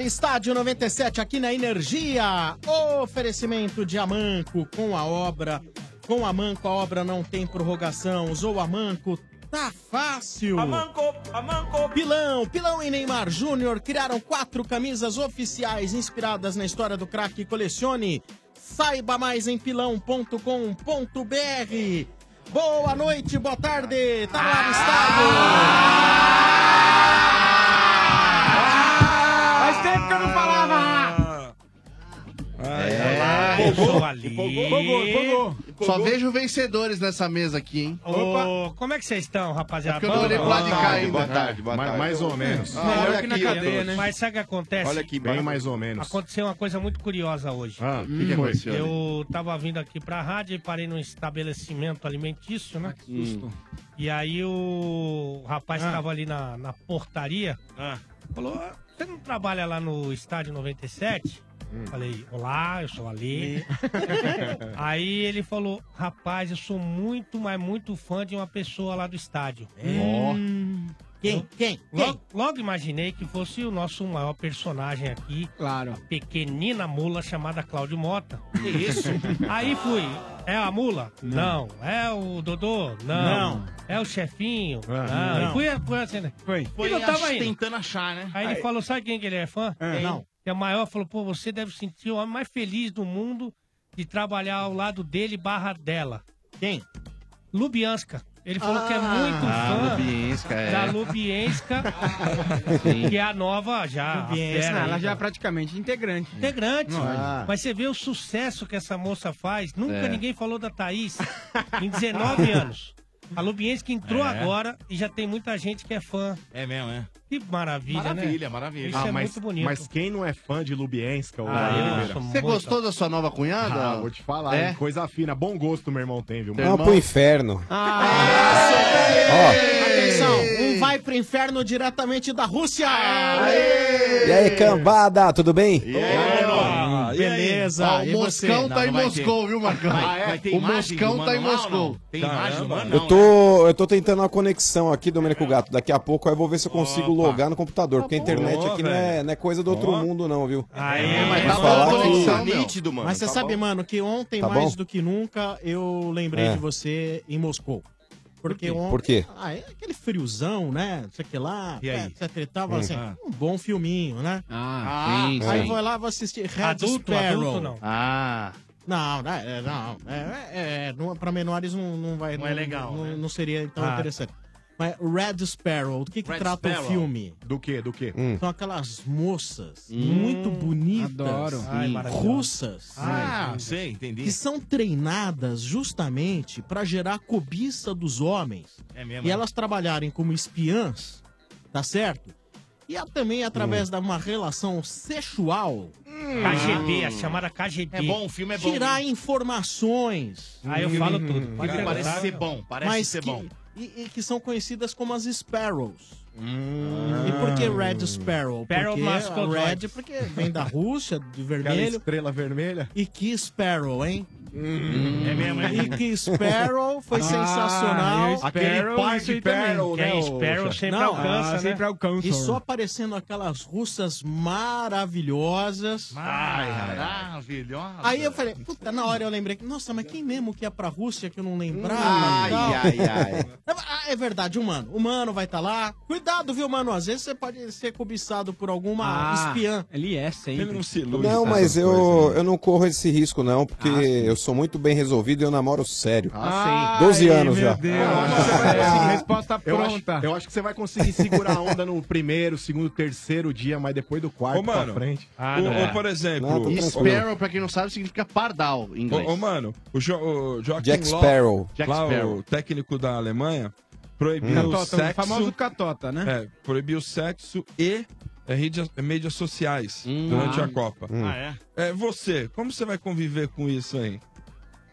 ar, Estádio 97 aqui na Energia. Oferecimento de Amanco com a obra. Com a Manco a obra não tem prorrogação. Usou a Manco, tá fácil. Amanco, Amanco. Pilão, Pilão e Neymar Júnior criaram quatro camisas oficiais inspiradas na história do craque Colecione. Saiba mais em pilão.com.br. Boa noite, boa tarde. Tá no ar, Estádio. Faz tempo que eu não falava! É, Empolgou ali. Empolgou, empolgou. Só vejo vencedores nessa mesa aqui, hein? Ô, como é que vocês estão, rapaziada? É porque eu não olhei pro lado de cá ainda. Boa tarde, boa tarde. mais ou menos. Ah, Melhor olha que na aqui, cadeia, ó. né? Mas sabe o que acontece? Olha aqui, Bem mais ou menos. Aconteceu uma coisa muito curiosa hoje. Ah, O que, que aconteceu? ali? Eu tava vindo aqui pra rádio e parei num estabelecimento alimentício, né? Hum. E aí o rapaz Ah. que tava ali na, na portaria Ah. falou: "Ah, Você não trabalha lá no estádio 97? Falei, olá, eu sou a Lê. aí ele falou, rapaz, eu sou muito, mas muito fã de uma pessoa lá do estádio. Quem? Quem? Quem? Logo, logo imaginei que fosse o nosso maior personagem aqui, Claro. pequenina mula chamada Cláudio Mota. Que isso? Aí fui. É a mula? Não. É o Dodô? Não. Não. É o chefinho? Ah, não. não. E fui, fui assim, né? Foi. Foi E não tava ach- indo. tentando achar, né? Aí ele falou, sabe quem que ele é fã? É. Não. Que é maior, falou, pô, você deve sentir o homem mais feliz do mundo de trabalhar ao lado dele barra dela. Quem? Lubianska. Ele falou que é muito Ah, fã Lubienska, é. da Lubienska, que é a nova já. Lubienska, Ah, ela já é praticamente integrante. Integrante. Ah. Mas você vê o sucesso que essa moça faz. Nunca É. ninguém falou da Thaís em 19 anos. A Lubienska entrou É. agora e já tem muita gente que é fã. É mesmo, é? Que maravilha, né? Maravilha, maravilha. Isso é muito bonito. mas quem não é fã de Lubienska? ô, Ah, Você muito- gostou da sua nova cunhada? Ah, vou te falar, É? hein? coisa fina. Bom gosto meu irmão tem, viu? Vamos pro inferno. Atenção, um vai pro inferno diretamente da Rússia. E aí, cambada, tudo bem? Ah, beleza. E o você? Moscão tá Não, em Moscou, viu, Marcão? O Moscão tá em Moscou. não? Tem imagem mano? Eu tô, eu tô tentando uma conexão aqui, Domênico Gato. Daqui a pouco eu vou ver se eu consigo logar no computador, porque a internet aqui não é, não é coisa do outro mundo, não, viu? Aí, Mas Vou tá falar conexão, meu. nítido, mano. Mas você Tá sabe, bom. mano, que ontem, Tá mais bom? do que nunca, eu lembrei É. de você em Moscou. Porque ontem. Por quê? Ah, é aquele friozão, né? Não sei o que lá. E aí? é, Etc e tal. Hum. Assim, um bom filminho, né? Ah, sim, Aí sim. vou lá, vou assistir Red adulto, Sparrow. adulto não. Ah, Não, não, é, não. É, é, é, não- pra menores não, não vai. Não é legal, Não, né? não seria tão Ah. interessante. Mas Red Sparrow, do que, que Red trata Sparrow. o filme? Do que? Do que? Hum. São aquelas moças muito bonitas, adoro. Ai, maravilhoso. russas, Ah, sei, entendi. que são treinadas justamente para gerar cobiça dos homens É mesmo. e elas trabalharem como espiãs, tá certo? E também através de uma relação sexual KGB, a chamada KGB. É bom, o filme é bom. tirar informações. Aí eu falo tudo. Hum, parece ser bom, parece mas ser que, bom. E, e que são conhecidas como as Sparrows. Hum. E por que Red Sparrow? Sparrow porque Red porque vem da Rússia, de Aquela vermelho. estrela vermelha? E que Sparrow, hein? É mesmo, é? E que Sparrow foi Ah, sensacional. Aquele de também. Sparrow, né? é Sparrow sempre Não, alcança, Ah, né? sempre alcança. E só aparecendo aquelas russas maravilhosas. Ai, maravilhosa. Aí eu falei, puta, na hora eu lembrei, nossa, mas quem mesmo que ia pra Rússia que eu não lembrava? ai, e tal? ai, ai. Ah, é verdade, o mano. O mano vai estar lá. Cuidado, viu, mano? Às vezes você pode ser cobiçado por alguma Ah, espiã. Ele é sempre. Não, essas mas eu, coisas, né? eu não corro esse risco, não, porque eu sou muito bem resolvido e eu namoro sério. Ah, 12 Ai, anos meu já. Deus. Ah, Resposta Eu acho, pronta. eu acho que você vai conseguir segurar a onda no primeiro, segundo, terceiro dia, mas depois do quarto Ô, mano. pra frente. Ah, Ou, não. ou, por exemplo, Não. Sparrow, pra quem não sabe, significa pardal em inglês. ô, ô, mano, o, jo, o Joaquim Jack Sparrow. Jack lá, Sparrow. o técnico da Alemanha, proibiu o Catota, o sexo, famoso catota, né? é, proibiu o sexo e é, mídias, mídias sociais Hum. durante Ah. a Copa. Ah, é? É, você, como você vai conviver com isso aí?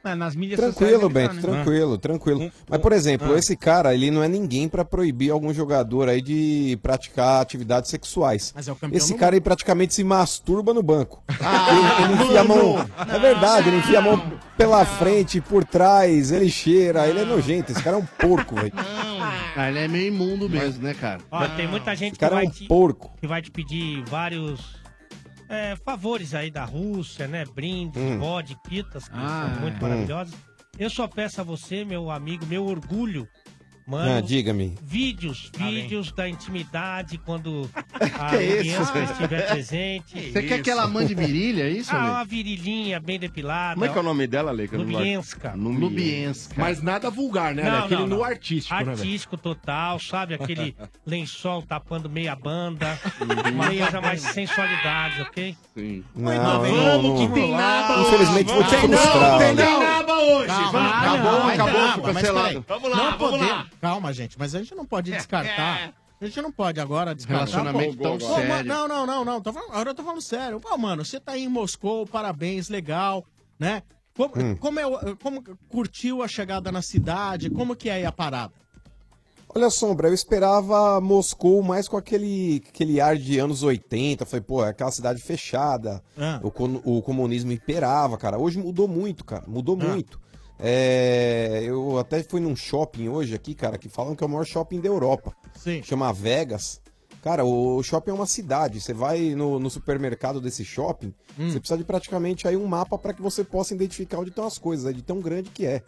É, nas mídias Tranquilo, sociais ele Bento, tá, né? tranquilo, tranquilo. Um- Mas, por exemplo, ah. esse cara, ele não é ninguém pra proibir algum jogador aí de praticar atividades sexuais. Mas é o campeão Esse cara, ele praticamente se masturba no banco. ele, ele enfia a mão... É verdade, ele enfia a mão pela frente, por trás, ele cheira, ele é nojento. Esse cara é um porco, velho. Ah, ele é meio imundo mesmo, né, cara? Ó, tem muita gente Esse que cara é vai, um te, porco. que vai te pedir vários é, favores aí da Rússia, né? Brindes, Hum. vodkitas, que Ah, são muito hum. maravilhosas. Eu só peço a você, meu amigo, meu orgulho, mano, Ah, diga-me. vídeos, vídeos da intimidade quando a criança estiver presente. Você quer que ela mande virilha, é isso, Ah, Ale? uma virilhinha bem depilada. Como é que é o nome dela, não gosto? Lubienska. Lubienska. Mas nada vulgar, né? Não, Aquele não, não. nu artístico, né? Artístico total, sabe? Aquele lençol tapando meia banda. uma coisa mais sensualidade, ok? Sim. Não, eu vamos, não, que não. tem nada. Infelizmente vou te Tem não, frustrar. tem não. nada hoje. Acabou, acabou, foi cancelado. Vamos lá, não vamos lá. Calma, gente, mas a gente não pode descartar. A gente não pode agora descartar. Relacionamento Pô, tão pô, sério. mano, Não, não, não, não. Tô falando, agora eu tô falando sério. Pô, mano, você tá aí em Moscou, parabéns, legal, né? Como, Hum. como, é, o- como curtiu a chegada na cidade? Como que é aí a parada? Olha, Sombra, eu esperava Moscou mais com aquele, aquele ar de anos 80. Falei, pô, é aquela cidade fechada. Ah. O, con- o comunismo imperava, cara. Hoje mudou muito, cara. Mudou Ah. muito. É, eu até fui num shopping hoje aqui, cara, que falam que é o maior shopping da Europa. Sim. Chama Vegas. Cara, o, shopping é uma cidade. Você vai no, no supermercado desse shopping, Hum. você precisa de praticamente aí um mapa para que você possa identificar onde estão as coisas, de tão grande que é.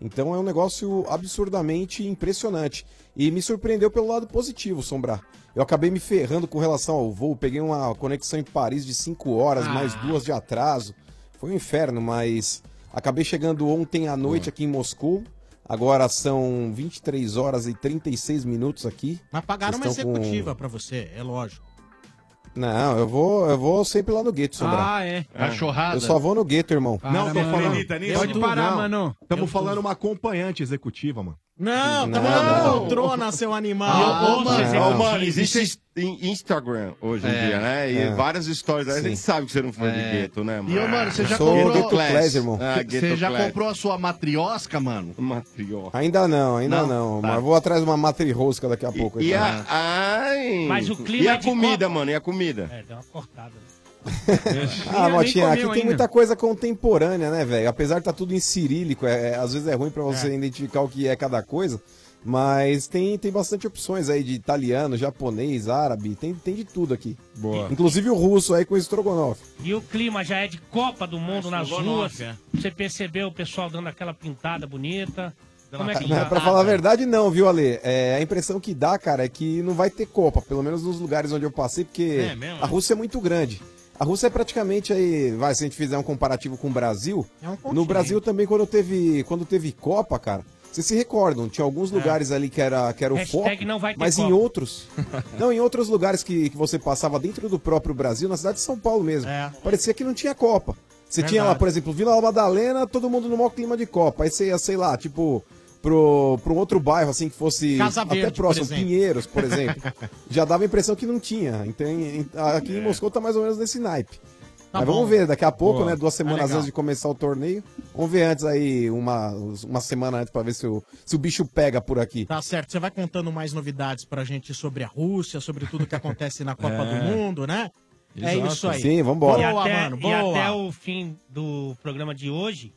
Então é um negócio absurdamente impressionante. E me surpreendeu pelo lado positivo, Sombra. Eu acabei me ferrando com relação ao voo, peguei uma conexão em Paris de 5 horas, mais duas de atraso. Foi um inferno, mas acabei chegando ontem à noite aqui em Moscou. Agora são 23 horas e 36 minutos aqui. Mas pagaram uma Vocês com- executiva pra você, é lógico. Não, eu vou, eu vou sempre lá no gueto, Sombra. Ah, é. Cachorrada. Eu só vou no gueto, irmão. Para, Não, tô mano. falando. Pode parar, não. mano. Estamos falando uma acompanhante executiva, mano. Não, Não, tá não. poltrona, seu animal. Ah, ô, mano. Ô, mano, existe in- Instagram hoje em É, dia, né? E é. várias histórias. A gente sabe que você não foi É. de gueto, né, mano? E, ô, mano, você Eu já comprou... Gueto Class, irmão. Ah, Você Ghetto já Class. comprou a sua matriosca, mano? Matriota. Ainda não, ainda Não? não. Tá. Mas vou atrás de uma matri-rosca daqui a pouco. E então. a. Ai. Mas o clima E a é comida, Copa. mano? E a comida? É, deu uma cortada. Ah, Motinha, aqui tem ainda. muita coisa contemporânea, né, velho? Apesar de estar tudo em cirílico, é, é- às vezes é ruim pra você identificar o que é cada coisa. Mas tem, tem bastante opções aí de italiano, japonês, árabe, tem, tem de tudo aqui. Boa. Inclusive o russo aí com o estrogonofe. E o clima já é de Copa do Mundo nas ruas. é. Você percebeu o pessoal dando aquela pintada bonita. Como é que Não, tá? pra falar a verdade, não, viu, Ale? É, a impressão que dá, cara, é que não vai ter Copa, pelo menos nos lugares onde eu passei, porque É a Rússia é muito grande. A Rússia é praticamente aí, vai, se a gente fizer um comparativo com o Brasil, É um no. Brasil também quando teve, quando teve Copa, cara, vocês se recordam, tinha alguns lugares ali que era, que era o É. Hashtag foco, não vai ter mas em Copa. outros, não, em outros lugares que, que você passava dentro do próprio Brasil, na cidade de São Paulo mesmo, É. parecia que não tinha Copa. Você Verdade. tinha lá, por exemplo, Vila Madalena, todo mundo no maior clima de Copa. Aí você ia, sei lá, tipo, pro, pro um outro bairro, assim, que fosse Casa até Verde, por próximo, exemplo. Pinheiros, por exemplo. já dava a impressão que não tinha. Então, aqui em Moscou tá mais ou menos nesse naipe. Tá Mas bom. vamos ver, daqui a pouco, Boa. né? Duas semanas legal. antes de começar o torneio. Vamos ver antes aí, uma, uma semana antes, pra ver se o, se o bicho pega por aqui. Tá certo. Você vai contando mais novidades pra gente sobre a Rússia, sobre tudo que acontece na Copa do Mundo, né? É Exato. isso aí. Sim, vambora. E Boa, até, mano, e boa. até o fim do programa de hoje,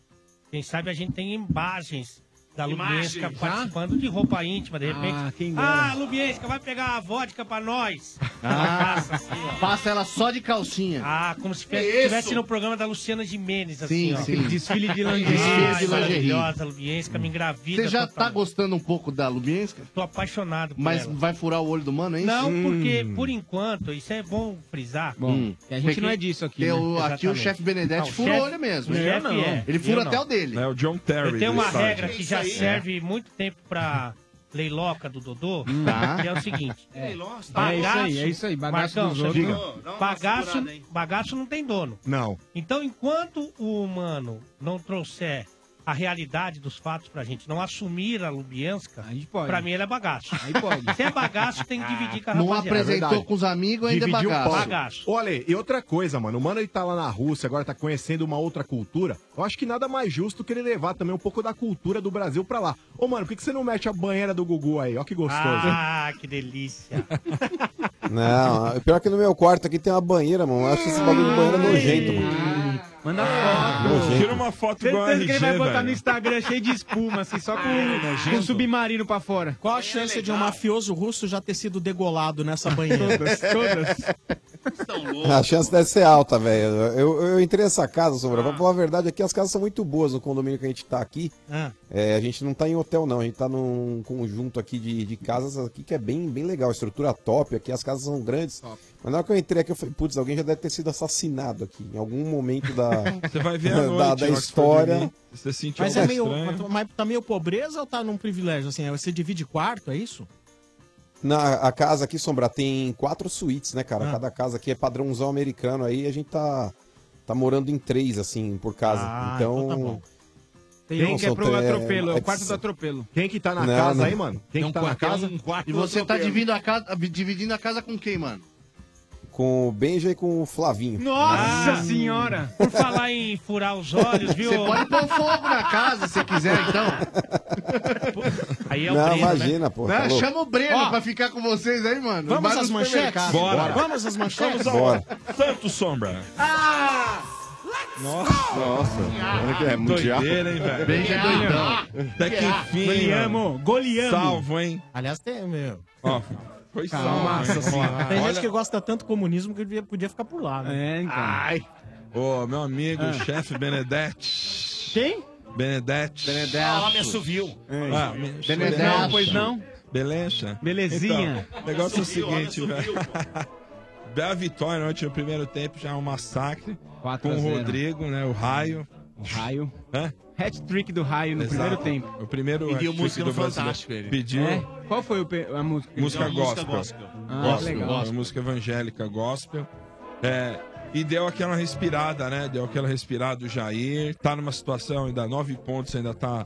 quem sabe a gente tem imagens da Lubienska já? participando de roupa íntima, de repente. Ah, quem dera. Ah, Lubienska, vai pegar a vodka pra nós. Ah, Passa assim, ó. passa ela só de calcinha. Ah, como se estivesse isso? no programa da Luciana Gimenez, assim, Sim, ó. sim. Desfile de lingerie. Desfile de lingerie. maravilhosa, Lubienska, me engravida. Você já tá totalmente. gostando um pouco da Lubienska? Tô apaixonado por Mas ela. vai furar o olho do mano, é isso? Não, porque, por enquanto, isso é bom frisar. Bom, Hum. que a gente não é disso aqui. Porque né? o- aqui o Exatamente. chefe Benedetti Não, fura o chefe- olho mesmo. o hein? chefe não. é. Ele fura Eu até não. o dele. É o John Terry. Eu tenho uma regra que já Isso aí. Serve muito tempo pra leiloca do Dodô, Tá. que é o seguinte. É isso aí, é isso aí. Bagaço Marcão, dos outros. Bagaço, bagaço não tem dono. Não. Então, enquanto o humano não trouxer a realidade dos fatos pra gente, não assumir a Lubienska, A gente pode. pra mim ele é bagaço. Aí pode. Se é bagaço, tem que dividir com a Não rapaziada. apresentou verdade. com os amigos, ainda é Dividiu o bagaço. Bagaço. Olha, e outra coisa, mano, o mano ele tá lá na Rússia, agora tá conhecendo uma outra cultura. Eu acho que nada mais justo que ele levar também um pouco da cultura do Brasil pra lá. Ô, mano, por que, que você não mete a banheira do Gugu aí? Ó que gostoso. Ah, que delícia. Não, pior que no meu quarto aqui tem uma banheira, mano. Eu acho esse bagulho de banheira nojento, mano. Manda Ah, foto. Tira uma foto igual a Certeza que ele vai RG, botar velho. no Instagram cheio de espuma, assim, só com, com um submarino pra fora. Qual a chance de um mafioso russo já ter sido degolado nessa banheira? Todas, todas. A chance deve ser alta, velho. Eu, eu entrei nessa casa, Sombra. Pra falar a verdade, aqui as casas são muito boas no condomínio que a gente tá aqui. Ah. É, a gente não tá em hotel, não. A gente tá num conjunto aqui de, de casas aqui que é bem, bem legal. Estrutura top, aqui as casas são grandes. Mas na hora que eu entrei aqui, eu falei, putz, alguém já deve ter sido assassinado aqui. Em algum momento da, Você vai ver da, noite, da for história. Você sentiu Mas é meio. estranho. Mas tá meio pobreza ou tá num privilégio? Assim, você divide quarto, é isso? Na a casa aqui, Sombra, tem quatro suítes, né, cara? Ah. Cada casa aqui é padrãozão americano aí. A gente tá, tá morando em três, assim, por casa. Ah, então. então tá bom. Tem um que é pro atropelo, é é o quarto que- do atropelo. Quem que tá na Não, casa não. aí, mano? Quem que tá na casa? E você tá dividindo a, casa, dividindo a casa com quem, mano? Com o Benja e com o Flavinho. Nossa Ah. senhora! Por falar em furar os olhos, viu? Você pode pôr fogo na casa se quiser, então. Aí é o Não, Breno, imagina, né? pô. Não, tá chama o Breno Ó. pra ficar com vocês aí, mano. Vamos às manchetes? supermercado. Bora. Vamos às manchetes? Bora. Santos Sombra. Olha que é mundial. Doideira, hein, velho? Benja é doidão. Até que enfim, mano. Goleamos, goleamos. Salvo, hein? Aliás, tem, meu. Ó, Nossa hein? senhora. Tem Olha- gente que gosta tanto do comunismo que devia- podia ficar por lá, né? É, então. Ai. Ô, meu amigo, Ah. chefe Benedetti. Quem? Benedetti. Ah, me assoviu. Ah, me- Benedetti. Não, pois não. Beleza? Belezinha. Então, o negócio é o seguinte, velho. Bela vitória ontem no primeiro tempo, já é um massacre. 4 Com o 0. Rodrigo, né? O Raio. O raio. Hã? Hat-trick do raio no Exato. primeiro tempo. O primeiro Pediu música do. Fantástico, ele. Pediu É? Qual foi o a música? música Não, música gospel. gospel. Ah, gospel, legal. música evangélica gospel. É, e deu aquela respirada, né? Deu aquela respirada do Jair. Tá numa situação ainda, nove pontos, ainda tá,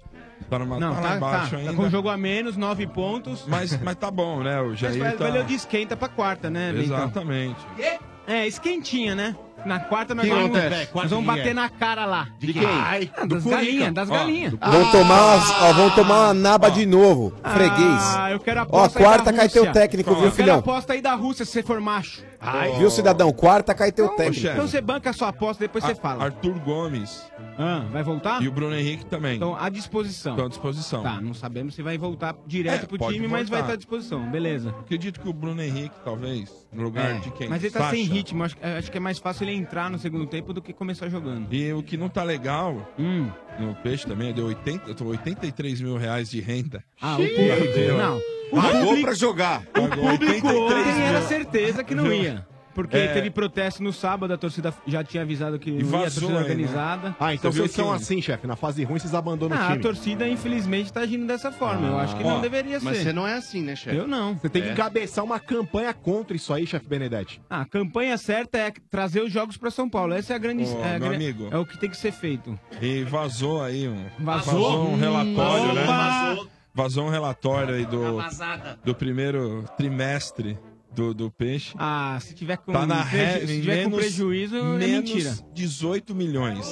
tá, numa, Não, tá lá tá, embaixo tá, ainda. tá com jogo a menos, 9 pontos. Mas, mas tá bom, né? O Mas Jair tá... valeu de esquenta pra quarta, né, Bentão? Exatamente. É, esquentinha, né? Na quarta nós vamos, nós vamos bater é? na cara lá. De quem? Ai, Ah, das galinhas, das Ó, galinhas. Vão tomar, umas- ó, vão tomar uma naba de novo. Freguês. Ah, eu quero a Ó, aposta aí quarta cai teu técnico, Eu viu, quero a filhão? aposta aí da Rússia se você for macho. Viu, cidadão? Quarta cai teu Então, técnico. então você banca a sua aposta, depois você fala. Arthur Gomes Ah, vai voltar? e o Bruno Henrique também Então, à disposição. estão à disposição. Tá, não sabemos se vai voltar direto É, pro pode time, mas vai voltar. estar à disposição. Beleza. Acredito que o Bruno Henrique, talvez, no lugar É, de quem? Mas ele tá sem Sacha. ritmo. Acho, acho que é mais fácil ele entrar no segundo tempo do que começar jogando. E o que não tá legal Hum. no peixe também, deu 80, eu tô 83 mil reais de renda. Ah, o público. Não. O Pagou público, pra jogar. o público ontem era mil. certeza que não ia. Porque É. teve protesto no sábado, a torcida já tinha avisado que não ia, a vazou torcida aí, né? organizada. Ah, então vocês são que- assim, chefe. Na fase ruim vocês abandonam Ah, o a time. torcida, infelizmente, tá agindo dessa forma. Eu acho que não Ó, deveria Mas ser. você não é assim, né, chefe? Eu não. Você tem que É. encabeçar uma campanha contra isso aí, chefe Benedetti. Ah, a campanha certa é trazer os jogos pra São Paulo. Essa é a grande. Ô, é, a meu gran- amigo. é o que tem que ser feito. E vazou aí um, Vazou? um relatório, né? Opa! Vazou um relatório aí do, do primeiro trimestre do, do peixe. Ah, se tiver com, Tá na se tiver com menos, prejuízo, é menos mentira. 18 milhões.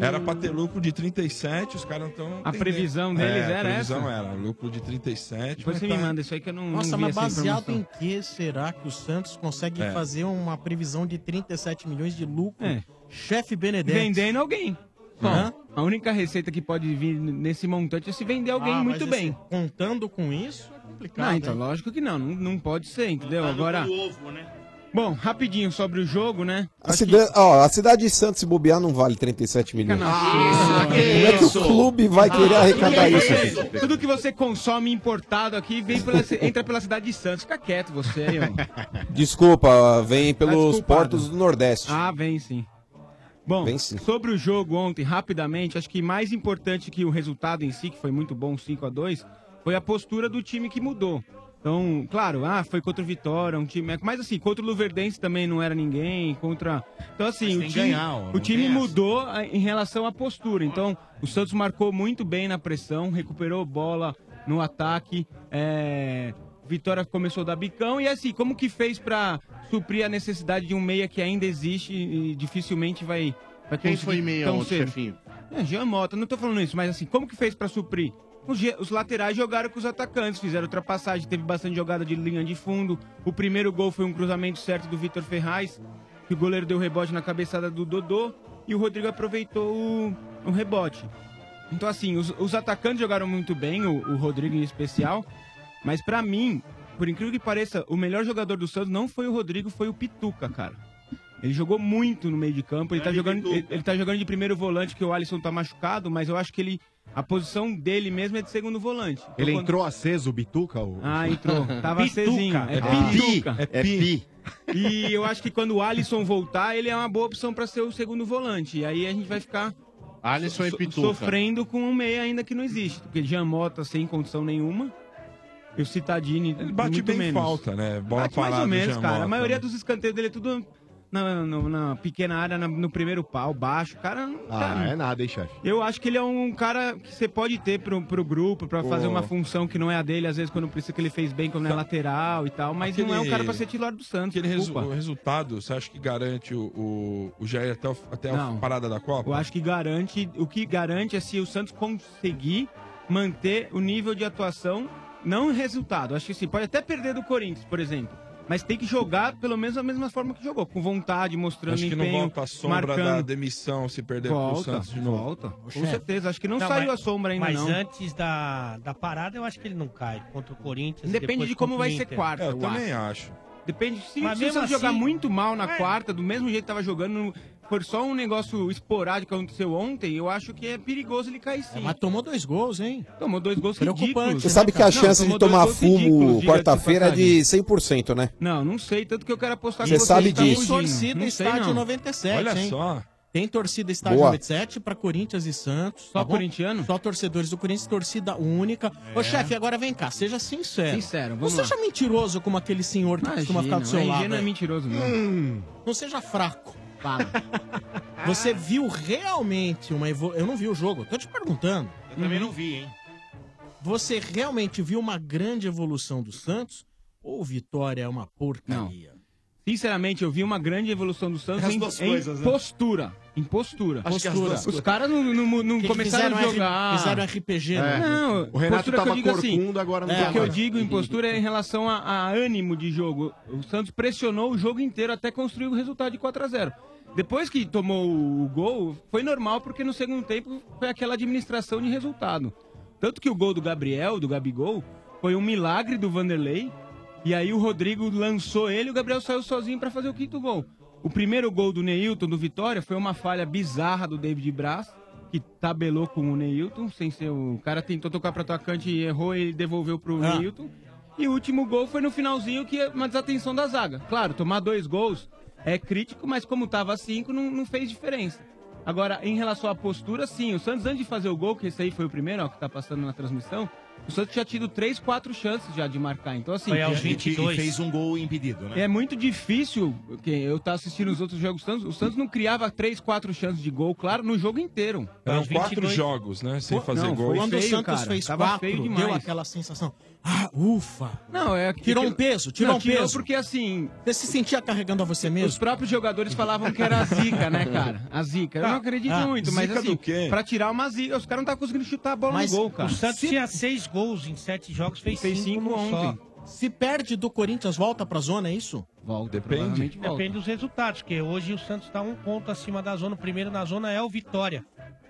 Era pra ter lucro de 37, os caras estão. A previsão deles é, era a previsão essa? era lucro de 37. Depois mas você tá- me manda isso aí que eu não, Nossa, não vi mas essa baseado em que será que o Santos consegue É. fazer uma previsão de 37 milhões de lucro? É. Chefe Benedetti. Vendendo alguém. Hã? A única receita que pode vir nesse montante é se vender alguém Ah, muito mas bem. esse- contando com isso, é complicado. Não, então, hein? lógico que não, não, não pode ser, entendeu? Agora, O ovo, né? bom, rapidinho sobre o jogo, né? A, cida- ó, a cidade de Santos, se bobear, não vale 37 milhões. Ah, Como é que o clube vai querer arrecadar isso? Você- Tudo que você consome importado aqui vem pela, entra pela cidade de Santos. Fica quieto você aí, ó. Desculpa, vem pelos desculpado. portos do Nordeste. Ah, vem sim. Bom, sim. sobre o jogo ontem, rapidamente, acho que mais importante que o resultado em si, que foi muito bom, 5 a 2 foi a postura do time que mudou. Então, claro, ah, foi contra o Vitória, um time. Mas assim, contra o Luverdense também não era ninguém. Contra. Então, assim, o time, ganhar, o time tem essa. mudou ah, em relação à postura. Então, o Santos marcou muito bem na pressão, recuperou bola no ataque. É... Vitória começou a dar bicão e assim, como que fez pra suprir a necessidade de um meia que ainda existe e dificilmente vai, vai Quem foi meia tão ontem, chefinho? É, Jean Mota, não tô falando isso, mas assim, como que fez pra suprir? Os, os laterais jogaram com os atacantes, fizeram ultrapassagem, teve bastante jogada de linha de fundo. O primeiro gol foi um cruzamento certo do Vitor Ferraz, que o goleiro deu rebote na cabeçada do Dodô. e o Rodrigo aproveitou o, o rebote. Então, assim, os, os atacantes jogaram muito bem, o, o Rodrigo em especial, mas pra mim, por incrível que pareça, o melhor jogador do Santos não foi o Rodrigo, foi o Pituca, cara. Ele jogou muito no meio de campo, ele tá, jogando, ele, ele tá jogando de primeiro volante, que o Alisson tá machucado, mas eu acho que ele. A posição dele mesmo é de segundo volante. Então, Ele quando- entrou aceso, o Bituca? O... Ah, entrou. Tava Pituca. acesinho. É Ah. Pituca. É pi. E eu acho que quando o Alisson voltar, ele é uma boa opção pra ser o segundo volante. E aí a gente vai ficar Alisson e so- Pituca. sofrendo com um meia ainda que não existe. Porque Jean Mota sem condição nenhuma. E o Citadini Ele bate muito bem menos. falta, né? Bola bate mais parada, ou menos, cara. A maioria né? dos escanteios dele é tudo na, no- na pequena área, na- no primeiro pau, baixo. Cara, não- Ah, cara, é nada, hein, chefe? eu acho que ele é um cara que você pode ter pro, pro grupo, pra fazer uma função que não é a dele, às vezes quando precisa que ele fez bem, quando é lateral e tal, mas não é um cara pra ser titular do Santos. Aquele resu- o resultado, você acha que garante o, o, o Jair até, o- até a parada da Copa? Eu acho que garante, o que garante é se o Santos conseguir manter o nível de atuação, não o resultado. Acho que sim, pode até perder do Corinthians, por exemplo. Mas tem que jogar pelo menos da mesma forma que jogou, com vontade, mostrando Acho que não empenho, volta a sombra da marcando. demissão se perder pro Volta, Santos de novo. volta. Com Chefe. certeza, acho que não, saiu mas- a sombra ainda Mas não. antes da, da parada, eu acho que ele não cai contra o Corinthians. Depende de como vai ser quarta. É, eu também acho. acho. Depende. Se, Mas se o Santos jogar assim- muito mal na É. quarta, do mesmo jeito que tava jogando, não- for só um negócio esporádico que aconteceu ontem, eu acho que é perigoso ele cair sim. Mas tomou dois gols, hein? Tomou dois gols Preocupante. ridículos. Você sabe que a Não, chance de tomar fumo quarta-feira é de 100%, né? Não, não sei, tanto que eu quero apostar Você com vocês. sabe tá disso. fugindo. Torcida Não sei, estádio não. 97, Olha hein? só. Tem torcida estádio Boa. 97 pra Corinthians e Santos. Só tá corintiano? Só torcedores do Corinthians, torcida única. Ô, chefe, agora vem cá, seja sincero. Sincero, Não vamos seja lá. mentiroso como aquele senhor que costuma ficar do seu Imagina, lado. RG não é mentiroso, não. Hum, não seja fraco. Fala. Você viu realmente uma evolução. Eu não vi o jogo, tô te perguntando. Eu também não vi, hein? Você realmente viu uma grande evolução do Santos? Ou Vitória é uma porcaria? Sinceramente, eu vi uma grande evolução do Santos As em, duas em coisas, né? postura. Em postura. Acho que as duas Os caras não, não, não Que começaram a fizeram R- jogar. fizeram RPG, né? Não, O Renato postura que eu tava digo assim, corcunda, agora não é, tá O que eu mais. digo em postura é em relação a, a ânimo de jogo. O Santos pressionou o jogo inteiro até construir o resultado de 4 a 0 Depois que tomou o gol, foi normal, porque no segundo tempo foi aquela administração de resultado. Tanto que o gol do Gabriel, do Gabigol, foi um milagre do Vanderlei. E aí o Rodrigo lançou ele e o Gabriel saiu sozinho para fazer o quinto gol. O primeiro gol do Neilton, do Vitória, foi uma falha bizarra do David Braz, que tabelou com o Neilton, sem ser o... cara tentou tocar para atacante e errou e devolveu pro Ah. Neilton. E o último gol foi no finalzinho, que é uma desatenção da zaga. Claro, tomar dois gols é crítico, mas como tava cinco, não, não fez diferença. Agora, em relação à postura, sim, o Santos, antes de fazer o gol, que esse aí foi o primeiro, ó, que tá passando na transmissão, o Santos tinha tido três, quatro chances já de marcar. Então, assim, Foi aos é- 22. E fez um gol impedido, né? é muito difícil, que eu tava assistindo os outros jogos do Santos, o Santos não criava três, quatro chances de gol, claro, no jogo inteiro. Eram Aos quatro 22. jogos, né? Sem fazer não, gol. Quando o Santos cara. fez Tava quatro, feio demais. deu aquela sensação. Ah, ufa! Não, é que Tirou um peso, tirou Não, um peso. porque assim, Você se sentia carregando a você os mesmo? próprios jogadores falavam que era a zica, né, cara? A zica. Eu não acredito Ah, muito, mas zica assim, do quê? pra tirar uma zica, os caras não estavam conseguindo chutar a bola Mas no gol, cara. O Santos tinha seis gols em sete jogos, fez, Fez cinco, cinco ontem. só. Se perde do Corinthians, volta pra zona, é isso? Volta, Depende. volta. Depende dos resultados, porque hoje o Santos está um ponto acima da zona. O primeiro na zona é o Vitória.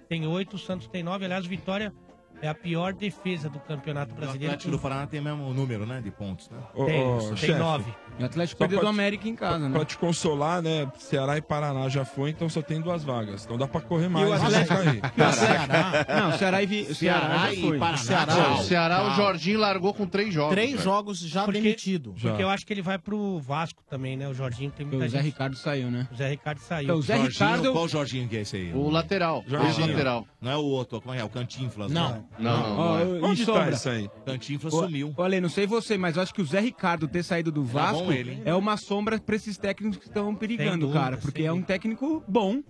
Tem oito, o Santos tem nove. Aliás, o Vitória é a pior defesa do Campeonato O Brasileiro. Atlético do Paraná tem o mesmo número, né? De pontos, né? Ô, Tem, ô, tem chefe, nove. E o Atlético Só perdeu do América em casa, Pra, né? pra te consolar, né? Ceará e Paraná já foi, então só tem duas vagas. Então dá pra correr mais. o né? Atlético- Aí. Ceará. Não, Ceará e, Vi... Ceará, já foi. Paraná. Ceará. Não, Tchau. o Ceará, o. Jorginho largou com três jogos. Três velho. jogos já Porque- demitido. Já. Porque eu acho que ele vai pro Vasco também, né? O Jorginho tem muita O Zé gente. Ricardo saiu, né? O Zé Ricardo saiu. Então, o Zé Jorginho, Ricardo... Qual Jorginho que é esse aí? O lateral. Jorginho. O lateral. Não é o outro, como é? O Cantinflas? Não. né? Não, não. Ó, não é. e Onde tá isso aí? Cantinflas sumiu. Olha, não sei você, mas eu acho que o Zé Ricardo ter saído do Vasco é uma sombra pra esses técnicos que estão perigando, dúvida, cara. Porque é um técnico bom.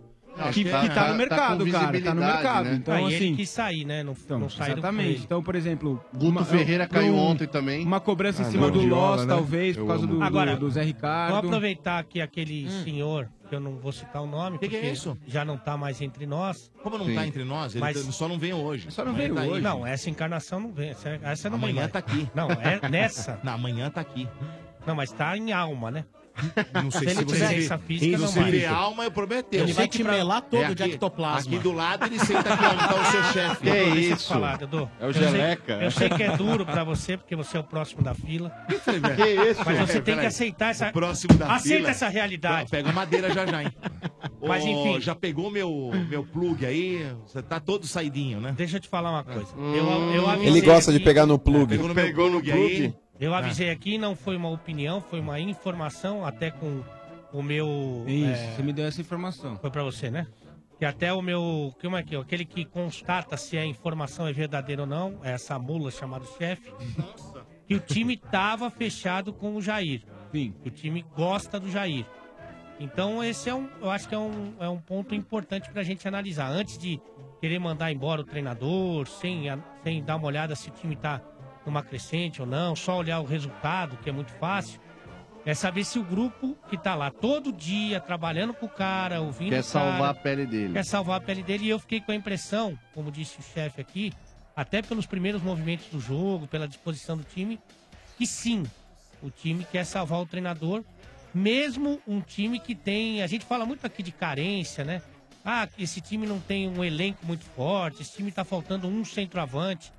Que, que que tá- tá, tá- no tá mercado, com cara. Tá no mercado. né? Então, Ah, e ele assim. quis sair, né? Não, Então, não com exatamente. Então, por exemplo. Guto uma- Ferreira pra caiu um- ontem também. Uma cobrança em Ah, cima do Loss, né? talvez, Eu por causa amo. do, Agora, do, do Zé Ricardo. aproveitar aqui aquele senhor, que eu não vou citar o nome, Que que é porque isso? já não tá mais entre nós. Como não Sim. tá entre nós, ele Mas- tá- só não veio hoje. Só não veio tá hoje. Não, essa encarnação não vem. Essa, essa não vem Amanhã mais. tá aqui. Não, é nessa. Na amanhã tá aqui. Não, mas tá em alma, né? Não sei Se ele se tiver você essa física, se não você vai. vê alma, eu prometeu. Ele vai te melar todo de ectoplasma. Aqui do lado ele senta aqui onde tá o seu chefe. Que Dudu, deixa eu te isso? falar, Dudu. É o Eu sei- Geleca. Eu sei que é duro pra você, porque você é o próximo da fila. Que isso? Mas você É, tem que peraí. aceitar essa. O próximo da Aceita fila. essa realidade. Pega madeira já já, hein? Mas, Ô, enfim. Já pegou meu, meu plug aí? Você tá todo saidinho, né? Deixa eu te falar uma coisa. Eu, eu avisei Ele gosta de aqui- pegar no plug. Pegou no meu Pegou no plug aí. Eu avisei aqui, não foi uma opinião, foi uma informação, até com o meu. Isso, é, você me deu essa informação. Foi pra você, né? Que até o meu. Como é que é? Aquele que constata se a informação é verdadeira ou não, é essa mula chamada chefe. Que o time tava fechado com o Jair. Sim. O time gosta do Jair. Então esse é um. Eu acho que é um, é um ponto importante pra gente analisar. Antes de querer mandar embora o treinador, sem, sem dar uma olhada se o time tá numa crescente ou não, só olhar o resultado, que é muito fácil. É saber se o grupo que tá lá todo dia, trabalhando com o cara, ouvindo Quer o cara, salvar a pele dele. quer salvar a pele dele. E eu fiquei com a impressão, como disse o chefe aqui, até pelos primeiros movimentos do jogo, pela disposição do time, que sim, o time quer salvar o treinador, mesmo um time que tem. A gente fala muito aqui de carência, né? Ah, esse time não tem um elenco muito forte, esse time tá faltando um centroavante.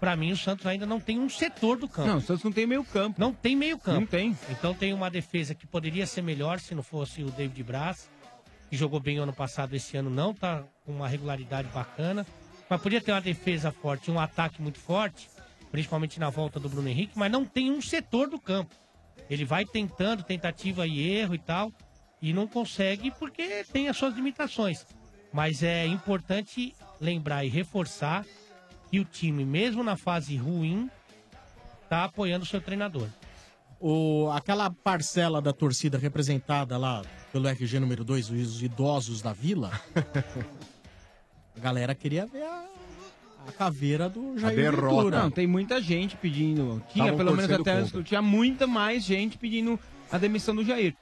Pra mim, o Santos ainda não tem um setor do campo. Não, o Santos não tem meio campo. Não tem meio campo. Não tem. Então tem uma defesa que poderia ser melhor se não fosse o David Braz, que jogou bem ano passado, esse ano não tá com uma regularidade bacana. Mas podia ter uma defesa forte, um ataque muito forte, principalmente na volta do Bruno Henrique, mas não tem um setor do campo. Ele vai tentando, tentativa e erro e tal, e não consegue porque tem as suas limitações. Mas é importante lembrar e reforçar que o time, mesmo na fase ruim, tá apoiando o seu treinador. O, aquela parcela da torcida representada lá pelo RG número 2, os idosos da vila, a galera queria ver a, a caveira do Jair Ventura. Não, tem muita gente pedindo. Tinha, Tavam pelo menos até antes, contra. tinha muita mais gente pedindo a demissão do Jair.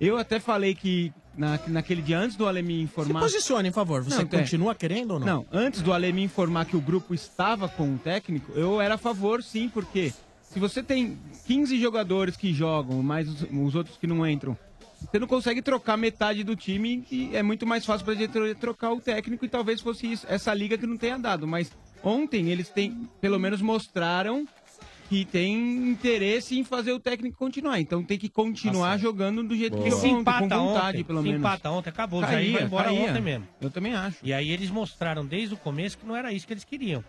Eu até falei que na, naquele dia antes do Ale me Se informar. posicione, por favor. Você Não, tem. continua querendo ou não? Não, antes do Ale me informar que o grupo estava com o técnico, eu era a favor sim, porque se você tem 15 jogadores que jogam, mais os, os outros que não entram, você não consegue trocar metade do time e é muito mais fácil pra diretoria trocar o técnico e talvez fosse isso, essa liga que não tenha dado. Mas ontem eles têm, pelo menos mostraram que tem interesse em fazer o técnico continuar. Então tem que continuar jogando do jeito Porque que se jogou ontem, com vontade, ontem, pelo se menos. empata ontem, acabou. O Caía, embora caía. ontem mesmo. Eu também acho. E aí eles mostraram desde o começo que não era isso que eles queriam.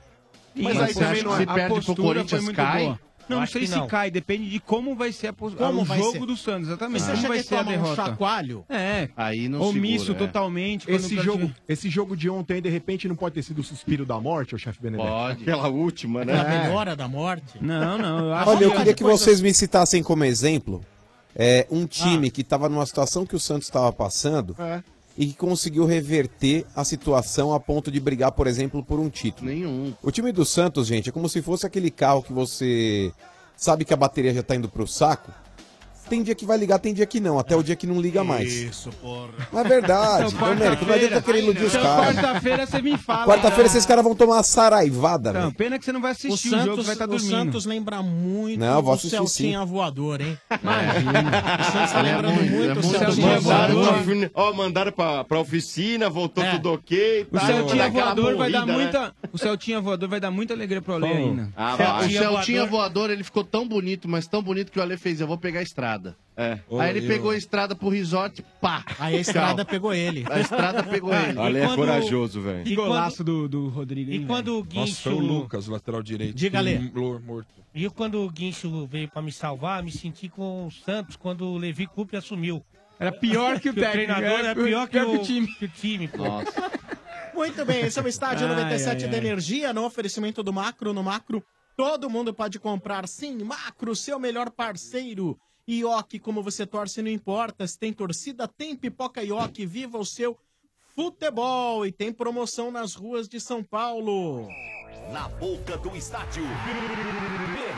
Mas aí também não é. A postura foi muito boa. Não, não sei se não. cai, depende de como vai ser a pos- Como o vai jogo ser? do Santos, exatamente. Você como vai ser a toma um derrota. chacoalho? É. Aí não Omisso segura, é. totalmente. quando Esse o cara jogo, te- esse jogo de ontem, de repente, não pode ter sido o suspiro da morte, o chefe Benedetto? Pode. Aquela última, né? A melhora da morte? Não, não. Eu acho Olha, eu que queria que vocês me citassem como exemplo é, um time que estava numa situação que o Santos estava passando e que conseguiu reverter a situação a ponto de brigar, por exemplo, por um título. Nenhum. O time do Santos, gente, é como se fosse aquele carro que você sabe que a bateria já tá indo pro saco. Tem dia que vai ligar, tem dia que não, até o dia que não liga mais. Isso, porra. Não é verdade, Então, Domênico, não adianta querer iludir os Então, caras. quarta-feira você me fala. Quarta-feira esses caras vão tomar uma saraivada, velho. pena que você não vai O assistir o, jogo, Santos, vai estar o dormindo. Santos lembra muito Não, vou o assistir Celtinha sim. voador, hein? Imagina. O Santos tá É lembrando muito, é o muito Celtinha voador. ó, mandaram pra, pra oficina, voltou É. tudo ok. O tá, Celtinha voador vai dar né? muita. O Celtinha voador vai dar muita alegria pro Ale ainda. Ah, O. Celtinha voador, ele ficou tão bonito, mas tão bonito que o Ale fez, eu vou pegar a estrada. É. Aí ele eu- pegou a estrada pro resort, pá. Aí a estrada pegou ele. A estrada pegou ele. E é corajoso, velho. Que E quando- golaço do, do Rodrigo. E hein, quando o Nossa, foi o Guincho. Lucas, lateral direito. Diga, Lê. Lô, morto. E quando o Guincho veio pra me salvar, me senti com o Santos quando o Levi Coupe assumiu. Era pior que o Que o técnico. treinador era pior que, o, time. que o time. pô. Nossa. Muito bem, esse é o Estádio Ai, 97 ai, da ai. Energia, no oferecimento do Macro. No Macro, todo mundo pode comprar. Sim, Macro, seu melhor parceiro. Ioki, como você torce, não importa. Se tem torcida, tem pipoca Ioki. Viva o seu futebol. E tem promoção nas ruas de São Paulo. Na boca do estádio.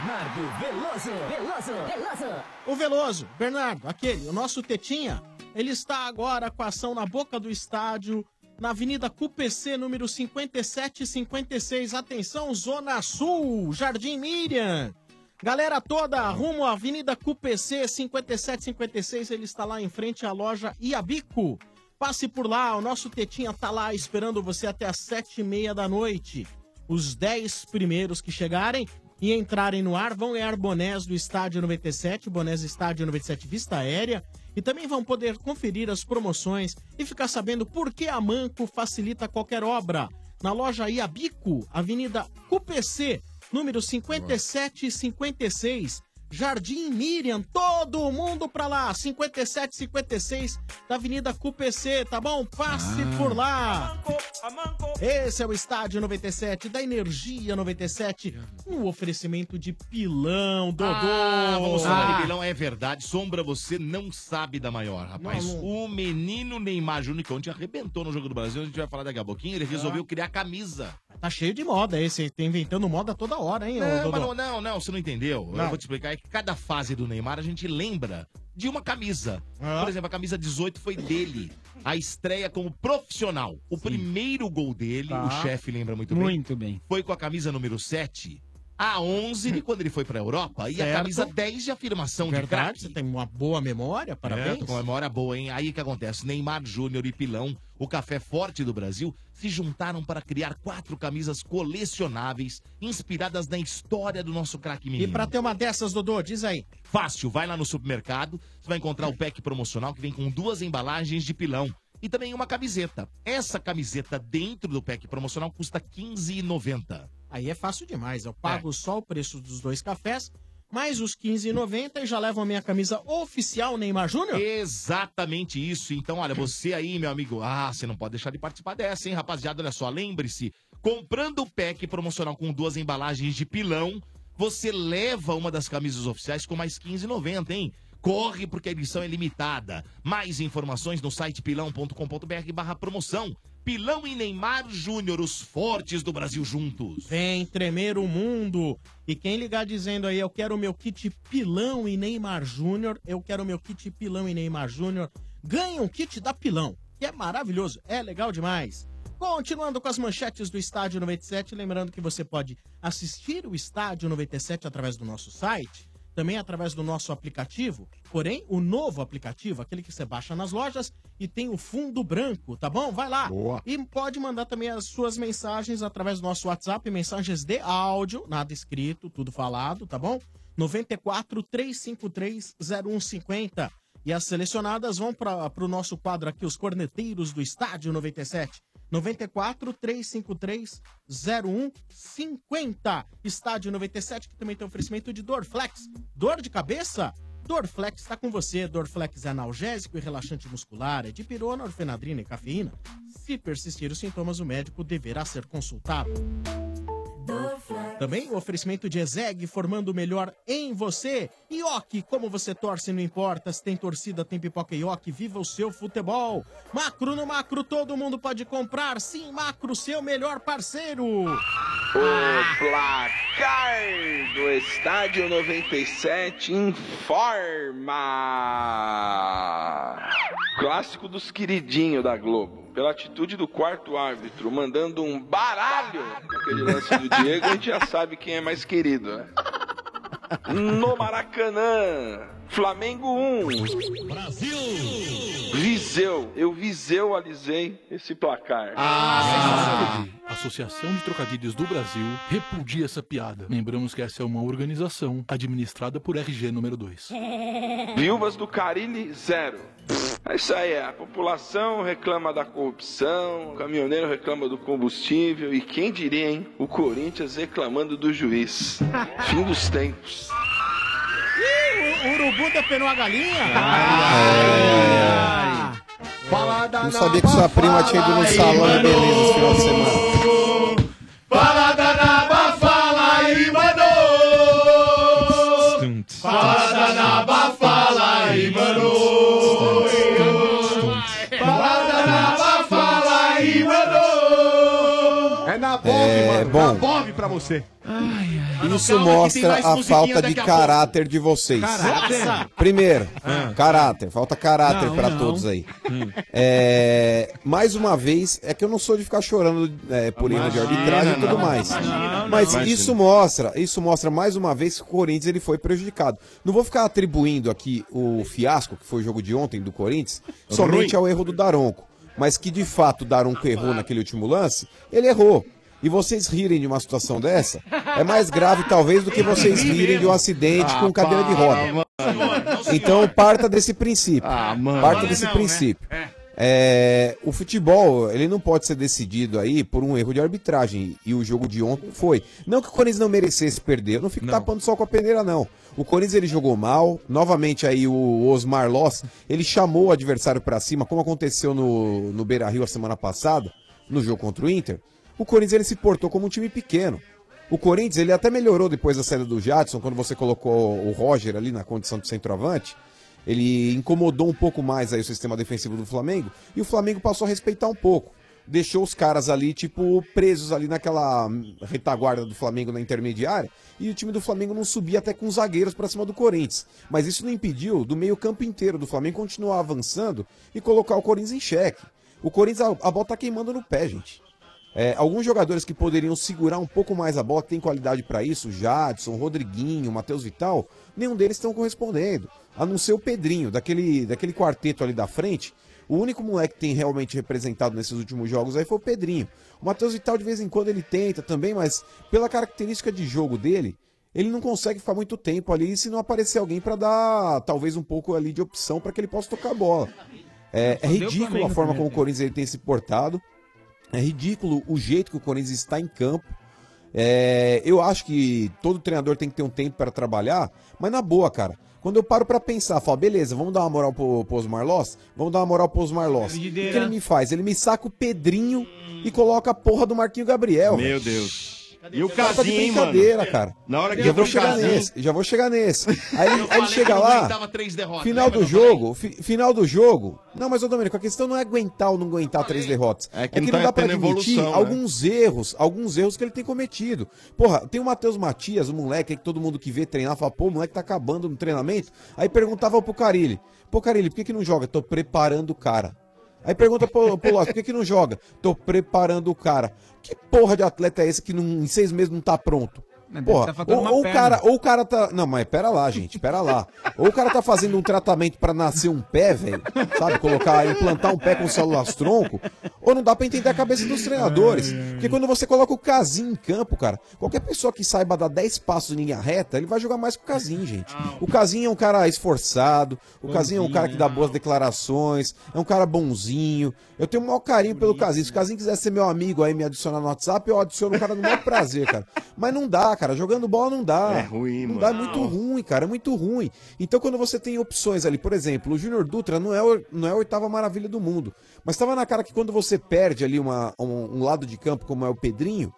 Bernardo Veloso. Veloso. Veloso. O Veloso, Bernardo, aquele, o nosso Tetinha, ele está agora com a ação na boca do estádio, na Avenida QPC, número 5756. Atenção, Zona Sul, Jardim Miriam. Galera toda, rumo à Avenida QPC 5756, ele está lá em frente à loja Iabico. Passe por lá, o nosso Tetinha tá lá esperando você até às sete e meia da noite. Os 10 primeiros que chegarem e entrarem no ar vão ganhar bonés do Estádio 97, bonés Estádio 97 Vista Aérea, e também vão poder conferir as promoções e ficar sabendo por que a Manco facilita qualquer obra. Na loja Iabico, Avenida QPC, número 5756, Jardim Miriam, todo mundo pra lá, 5756 da Avenida QPC, tá bom? Passe Ah. por lá. Esse é o Estádio 97 da Energia 97, um oferecimento de pilão, Dodô. Ah, vamos falar Ah. de Milão, é verdade. Sombra, você não sabe da maior, rapaz. Não, não. O menino Neymar Júnior, que ontem arrebentou no Jogo do Brasil, a gente vai falar daqui a pouquinho, ele resolveu criar camisa. Tá cheio de moda esse, tá inventando moda toda hora, hein, ô, Não, Dodô? não, não, não, você não entendeu. Não. Eu vou te explicar. É que cada fase do Neymar a gente lembra de uma camisa. Ah. Por exemplo, a camisa 18 foi dele. A estreia como profissional. O primeiro gol dele, Tá. o chefe lembra muito bem. Muito bem. Foi com a camisa número 7. A 11 de quando ele foi pra Europa. E a Certo. camisa 10 de afirmação de Verdade, craque. você tem uma boa memória, parabéns. É, com memória boa, hein? Aí que acontece? Neymar Júnior e Pilão, o café forte do Brasil, se juntaram para criar quatro camisas colecionáveis inspiradas na história do nosso craque E menino. pra ter uma dessas, Dodô, diz aí. Fácil, vai lá no supermercado, você vai encontrar o pack promocional que vem com duas embalagens de pilão e também uma camiseta. Essa camiseta dentro do pack promocional custa R$ 15,90. Aí é fácil demais. Eu pago só o preço dos dois cafés, mais os 15,90 e já levo a minha camisa oficial Neymar Júnior? Exatamente isso. Então, olha, você aí, meu amigo, ah, você não pode deixar de participar dessa, hein, rapaziada? Olha só, lembre-se, comprando o pack promocional com duas embalagens de pilão, você leva uma das camisas oficiais com mais 15,90, hein? Corre porque a edição é limitada. Mais informações no site pilão.com.br barra promoção. Pilão e Neymar Júnior, os fortes do Brasil juntos. Vem tremer o mundo. E quem ligar dizendo aí, eu quero o meu kit Pilão e Neymar Júnior, eu quero o meu kit Pilão e Neymar Júnior, ganha um kit da Pilão, que é maravilhoso, é legal demais. Continuando com as manchetes do Estádio 97, lembrando que você pode assistir o Estádio 97 através do nosso site, também através do nosso aplicativo, porém o novo aplicativo, aquele que você baixa nas lojas e tem o fundo branco, tá bom? Vai lá. E pode mandar também as suas mensagens através do nosso WhatsApp, mensagens de áudio, nada escrito, tudo falado, tá bom? 94 353 0150. E as selecionadas vão para o nosso quadro aqui, os corneteiros do Estádio 97. 94 353 0150. Estádio 97, que também tem oferecimento de Dorflex. Dor de cabeça? Dorflex está com você. Dorflex é analgésico e relaxante muscular, é de pirona, orfenadrina e cafeína. Se persistir os sintomas, o médico deverá ser consultado. Também o oferecimento de Ezeg, formando o melhor em você. Ioki, como você torce, não importa. Se tem torcida, tem pipoca Ioki, viva o seu futebol. Macro no Macro, todo mundo pode comprar. Sim, Macro, seu melhor parceiro. O placar do Estádio 97 informa. Clássico dos queridinhos da Globo. Pela atitude do quarto árbitro, mandando um baralho naquele lance do Diego, a gente já sabe quem é mais querido, né? No Maracanã, Flamengo 1. Brasil! Viseu. Eu Viseu-alisei esse placar. A Associação de Trocadilhos do Brasil repudia essa piada. Lembramos que essa é uma organização administrada por RG número 2. Viúvas do Carilli, zero. É isso aí, a população reclama da corrupção, o caminhoneiro reclama do combustível e quem diria, hein? O Corinthians reclamando do juiz. Fim dos tempos. O urubu depenou a galinha? Não sabia que sua prima tinha ido no salão de beleza esse final de semana. Fala danaba, fala aí, mano! Fala danaba, fala aí, mano! Fala danaba, fala aí, mano! É na Bov, É, mano. bom. Na Bov pra você. Isso mostra a falta de caráter de vocês. Caráter? Primeiro, Ah. caráter. Falta caráter não. todos aí. É, mais uma vez, é que eu não sou de ficar chorando é, por erro de arbitragem e tudo mais. Mas isso mostra, isso mostra mais uma vez que o Corinthians ele foi prejudicado. Não vou ficar atribuindo aqui o fiasco, que foi o jogo de ontem do Corinthians, somente ao erro do Daronco. Mas que de fato o Daronco errou naquele último lance, ele errou. E vocês rirem de uma situação dessa é mais grave, talvez, do que vocês rirem de um acidente Ah, com cadeira de roda. Então parta desse princípio. Parta desse princípio. É, o futebol, ele não pode ser decidido aí por um erro de arbitragem. E o jogo de ontem foi. Não que o Corinthians não merecesse perder, eu não fico tapando só com a peneira, não. O Corinthians ele jogou mal. Novamente aí o Osmar Loss, ele chamou o adversário pra cima, como aconteceu no, no Beira Rio a semana passada, no jogo contra o Inter. O Corinthians ele se portou como um time pequeno. O Corinthians ele até melhorou depois da saída do Jadson, quando você colocou o Roger ali na condição de centroavante. Ele incomodou um pouco mais aí o sistema defensivo do Flamengo e o Flamengo passou a respeitar um pouco. Deixou os caras ali, tipo, presos ali naquela retaguarda do Flamengo na intermediária e o time do Flamengo não subia até com os zagueiros pra cima do Corinthians. Mas isso não impediu do meio-campo inteiro do Flamengo continuar avançando e colocar o Corinthians em xeque. O Corinthians, a, a bola tá queimando no pé, gente. É, alguns jogadores que poderiam segurar um pouco mais a bola, que tem qualidade pra isso, Jadson, Rodriguinho, Matheus Vital, nenhum deles estão correspondendo. A não ser o Pedrinho, daquele, daquele quarteto ali da frente. O único moleque que tem realmente representado nesses últimos jogos aí foi o Pedrinho. O Matheus Vital de vez em quando ele tenta também, mas pela característica de jogo dele, ele não consegue ficar muito tempo ali se não aparecer alguém pra dar talvez um pouco ali de opção pra que ele possa tocar a bola. É, é ridículo a forma no como o primeiro Corinthians ele tem se portado. É ridículo o jeito que o Corinthians está em campo. É, eu acho que todo treinador tem que ter um tempo para trabalhar, mas na boa, cara. Quando eu paro pra pensar, falo, beleza, vamos dar uma moral pro, pro Osmar Loss? Vamos dar uma moral pro Osmar Loss. O que, que ele me faz? Ele me saca o Pedrinho e coloca a porra do Marquinho Gabriel. Meu velho. Deus. E o tá de casinho, hein, mano? cara. Na hora que já vou o chegar Casim- nesse, já vou chegar nesse. Aí, ele- aí ele chega que não lá, derrotas, final lembra do que jogo, fi- final do jogo. Não, mas ô Domênico, a questão não é aguentar ou não aguentar três derrotas. É que não tá dá pra tendo admitir evolução, né? alguns erros, alguns erros que ele tem cometido. Porra, tem o Matheus Matias, o moleque que todo mundo que vê treinar fala, pô, o moleque tá acabando no treinamento. Aí perguntava pro Carilli, pô Carilli, por que que não joga? Tô preparando o cara. Aí pergunta pro, pro Lopes, por que, que não joga? Tô preparando o cara. Que porra de atleta é esse que não- em seis meses não tá pronto? Porra, tá ou, ou o cara, ou o cara tá. Não, mas pera lá, gente, pera lá. Ou o cara tá fazendo um tratamento pra nascer um pé, velho, sabe? Colocar, implantar um pé com células tronco, ou não dá pra entender a cabeça dos treinadores. Porque quando você coloca o Casim em campo, cara, qualquer pessoa que saiba dar 10 passos em linha reta, ele vai jogar mais que o Casim, gente. O Casim é um cara esforçado, o Casim é um cara que dá boas declarações, é um cara bonzinho. Eu tenho o maior carinho pelo Casim. Se o Casim quiser ser meu amigo aí, me adicionar no WhatsApp, eu adiciono o cara no maior prazer, cara. Mas não dá, cara. Jogando bola não dá. É ruim, não mano. dá, é muito ruim, cara. É muito ruim. Então, quando você tem opções ali, por exemplo, o Júnior Dutra não é, não é a oitava maravilha do mundo. Mas tava na cara que quando você perde ali uma, um, um lado de campo, como é o Pedrinho,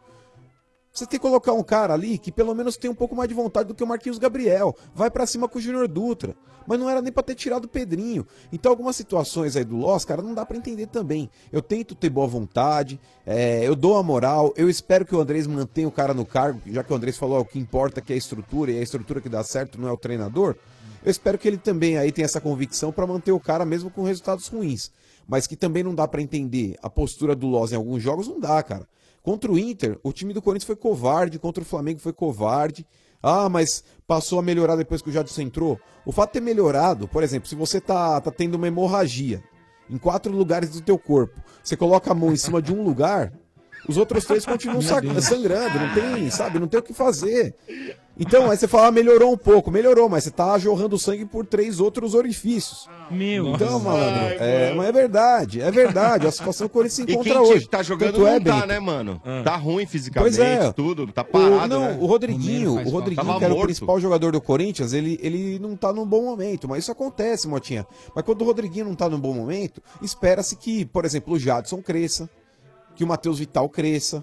você tem que colocar um cara ali que pelo menos tem um pouco mais de vontade do que o Marquinhos Gabriel. Vai pra cima com o Júnior Dutra. Mas não era nem pra ter tirado o Pedrinho. Então, algumas situações aí do Loss, cara, não dá pra entender também. Eu tento ter boa vontade, é, eu dou a moral, eu espero que o Andrés mantenha o cara no cargo, já que o Andrés falou, o que importa é que é a estrutura, e a estrutura que dá certo não é o treinador. Eu espero que ele também aí tenha essa convicção pra manter o cara mesmo com resultados ruins. Mas que também não dá pra entender a postura do Loss em alguns jogos, não dá, cara. Contra o Inter, o time do Corinthians foi covarde, contra o Flamengo foi covarde. Ah, mas passou a melhorar depois que o Jadson entrou. O fato de ter melhorado, por exemplo, se você tá, tá tendo uma hemorragia em quatro lugares do teu corpo, você coloca a mão em cima de um lugar, os outros três continuam sangrando, não tem, sabe, não tem o que fazer. Então, aí você fala, ah, melhorou um pouco, melhorou, mas você tá jorrando sangue por três outros orifícios. Meu Então, malandro, é, mas é verdade, é verdade. A situação que o Corinthians se E encontra quem hoje. tá jogando Tanto não é, tá, né, mano? Tá ruim fisicamente, Pois é. tudo, tá parado, o, não, né? o Rodriguinho, faz o Rodriguinho, que era Tava o principal jogador do Corinthians, ele, ele não tá num bom momento, mas isso acontece, Motinha. Mas quando o Rodriguinho não tá num bom momento, espera-se que, por exemplo, o Jadson cresça, que o Matheus Vital cresça.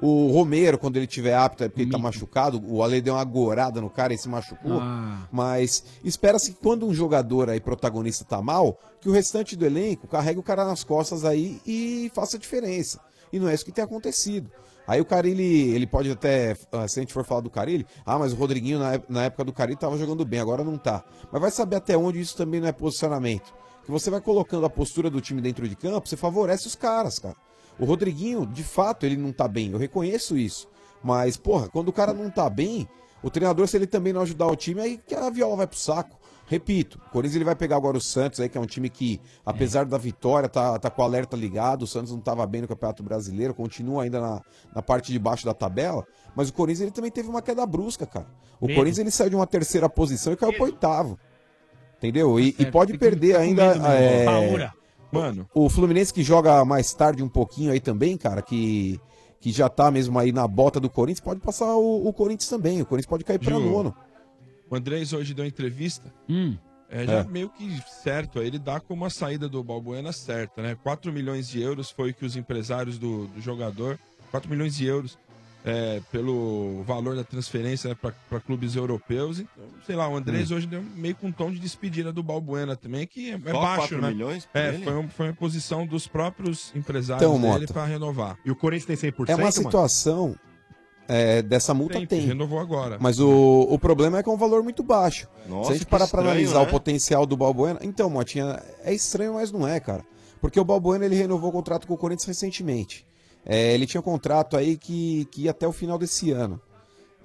O Romero, quando ele tiver apto, é porque ele tá machucado. O Ale deu uma gorada no cara e se machucou. Ah. Mas espera-se que quando um jogador aí protagonista tá mal, que o restante do elenco carregue o cara nas costas aí e faça diferença. E não é isso que tem acontecido. Aí o Carilli, ele pode até, ah, se a gente for falar do Carilli, ah, mas o Rodriguinho na, ép- na época do Carilli tava jogando bem, agora não tá. Mas vai saber até onde isso também não é posicionamento. Que você vai colocando a postura do time dentro de campo, você favorece os caras, cara. O Rodriguinho, de fato, ele não tá bem, eu reconheço isso. Mas, porra, quando o cara não tá bem, o treinador, se ele também não ajudar o time, aí que a viola vai pro saco. Repito, o Corinthians ele vai pegar agora o Santos aí, que é um time que, apesar da vitória, tá, tá com o alerta ligado. O Santos não tava bem no Campeonato Brasileiro, continua ainda na, na parte de baixo da tabela. Mas o Corinthians ele também teve uma queda brusca, cara. O Medo. Corinthians ele saiu de uma terceira posição e caiu pro oitavo. Entendeu? E, e certo, pode perder ainda. mesmo. é. Mano. O Fluminense que joga mais tarde um pouquinho aí também, cara, que, que já tá mesmo aí na bota do Corinthians, pode passar o, o Corinthians também. O Corinthians pode cair pra Ju, nono. O Andrés hoje deu entrevista. Hum. É, já É. meio que certo, aí ele dá como a saída do Balbuena certa, né? 4 milhões de euros foi o que os empresários do, do jogador, 4 milhões de euros é, pelo valor da transferência né, para clubes europeus. Então, sei lá, o Andrés Hum. hoje deu meio com um tom de despedida do Balbuena também, que é, é baixo, 4 né? milhões É, foi, um- foi uma posição dos próprios empresários Então, dele para renovar. E o Corinthians tem 100%, É uma situação é, dessa multa Tem, tem. renovou agora. Mas o, o problema é que é um valor muito baixo. Nossa, Se a gente parar pra estranho, analisar né? o potencial do Balbuena. Então, Motinha, é estranho, mas não é, cara. Porque o Balbuena ele renovou o contrato com o Corinthians recentemente. É, ele tinha um contrato aí que, que ia até o final desse ano.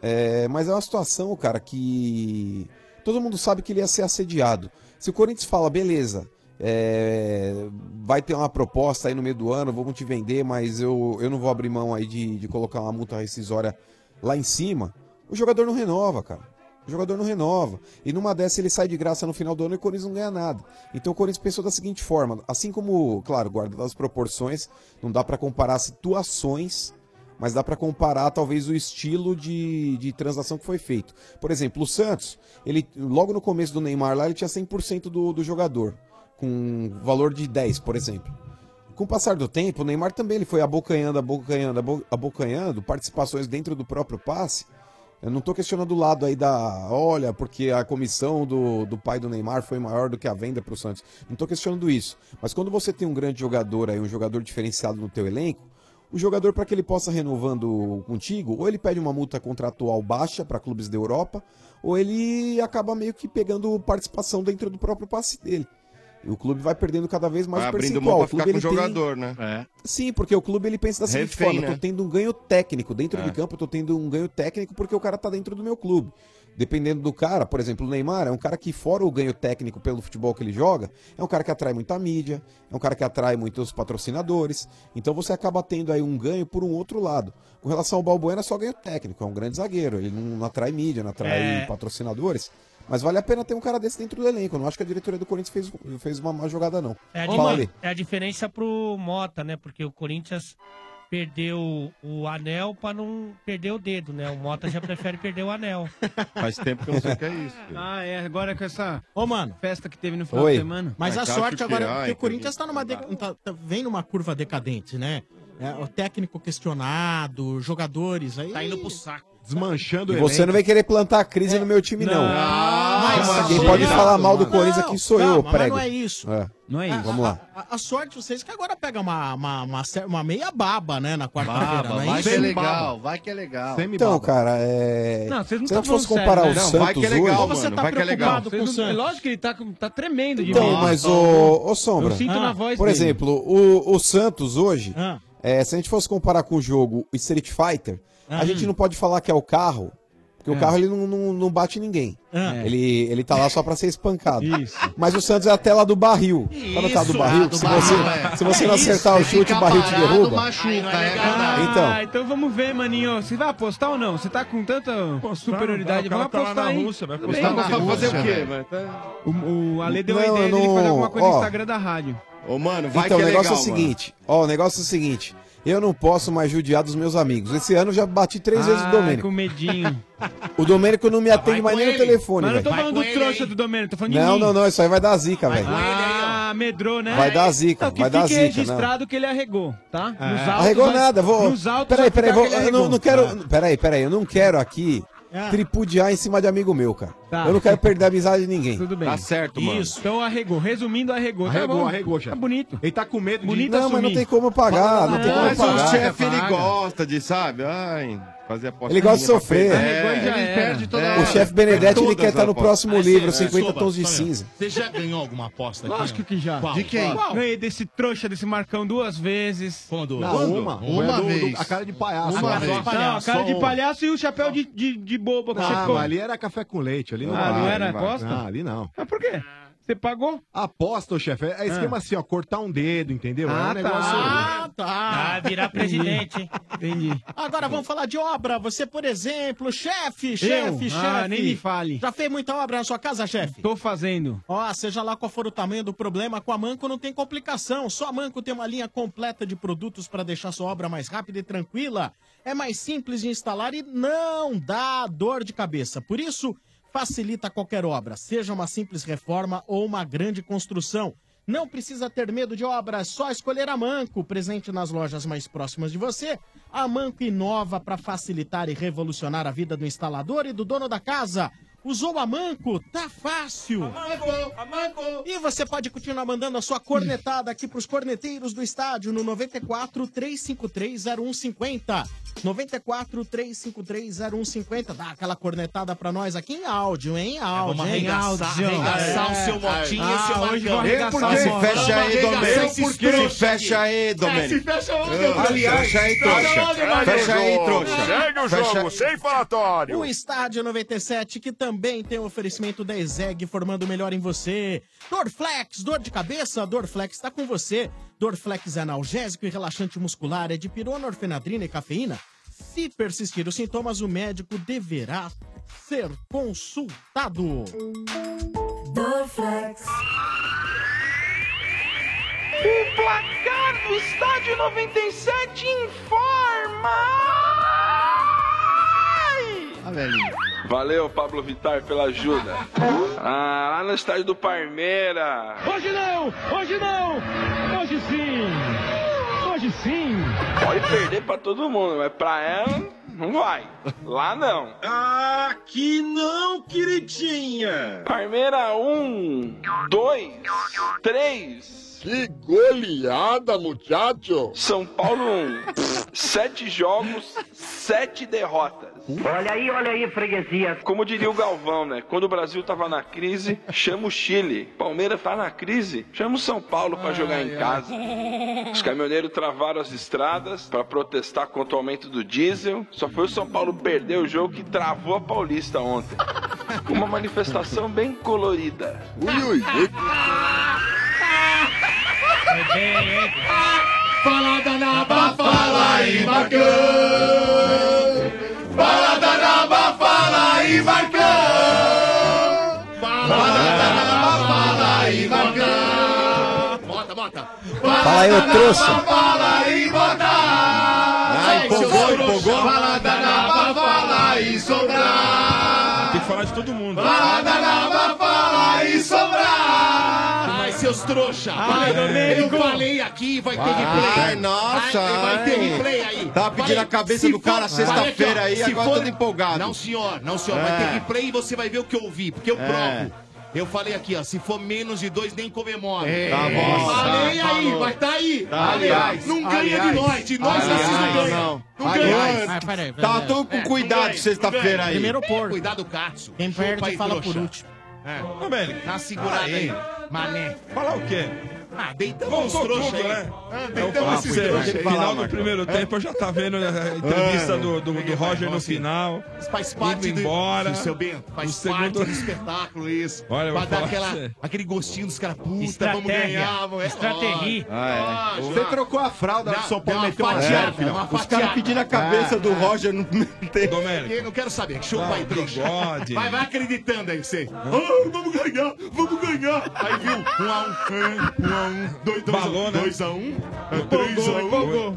É, mas é uma situação, cara, que todo mundo sabe que ele ia ser assediado. Se o Corinthians fala, beleza, é, vai ter uma proposta aí no meio do ano, vamos te vender, mas eu, eu não vou abrir mão aí de, de colocar uma multa rescisória lá em cima, o jogador não renova, cara. O jogador não renova. E numa dessa ele sai de graça no final do ano e o Corinthians não ganha nada. Então o Corinthians pensou da seguinte forma: assim como, claro, guarda as proporções, não dá pra comparar situações, mas dá pra comparar talvez o estilo de, de transação que foi feito. Por exemplo, o Santos, ele logo no começo do Neymar lá, ele tinha 100% do, do jogador, com valor de 10, por exemplo. Com o passar do tempo, o Neymar também ele foi abocanhando, abocanhando, abo- abocanhando participações dentro do próprio passe. Eu não tô questionando o lado aí da. Olha, porque a comissão do, do pai do Neymar foi maior do que a venda pro Santos. Não tô questionando isso. Mas quando você tem um grande jogador aí, um jogador diferenciado no teu elenco, o jogador, para que ele possa renovando contigo, ou ele pede uma multa contratual baixa para clubes da Europa, ou ele acaba meio que pegando participação dentro do próprio passe dele. E o clube vai perdendo cada vez mais Vai o percentual. mão pra O clube, ficar com ele tem- jogador, né? É. Sim, porque o clube ele pensa da seguinte Refém, forma: eu né? tô tendo um ganho técnico. Dentro É. de campo, eu tô tendo um ganho técnico porque o cara tá dentro do meu clube. Dependendo do cara, por exemplo, o Neymar é um cara que, fora o ganho técnico pelo futebol que ele joga, é um cara que atrai muita mídia, é um cara que atrai muitos patrocinadores. Então você acaba tendo aí um ganho por um outro lado. Com relação ao Balbuena, é só ganho técnico, é um grande zagueiro. Ele não, não atrai mídia, não atrai É. patrocinadores. Mas vale a pena ter um cara desse dentro do elenco. Eu não acho que a diretoria do Corinthians fez, fez uma má jogada, não. É a, Fala é a diferença pro Mota, né? Porque o Corinthians perdeu o anel pra não perder o dedo, né? O Mota já prefere perder o anel. Faz tempo que eu não sei o que é isso. Ah, é, agora com essa Ô, mano. festa que teve no final Oi. de semana. Mas a Mas sorte que- agora, ai, porque o que Corinthians tá numa. de- tá, tá- vem numa curva decadente, né? É, o técnico questionado, jogadores aí. Tá indo pro saco. Desmanchando E o você elenco. não vai querer plantar crise no meu time, não. Mas Quem a pode sorte- falar mal do Não, Corinthians aqui sou eu, calma, mas prego. não é isso. É. Não é A- isso. Vamos lá. A, a sorte de vocês é que agora pega uma, uma, uma, uma meia baba, né, na quarta-feira, Baba, não é vai isso? que é legal, vai que é legal. Então, cara, é. Não, vocês não Se a tão gente fosse falando comparar sério, o? Santos Não, vai que é legal, hoje. Ou você mano, tá vai que é legal. preocupado com o não- é Santos? lógico que ele tá, tá tremendo de Então, mal. mas o, o Sombra, Eu sinto Ah, na voz por dele. exemplo, o, o Santos hoje, Ah. é, se a gente fosse comparar com o jogo Street Fighter, Ah. a gente não pode falar que é o carro, porque o É. carro ele não, não, não bate ninguém. Ah. Ele, ele tá lá só pra ser espancado. Isso. Mas o Santos é a tela do barril. Sabe a tela do barril? ah, do se, barril, você, é. se você não É isso, acertar o chute, o barril te derruba. machuca, é. Então. Ah, então vamos ver, maninho. Você vai apostar ou não? Você tá com tanta superioridade. o cara Vamos tá apostar na aí. Rússia, vai apostar na Vai Rússia, fazer o quê, velho. velho? Tá- O, o Ale deu a Não, ideia eu dele não- fazer alguma coisa no ó. Instagram da rádio. Ô, mano, vai então, que o é negócio legal, é o seguinte, ó, o negócio é o seguinte, eu não posso mais judiar dos meus amigos. Esse ano eu já bati três vezes o Ah, Domênico. com medinho. O Domênico não me atende mais nem no telefone, Mas não velho. tô falando do trouxa do Domênico, tô falando de Não, mim. não, não, isso aí vai dar zica, velho. Ah, medrou, né? Vai dar zica, Não, vai dar fique zica, registrado que ele arregou, tá? Nos altos Arregou vai- nada, vou. Nos altos Peraí, peraí, vou, que ele eu não, não quero. Peraí, peraí, eu não quero aqui tripudiar em cima de amigo meu, cara. Tá. Eu não quero perder a amizade de ninguém. Tudo bem. Isso. Então arregou. Resumindo, arregou. Tá Arregou, bom. arregou, chefe. Tá bonito. Ele tá com medo Bonito Não, mas não tem como pagar, não tem como Mas o pagar. chefe, ele gosta de, sabe? Ai, fazer aposta. Ele gosta de sofrer. ele perde toda O chefe Benedetti, ele quer estar no próximo livro, Aí, cê- 50 Soba, tons de Soba, cinza. Você já ganhou alguma aposta aqui? Lógico que já. Qual? De quem? Qual? Ganhei desse trouxa, desse Marcão duas vezes. Quando? Não, uma. Uma É do- vez. do- a cara de palhaço. Uma A cara de vez. palhaço. Não, a cara de uma. palhaço e o chapéu de, de, de boba que Não, você ficou. mas ali era café com leite, ali não Ah, não era aposta? Não, ali não. Mas por quê? Você pagou? Aposta, ô chefe. É esquema assim, ó, cortar um dedo, entendeu? é Ah, um negócio... Ah, tá. Ah, virar presidente, hein? Entendi. Agora vamos falar de obra. Você, por exemplo, chefe, chefe, chefe. Ah, nem me fale. Já fez muita obra na sua casa, chefe? Tô fazendo. Ó, seja lá qual for o tamanho do problema, com a Manco não tem complicação. Só a Manco tem uma linha completa de produtos para deixar sua obra mais rápida e tranquila. É mais simples de instalar e não dá dor de cabeça. Por isso, facilita qualquer obra, seja uma simples reforma ou uma grande construção. Não precisa ter medo de obra, é só escolher a Manco, presente nas lojas mais próximas de você. A Manco inova para facilitar e revolucionar a vida do instalador e do dono da casa. Usou a Manco? Tá fácil. E você pode continuar mandando a sua cornetada aqui pros corneteiros do estádio no 94 353 0150. 94 353 0150. Dá aquela cornetada pra nós aqui em áudio, hein? Em áudio, vamos hein? arregaçar, áudio. arregaçar o seu Motinha e o seu Ah, hoje E por quê? fecha aí, Domênico. Se fecha aí, Domênico. se fecha onde, Ah, Domênico? Fecha aí, trouxa. Fecha aí, trouxa. Segue o jogo, sem falatório. O Estádio 97, que também tem o oferecimento da Ezeg, formando o melhor em você. Dorflex, dor de cabeça? Dorflex está com você. Dorflex é analgésico e relaxante muscular, é de pirona, orfenadrina e cafeína. Se persistir os sintomas, o médico deverá ser consultado. Dorflex. O placar do estádio 97 informa. Valeu, Pablo Vittar, pela ajuda. Ah, lá no estádio do Parmeira. Hoje não! Hoje não! Hoje sim! Hoje sim! Pode perder pra todo mundo, mas pra ela não vai. Lá não. Aqui não, queridinha! Parmeira 1, 2, 3. Que goleada, muchacho! São Paulo 1. Sete jogos, sete derrotas. Olha aí, olha aí, freguesia. Como diria o Galvão, né? Quando o Brasil tava na crise, chama o Chile. Palmeiras tá na crise, chama o São Paulo pra jogar em casa. Os caminhoneiros travaram as estradas pra protestar contra o aumento do diesel. Só foi o São Paulo perder o jogo que travou a Paulista ontem. Uma manifestação bem colorida. Ui, ui, ui. Fala da naba, fala aí, Marcão! Fala da naba, fala aí, Marcão! Fala da naba, fala aí, Marcão! Bota, bota. Fala aí, ô trouxa. Fala aí, bota! Ah, empolgou, empolgou. Fala da seus trouxa, Ai, vai, Domênico. eu falei aqui, vai ter Ai, replay. nossa, vai, vai ter ai. replay aí. Tava pedindo a cabeça do cara for- sexta-feira aqui, ó, aí, se agora todo empolgado. Não, senhor, não, senhor, vai É. ter replay e você vai ver o que eu ouvi, porque eu É. provo. Eu falei aqui, ó, se for menos de dois, nem comemora. É. Tá bom. Falei Tá, aí, vai tá aí. Tá, aliás, não ganha aliás. de nós, de nós Aliás, vocês não ganham. não. Não Aliás. ganha. Ah, peraí, peraí. Tá todo com cuidado sexta-feira aí. Primeiro porco. Cuidado, Cássio. Quem perde fala trouxa. por último. É. Dá uma segurada Aí. Mané. Falar o quê? Ah, deitamos Voltou trouxa tudo, aí. né? É, então, você, né? final do primeiro tempo, eu já tá vendo a entrevista é. do, do, Roger no assim. final. Faz parte embora. Do, seu Bento, faz parte do espetáculo isso. Olha, vai dar aquela, aquele gostinho dos caras puta, vamos ganhar. Estratégia. É, ah, é. Você trocou a fralda do né? São Paulo meteu uma fatiada. Os caras pedindo a cabeça do ah, ah. Roger no tempo. Não quero saber, que show vai trouxa. Vai, vai acreditando aí você. Ah, vamos ganhar, vamos ganhar. Aí viu, 1x1, 1x1, 2x1, 2x1. 3 a 1 empolgou.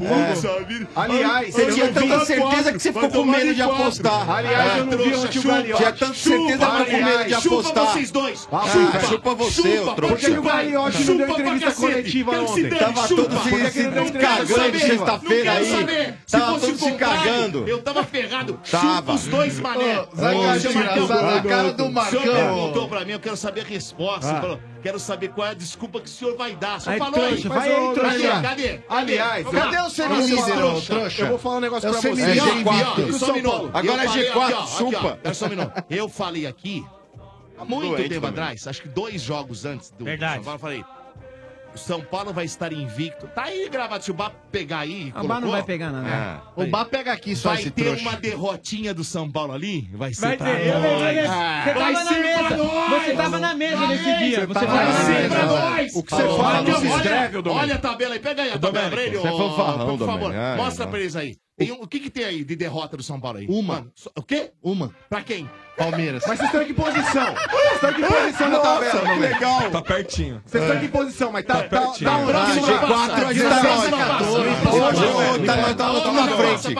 Aliás, você tinha tanta certeza que você ficou com medo de apostar. Aliás, eu não vi ontem o Gagliotti. Tinha tanta certeza que ficou com medo de apostar. Chupa vocês dois. Ah, é, chupa você, ô trouxa. Por que o Gagliotti não deu entrevista coletiva ontem? Tava todo se cagando sexta-feira aí. Tava todo se cagando. Eu tava ferrado. Chupa os dois, mané. Vai, Marcão. A cara do Marcão. O senhor perguntou pra mim, eu quero saber a resposta. Ah. Você falou... Quero saber qual é a desculpa que o senhor vai dar. Só aí, falou trouxa, aí. Vai aí, trouxa. Cadê? Aliás, cadê, cadê o semilíder? Eu vou falar um negócio é pra você. É G4. Só minuto. Agora é G4, chupa. Só um minuto. Eu falei aqui, há muito tempo atrás, acho que dois jogos antes do... Verdade. Agora eu falei... São Paulo vai estar invicto. Tá aí, Gravatiubá pegar aí. Ah, o Bá não vai pegar nada. né? É. O Bá pega aqui só Vai ter trouxa. uma derrotinha do São Paulo ali? Vai ser Vai pra ter. Nós. você tava na mesa. Você tava na mesa nesse dia. Você tava na mesa. O que você fala não se escreve, ô Olha a tabela aí. Pega aí a tabela, Domênico, Aurelio. É por favor, mostra pra eles aí. O que, que tem aí de derrota do São Paulo aí? Uma. o quê? Uma. Pra quem? Palmeiras. Mas vocês estão em que posição? Vocês estão em que posição na tabela? Que legal. Tá pertinho. Vocês estão em que posição? Mas tá, tá, tá, de 4 a 19. Hoje tá, tá, tá, tá, tá na frente.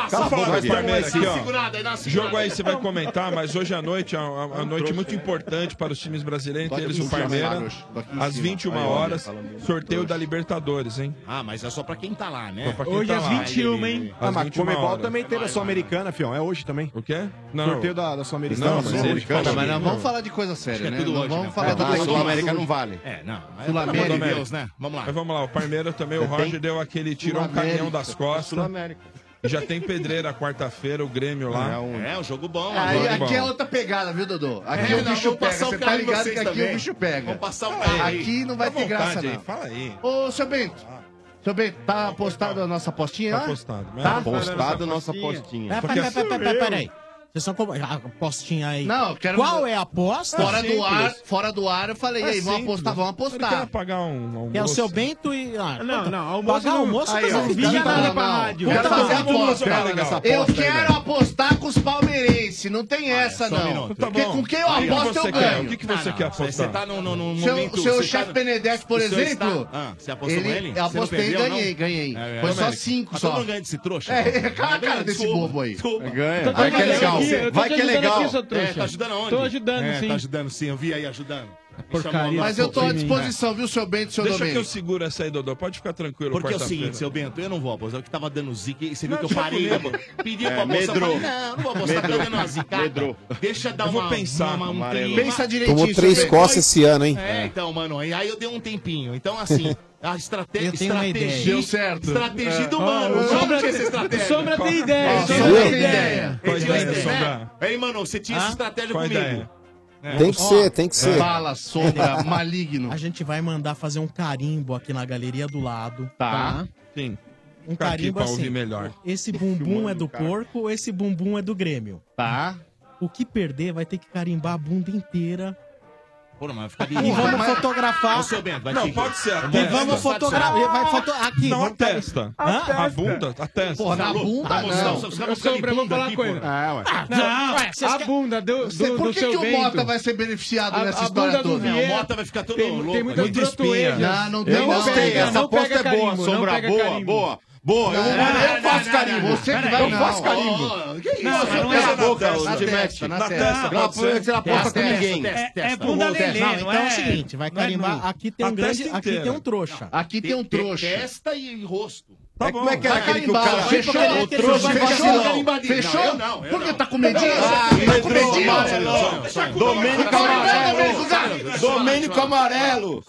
Jogo aí você vai comentar, mas hoje à noite é uma noite muito importante para os times brasileiros, entre eles o Palmeiras. Às 21 horas, sorteio da Libertadores, hein? Ah, mas é só pra quem tá lá, né? Hoje tá às 21, hein? Ah, mas Comebol também teve a Sul-Americana, fião. É hoje também. O quê? Sorteio da Sul-Americana. Tipo, mas não, vamos falar de coisa séria, é né? Vamos né? falar é do da Sul-América não vale. É, não. É Sul-América, Deus, né? Vamos lá. Mas vamos lá, o Palmeiras também, o Roger deu aquele tiro um caminhão das costas. Sul-América. Já tem pedreira quarta-feira, o Grêmio lá. É um, é um jogo bom. Aí, jogo aqui bom. é outra pegada, viu, Dodô? Aqui é, o bicho não, pega. Você tá ligado que aqui também. o bicho pega. Vamos passar o carro. Aqui não vai ter graça, aí. não. Fala aí. Ô, seu Bento. Ah. Seu Bento, tá, tá apostado a nossa apostinha? Tá apostado. Tá né? apostado a nossa apostinha. Assim, peraí, peraí, peraí. Vocês como. A apostinha aí. Não, quero. Qual é a aposta? Fora é do ar, fora do ar, eu falei, É e aí, vamos apostar, vamos apostar. Pagar um almoço. É o seu Bento e. Ah, Não, não, almoço Pagar almoço Aí, é não. Quero fazer a aposta. Eu quero apostar com os palmeirenses, não tem essa não. Então tá Porque com quem eu aposto eu ganho. O que você quer apostar? Você tá Seu- momento- Seu chefe Benedetti, por exemplo, ah, você apostou ele? Eu apostei e ganhei, ganhei. É, Foi só cinco ah, só. todo mundo ganha desse trouxa. É, então. cara desse bobo aí. Ganha. Que é legal. Vai que é legal. Aqui, é, tá ajudando onde? Tô ajudando, é, sim. Tá ajudando, sim. Eu vi aí ajudando. Porcaria. Mas eu tô à disposição, viu, seu Bento, seu Deixa que eu seguro essa aí, Dodô. Pode ficar tranquilo. Porque é o seguinte, seu Bento, eu não vou apostar. que tava dando zica. E você viu Não, que eu parei. Pediu Pedi É, pra moça, não, não vou apostar, tá dando uma zica. Medrou. Deixa dar Eu vou uma, pensar. uma, um Pensa direitinho, Tomou três costas esse ano, hein? É, é então, mano, aí aí eu dei um tempinho. Então, assim, a estratégia. Eu tenho uma ideia. estratégia... Deu certo. Estratégia é. do mano. Ah, Sombra tinha essa estratégia. Sombra tem ideia, Ah, Sombra tem ideia. ideia. Qual é. Ei, mano, você tinha essa estratégia Qual comigo. ideia? É. Tem que ser, tem que ser. Bala, sônia maligno. A gente vai mandar fazer um carimbo aqui na galeria do lado. Tá. tá? Sim. Um carimbo aqui carimbo pra ouvir assim. melhor. Esse bumbum é do cara. porco, esse bumbum é do Grêmio. Tá. O que perder vai ter que carimbar a bunda inteira Pô, mas vai ficar E vamos fotografar. Ô, Bento, vai Não, pode ser. E vamos fotografar. Vai foto... Aqui, Não, a testa. A testa. A bunda, a testa. Porra, na bunda, Ah, não. Eu ficar de falar aqui, com ele. É, ué. Não, ué, a bunda do, do, Cê- por que que o Mota vai ser beneficiado A- nessa a história toda? O Mota vai ficar todo tem- tem louco, muita né? Muita espinha. Não, não tem, não. Essa aposta é boa, Sombra, boa, boa. Boa, eu, eu faço carimbo. Você que vai, eu faço carimbo. Que isso? Não, não é na boca, na testa. Na testa, Você não aposta com ninguém. É, é bunda lelê, não Então é o é? seguinte, vai é carimbar. Tá aqui tem um aqui tem um trouxa. Aqui tem um trouxa. Testa e rosto. Tá é, bom. Como é que era aquele que o cara fechou? O trouxa fechou? Fechou? Não, Por que tá com medinho? Ah, tá com medinho. Domênico Amarelo. Domênico Amarelo.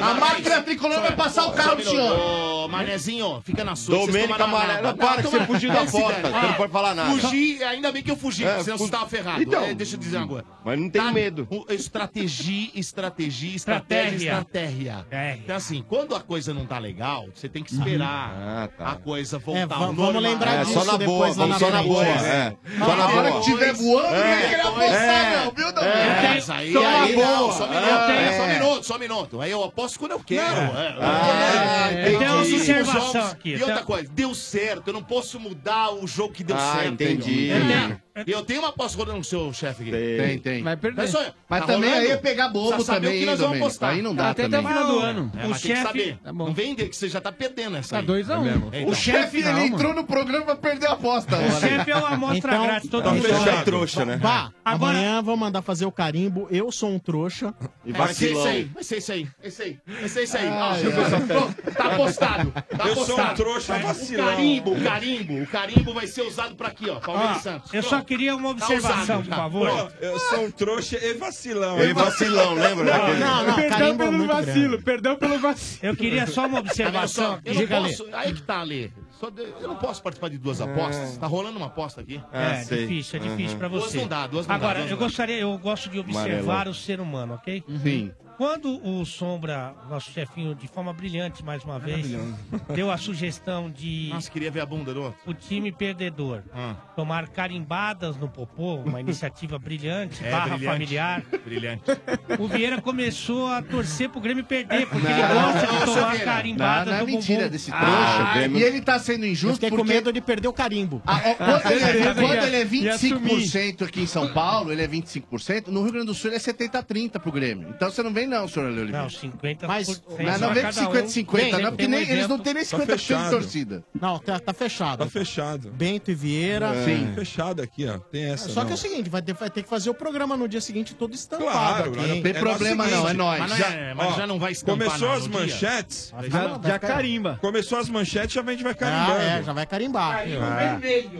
A máquina tricolor vai passar o carro do senhor. Manezinho, fica na sua. Domênico Amarelo. Para que você fugiu da porta. Você não pode falar nada. Fugi, ainda bem que eu fugi, é, senão você tava ferrado. então é, Deixa eu dizer agora. Mas não tem medo. Estratégia, estratégia, estratégia, estratégia. É. Então assim, quando a coisa não tá legal, você tem que esperar. Uhum. Ah, tá. a coisa voltar É, ao va- normal. vamos lembrar É, disso só na boa, depois vamos só na boa. É. Só na hora boa. que tiver voando, É. ninguém queria apostar, não, viu, Davi? É. Mas aí, Só aí, boa. não, só um minuto, É. só um minuto, só minuto. Aí eu aposto quando eu quero. É. Ah, É. Tem Observação aqui, E outra coisa, deu certo. Eu não posso mudar o jogo que deu Ah, certo. entendi. Eu tenho, E eu tenho uma aposta rodando com o seu chefe aqui. Tem, tem. Vai perder. Mas, olha, Mas tá também rolando? aí é pegar bobo Precisa saber também, o que nós hein, vamos Domênico? apostar. Aí não dá Até também. até o final do ano. É, O mas tem que chefe- saber. Tá bom. Não vem que você já tá perdendo essa Tá aí. 2 a 1 mesmo. É, então. O chefe, ele entrou no programa pra perder a aposta. O chefe é uma amostra Então, grátis todo tá mundo. É trouxa, né? Vá, Agora- amanhã vou mandar fazer o carimbo. Eu sou um trouxa. E É, vai ser isso aí, vai ser isso aí, esse aí, vai ser isso aí. Tá apostado, tá Eu sou um apostado. trouxa O vacilão. carimbo, o carimbo, o carimbo vai ser usado pra aqui, ó, Palmeiras Ó, Santos. eu só. Queria uma observação, por favor. Pô, eu sou um trouxa e vacilão. E vacilão, lembra? daquele? Não, não, Perdão é pelo vacilo, grande. perdão pelo vacilo. Eu queria só uma observação. só? Eu não Diga, Lê. posso, aí que tá, Lê. Só de- eu não posso participar de duas apostas. Tá rolando uma aposta aqui. Ah, é sei. difícil, é difícil Uhum. pra Duas você. não dá, duas não dá, Agora, duas eu não dá. gostaria, eu gosto de observar Amarelão. o ser humano, ok? Sim. Quando o Sombra, nosso chefinho, de forma brilhante, mais uma vez, deu a sugestão de Nossa, queria ver a bunda do outro. o time perdedor Ah. tomar carimbadas no popô, uma iniciativa brilhante, É, barra brilhante. familiar, Brilhante. o Vieira começou a torcer pro Grêmio perder, porque ele Não, gosta de não, tomar Vieira. carimbadas Não, não é no mentira bumbum. desse Ah, trouxa. Grêmio. e ele tá sendo Eu injusto com porque... medo de perder o carimbo. Ah, ó, quando, ele é, quando ele é ia 25% aqui em São Paulo, ele é 25%, no Rio Grande do Sul ele é 70-30 pro Grêmio. Então você não vem não, senhor Ale Oliveira. Não, 50 Mas- por- Não, não vem com cada um. 50-50, Tem, não, porque tem um nem, eles não têm nem Tá 50% de fechado. torcida. Não, tá, tá fechado. Tá fechado. Bento e Vieira. Sim. Fechado aqui, ó. Tem essa. Só que é não. o seguinte, vai ter, vai ter que fazer o programa no dia seguinte todo estampado Claro, aqui. não tem é problema seguinte, não, é nóis. Mas, não é, mas ó, já não vai estampar Começou as dia? manchetes. Vai Já, vai já carimba. Começou as manchetes, já a gente vai carimbando. Ah, é, já vai carimbar.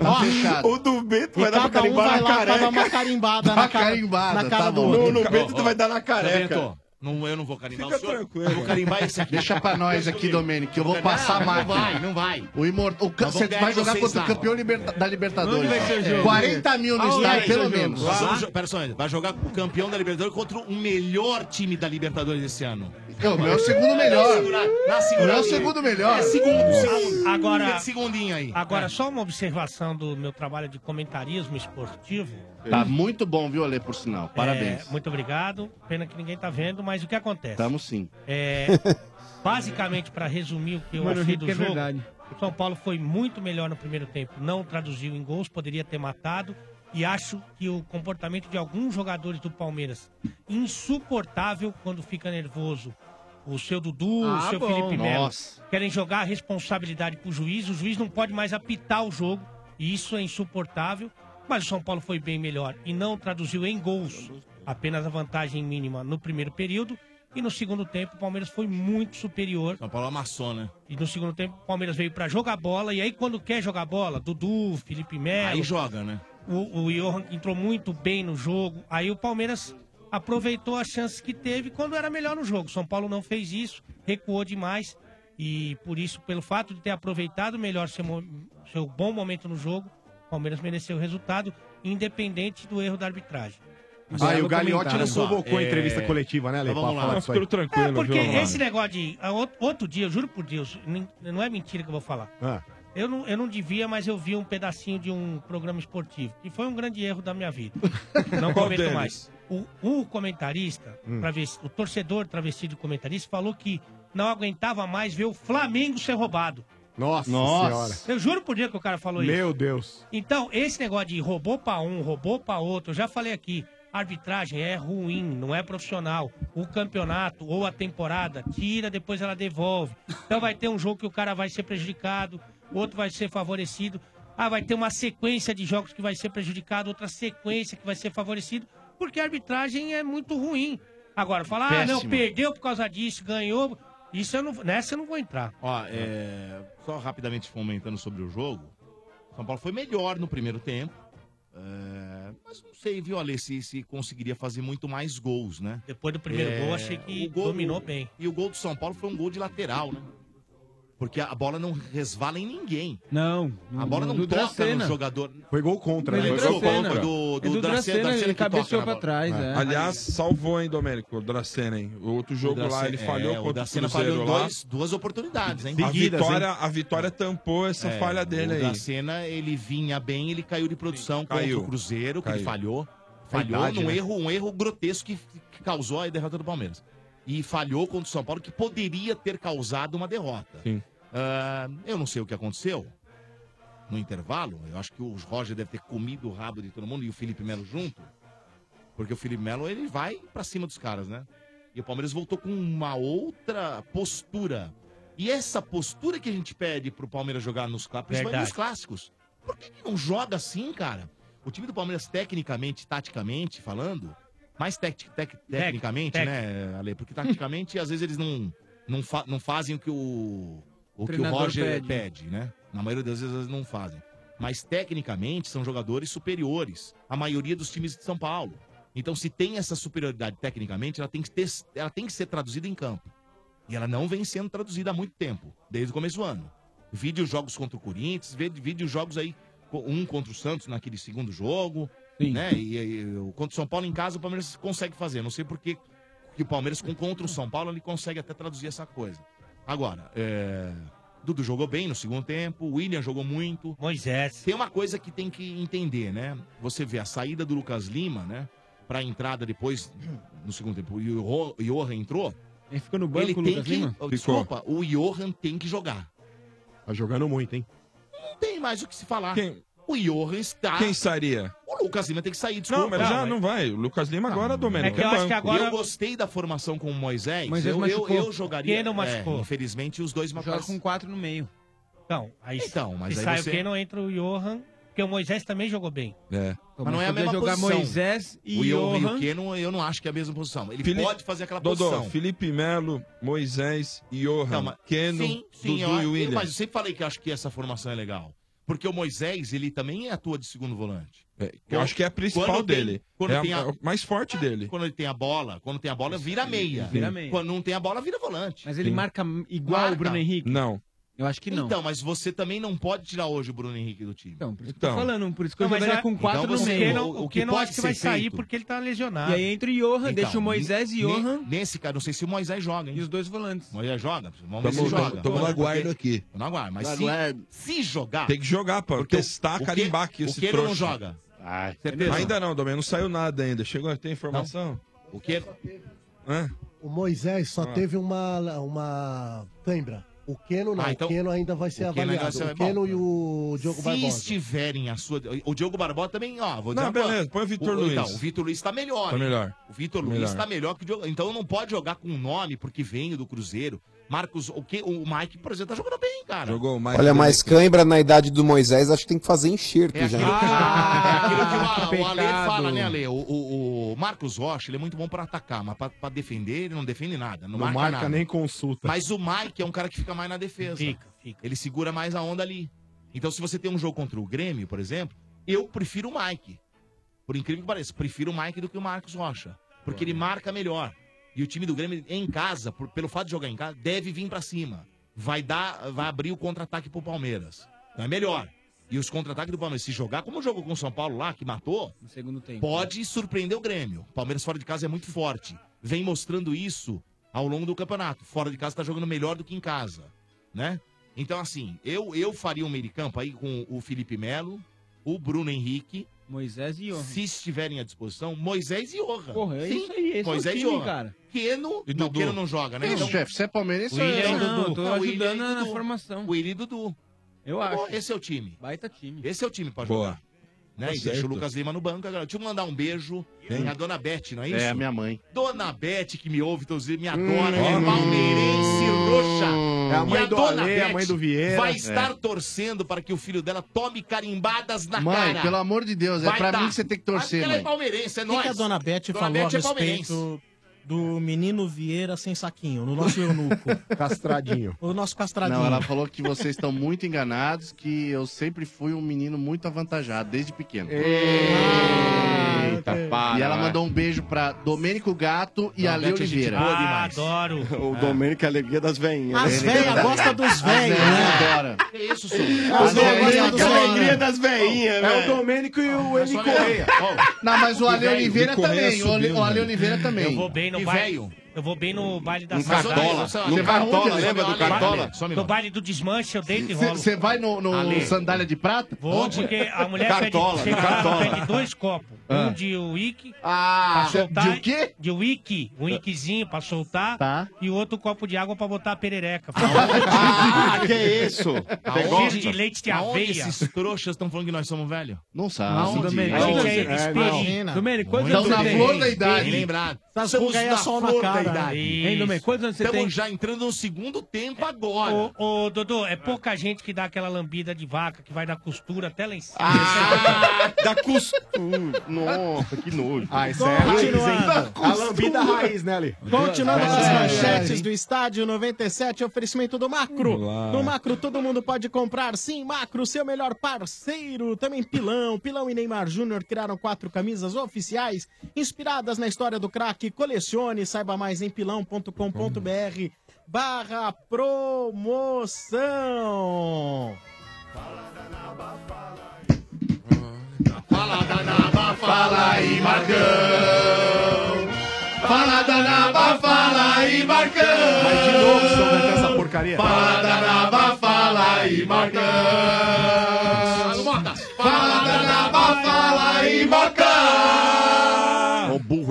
Tá Ó, fechado. O do Bento vai dar pra carimbar vai na lá pra dar careca. uma carimbada na cara, carimbada, na cara tá do outro. No, Bento Ó, tu vai dar na Tá careca. Não, eu não vou carimbar Fica o senhor. tranquilo. Eu vou carimbar esse aqui. Deixa pra nós aqui, Domênico, que eu vou passar a não, máquina. Não vai, não vai. O imortal. O ca- Você vai jogar contra o campeão liberta- da Libertadores. Onde vai ser o jogo? 40 mil no vai estádio, ser pelo menos. Vamos Pera só, vai jogar com o campeão da Libertadores contra o melhor time da Libertadores esse ano. O meu é o segundo melhor. Na O segunda meu é o segundo melhor. É segundo, segundo. Agora- Segundinho aí. Agora, só uma observação do meu trabalho de comentarismo esportivo. Tá muito bom, viu, Ale, por sinal. Parabéns. É, muito obrigado. Pena que ninguém tá vendo, mas o que acontece? Tamo sim. É, basicamente, para resumir o que eu Mano, achei do que é jogo, verdade. o São Paulo foi muito melhor no primeiro tempo, não traduziu em gols, poderia ter matado. E acho que o comportamento de alguns jogadores do Palmeiras, insuportável quando fica nervoso. O seu Dudu, Ah, o seu bom. Felipe Melo. Nossa. Querem jogar a responsabilidade pro juiz. O juiz não pode mais apitar o jogo. E isso é insuportável. Mas o São Paulo foi bem melhor e não traduziu em gols. Apenas a vantagem mínima no primeiro período. E no segundo tempo, o Palmeiras foi muito superior. São Paulo amassou, né? E no segundo tempo, o Palmeiras veio pra jogar bola. E aí, quando quer jogar bola, Dudu, Felipe Melo. Aí joga, né? O, o Johan entrou muito bem no jogo. Aí o Palmeiras aproveitou as chances que teve quando era melhor no jogo. São Paulo não fez isso, recuou demais. E por isso, pelo fato de ter aproveitado melhor seu, seu bom momento no jogo, o Palmeiras mereceu o resultado, independente do erro da arbitragem. Ah, e o Gagliotti não convocou a é- entrevista coletiva, né, Ale? Então vamos falar lá. disso aí. Tudo tranquilo, É, porque viu, esse negócio de. ah, out- Outro dia, eu juro por Deus, não é mentira que eu vou falar. Ah, Eu não, eu não devia, mas eu vi um pedacinho de um programa esportivo. E foi um grande erro da minha vida. Não comento deles? mais. O, o comentarista, travesti- o torcedor travestido de comentarista, falou que não aguentava mais ver o Flamengo ser roubado. Nossa, Nossa. senhora. Eu juro por Deus que o cara falou isso. Meu Deus. Então, esse negócio de roubou pra um, roubou pra outro, eu já falei aqui. Arbitragem é ruim, não é profissional. O campeonato ou a temporada tira, depois ela devolve. Então vai ter um jogo que o cara vai ser prejudicado, o outro vai ser favorecido. Ah, vai ter uma sequência de jogos que vai ser prejudicado, outra sequência que vai ser favorecido, porque a arbitragem é muito ruim. Agora, falar, ah, não, perdeu por causa disso, ganhou. Isso eu não, nessa eu não vou entrar. Ó, é, só rapidamente comentando sobre o jogo. São Paulo foi melhor no primeiro tempo. é, mas não sei, viu, Ale, se, se conseguiria fazer muito mais gols, né? Depois do primeiro É, gol, achei que o gol- dominou bem. E o gol do São Paulo foi um gol de lateral, né? Porque a bola não resvala em ninguém. Não. A bola não do toca Dracena. no jogador. Foi gol contra, né? Foi gol Dracena. contra do, É do, do Dracena, Dracena, Dracena ele cabeceou pra trás, é. Aliás, salvou, hein, Domênico? O Dracena, hein? O outro jogo O lá, Dracena- ele falhou é, o contra o Dracena falhou lá. dois, duas oportunidades, hein? A Seguidas, vitória, a vitória tampou essa É, falha dele o aí. Dracena, ele vinha bem, ele caiu de produção contra Caiu. o Cruzeiro, que ele Caiu. falhou. Falhou idade, num né? erro, um erro grotesco que, que causou a derrota do Palmeiras. E falhou contra o São Paulo, que poderia ter causado uma derrota. Ah, eu não sei o que aconteceu. no intervalo. Eu acho que o Roger deve ter comido o rabo de todo mundo e o Felipe Melo junto. Porque o Felipe Melo, ele vai pra cima dos caras, né? E o Palmeiras voltou com uma outra postura. E essa postura que a gente pede pro Palmeiras jogar nos principalmente nos clássicos. Por que, que não joga assim, cara? O time do Palmeiras, tecnicamente, taticamente falando, mais tec- tec- tecnicamente, tec. né, Ale? Porque taticamente, às vezes, eles não, não, fa- não fazem o que o, o, que o Roger pede. pede. né? Na maioria das vezes, eles não fazem. Mas, tecnicamente, são jogadores superiores. A maioria dos times de São Paulo. Então, se tem essa superioridade tecnicamente, ela tem que, ter, ela tem que ser traduzida em campo. E ela não vem sendo traduzida há muito tempo, desde o começo do ano. Vídeo jogos contra o Corinthians, vídeo jogos aí, um contra o Santos naquele segundo jogo, né? E, e- e o- contra o São Paulo em casa, o Palmeiras consegue fazer. Não sei por que o Palmeiras com- contra o São Paulo ele consegue até traduzir essa coisa. Agora, é... Dudu jogou bem no segundo tempo, o William jogou muito. Moisés. Tem uma coisa que tem que entender, né? Você vê a saída do Lucas Lima, né? Pra entrada depois, no segundo tempo, o Johan- o Johan entrou. Ele ficou no banco, Ele tem Lucas que. Lima? Desculpa, o Johan tem que jogar. Tá jogando muito, hein? Não tem mais o que se falar. Quem- O Johan está. Quem estaria? O Lucas Lima tem que sair, desculpa. Não, mas já não vai. O Lucas Lima agora, Domênico, é banco. Eu gostei da formação com o Moisés. Moisés eu, eu, machucou. eu jogaria. Quem não machucou? É, infelizmente, os dois Joga machucaram. com quatro no meio. Então, aí Então, mas se aí sai você- o Keno, entra o Johan, porque o Moisés também jogou bem. É. Mas não é a mesma jogar posição. Moisés e o Johan e o Keno, eu não acho que é a mesma posição. Ele Felipe- pode fazer aquela Dodô, posição. Felipe Melo, Moisés, Johan, Não, mas- Keno, sim, sim, Dudu eu, e William. Mas eu sempre falei que eu acho que essa formação é legal. Porque o Moisés, ele também atua de segundo volante. eu acho que é a principal Quando tem- dele. quando É a- tem a- é mais forte dele. Quando ele tem a bola, quando tem a bola, vira meia. Vira meia. Quando não tem a bola, vira volante. Mas ele marca igual o Bruno Henrique? Não. Eu acho que não. Então, mas você também não pode tirar hoje o Bruno Henrique do time. Então, por isso que eu tô falando, por isso que eu jogaria com quatro então no você- meio. o- o que Keno pode acho que vai ser sair feito- porque ele tá lesionado. E aí entra o Johan, deixa o Moisés e ne- Johan. Nesse cara, não sei se o Moisés joga, hein? E os dois volantes. Moisés joga? Vamos ver se tamo- joga. tamo na Porque- guarda aqui. Tô na guarda. Mas Na se, se jogar... Tem que jogar o- testar, o que- carimbar aqui o esse que ele não trouxa. joga? Certeza? Ainda não, Domênico. Não saiu nada ainda. Chegou, tem informação? O que? Hã? O Moisés só Ah. teve uma, uma cãibra. O Keno não, Ah, então- o Keno ainda vai ser o Keno ainda avaliado. vai ser- o Keno bom, e o Diogo Se Barbosa. estiverem a sua. O Diogo Barbosa também, ó, vou dizer Não, uma coisa. beleza, põe o Vitor Luiz. Então, o Vitor Luiz tá melhor. Tá hein? melhor. O Vitor Tá Luiz melhor. tá melhor que o Diogo. Então não pode jogar com o nome porque veio do Cruzeiro. Marcos, o que o Mike, por exemplo, tá jogando bem, cara. Jogou mais. Olha, mais cãibra na idade do Moisés, acho que tem que fazer enxerto É já. aquilo, que, é aquilo que o, o. Ale fala, né, Ale? O, o- o Marcos Rocha, ele é muito bom pra atacar, mas pra, pra defender, ele não defende nada. Não, Não marca, marca nada. nem consulta. Mas o Mike é um cara que fica mais na defesa. Fica, fica. Ele segura mais a onda ali. Então, se você tem um jogo contra o Grêmio, por exemplo, eu prefiro o Mike. Por incrível que pareça, prefiro o Mike do que o Marcos Rocha. Porque ele marca melhor. E o time do Grêmio, em casa, por- pelo fato de jogar em casa, deve vir pra cima. Vai dar, vai abrir o contra-ataque pro Palmeiras. Então é melhor. E os contra-ataques do Palmeiras, se jogar como jogou com o São Paulo lá, que matou, No segundo tempo. pode surpreender o Grêmio. O Palmeiras fora de casa é muito forte. Vem mostrando isso ao longo do campeonato. Fora de casa tá jogando melhor do que em casa, né? Então, assim, eu, eu faria um meio de campo aí com o Felipe Melo, o Bruno Henrique. Moisés e Johan. Se estiverem à disposição, Moisés e Johan. Porra, é Sim, isso aí, esse é o Moisés time, e Johan. cara. Keno, E não, Dudu? Keno não joga, né? Isso, Então, chefe, você é palmeirense ou William é- e Não, Dudu. eu tô Não, William ajudando e na Dudu. formação. William e Dudu. Eu Tá bom, acho. Esse é o time. Baita time. Esse é o time pra Boa. jogar. Né? Tá e deixa certo. o Lucas Lima no banco agora. Deixa eu mandar um beijo. Quem? A dona Beth, não é isso? É, a minha mãe. Dona Beth, que me ouve, todos me adora, Hum. é palmeirense roxa. É a E mãe do dona Ale, a Beth mãe do Vieira. Vai É. estar torcendo para que o filho dela tome carimbadas na Mãe, cara. pelo amor de Deus, é Vai pra dar. mim que você tem que torcer, Mas ela é mãe. palmeirense, é O que, nóis. que a dona Beth Dona falou Beth a é respeito palmeirense. Do menino Vieira sem saquinho, no nosso eunuco? Castradinho. o nosso castradinho. Não, ela falou que vocês estão muito enganados, que eu sempre fui um menino muito avantajado, desde pequeno. Eita, para. E ela mandou um beijo pra Domênico Gato e Ale é Oliveira. Ah, demais. adoro. O Domênico é a alegria das veinhas. As velhas gostam dos velhos, né? Adora. Que isso, senhor? As velhas gostam alegria das veinhas, É o Domênico e o Eli Só Correia. Não, mas o Ale Oliveira também. O Ale? Oliveira também. Eu vou bem no E baile. velho. Eu vou bem no baile da Um. Cartola. Você No Cartola, lembra do Cartola? No baile do desmanche, eu deito e rolo. cê vai no- no Ale. sandália de prata? Vou, Onde? porque a mulher Cartola, pede, no Cartola. pede dois copos. Ah. Um de wiki Ah, pra soltar. de o quê? De wiki. Um wikizinho pra soltar. Tá. E outro copo de água pra botar a perereca. Ah, que isso? Aonde de leite de Aonde aveia. esses trouxas estão falando que nós somos velhos? Não sabe. Aonde? Domênico, A gente é É, experiente. não. Domênico, quantos Estão anos na você tem? flor da idade. Lembrado. Aí é na sol na flor da cara. idade. Hein, Domênico, quantos anos você Estamos tem? já entrando no segundo tempo agora. Ô, ô, Dodô, é pouca gente que dá aquela lambida de vaca que vai da costura até lá em cima. Ah, da costura. Nossa, que nojo. Ah, isso é raiz, hein? A lambida raiz, né, Ali? Continuando É, nas é, manchetes é. do estádio 97, oferecimento do Macro. Olá. No Macro todo mundo pode comprar, sim, Macro, seu melhor parceiro. Também Pilão. Pilão e Neymar Júnior criaram quatro camisas oficiais inspiradas na história do craque. Colecione, saiba mais em pilão.com.br barra promoção. Fala da Naba, fala aí, Marcão. Fala da Naba, fala aí, Marcão. Mas de novo, essa porcaria. Fala da Naba, fala aí, Marcão.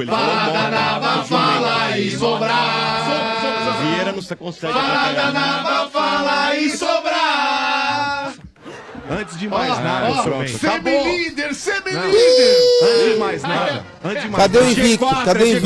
Ele Fala falou da moda. Naba, fala aí, Sobrar. Vieira não se consegue Fala da Naba, fala aí, Sobrar. Antes de mais nada, ó, São Bento. Semi-líder, semi-líder. Antes de mais nada, antes de mais Cadê o invicto? G4, Cadê o G4,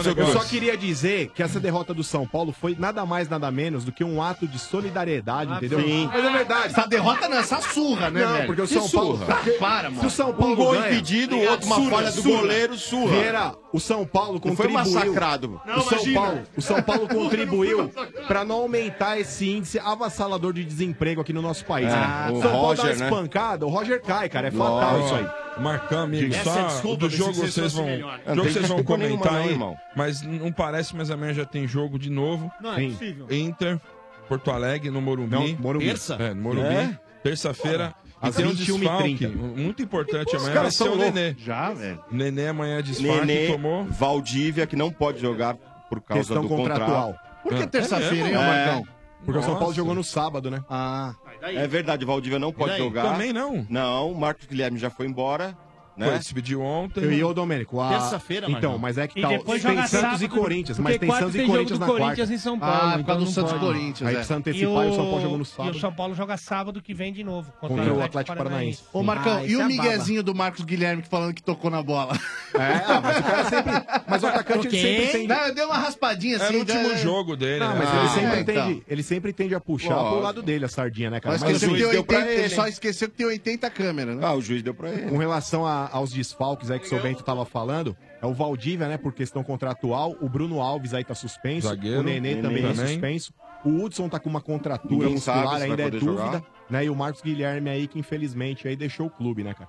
invicto? Eu só queria dizer que essa derrota do São Paulo foi nada mais, nada menos do que um ato de solidariedade, entendeu? sim. Mas é verdade. Essa derrota não, essa surra, né, Não, velho? porque o Que São Paulo. surra? Para, mano. Se o São Paulo Um gol ganha- impedido, o outro uma Surra, falha do surra. goleiro, surra. Vieira, o São Paulo Não foi contribuiu. massacrado. O Não, São imagina. Paulo, o São Paulo contribuiu para não aumentar esse índice avassalador de desemprego aqui no nosso país. Ah, né? o São Paulo dá uma Roger, né? espancada, o Roger cai, cara. É fatal isso aí. Marcão, amigo, Essa só é desculpa do jogo que vocês fosse vão, melhor. o Não jogo tem vocês vão desculpa nenhuma comentar não, aí, irmão. mas não parece, mas amanhã já tem jogo de novo. Não é Sim. possível. Inter, Porto Alegre, no Morumbi. Não, Morumbi. Terça? É, no Morumbi. É? Terça-feira. E Às tem um 21h30. desfalque muito importante Os amanhã, vai caras ser são o loucos. Nenê. Já, velho. Nenê amanhã desfalque, Nenê, tomou... Valdívia, que não pode jogar por causa Questão do contratual. contrato. Por que É terça-feira, hein? Marcão? Porque o São Paulo Nossa. jogou no sábado, né? Ah. É verdade, Valdívia não pode jogar. Também não. Não, Marcos Guilherme já foi embora. Né? Foi, despediu ontem. Eu e o Domênico. a- Terça-feira, Então, mas é que E tá. depois tem joga Santos e sábado, Corinthians, mas tem Santos e Corinthians na Corinthians quarta. em São Paulo, Ah, por causa do Santos e. Corinthians. Aí é. precisa antecipar e o São Paulo jogou no E o sábado. São Paulo joga sábado que vem de novo. Contra o Atlético Paranaense. Ô, Marcão, Ah, e o é miguezinho do Marcos Guilherme que falando que tocou na bola? É, mas o cara sempre. Mas o atacante sempre tem. Não, eu dei uma raspadinha É assim. último né? jogo dele, Não, né? mas Ah, ele, sempre é, então. tende, ele sempre tende a puxar Lógico. pro lado dele a sardinha, né, cara? Mas Mas esqueceu o que juiz tem deu pra 80, ele. ele só esqueceu que tem 80 câmeras, né? Ah, o juiz deu pra ele. Com relação a- aos desfalques aí que o seu Bento tava falando, é o Valdívia, né, por questão contratual, o Bruno Alves aí tá suspenso, Zagueiro, o Nenê, Nenê também, é também. suspenso, o Hudson tá com uma contratura Ninguém muscular, ainda é dúvida, jogar. né, e o Marcos Guilherme aí que infelizmente aí deixou o clube, né, cara?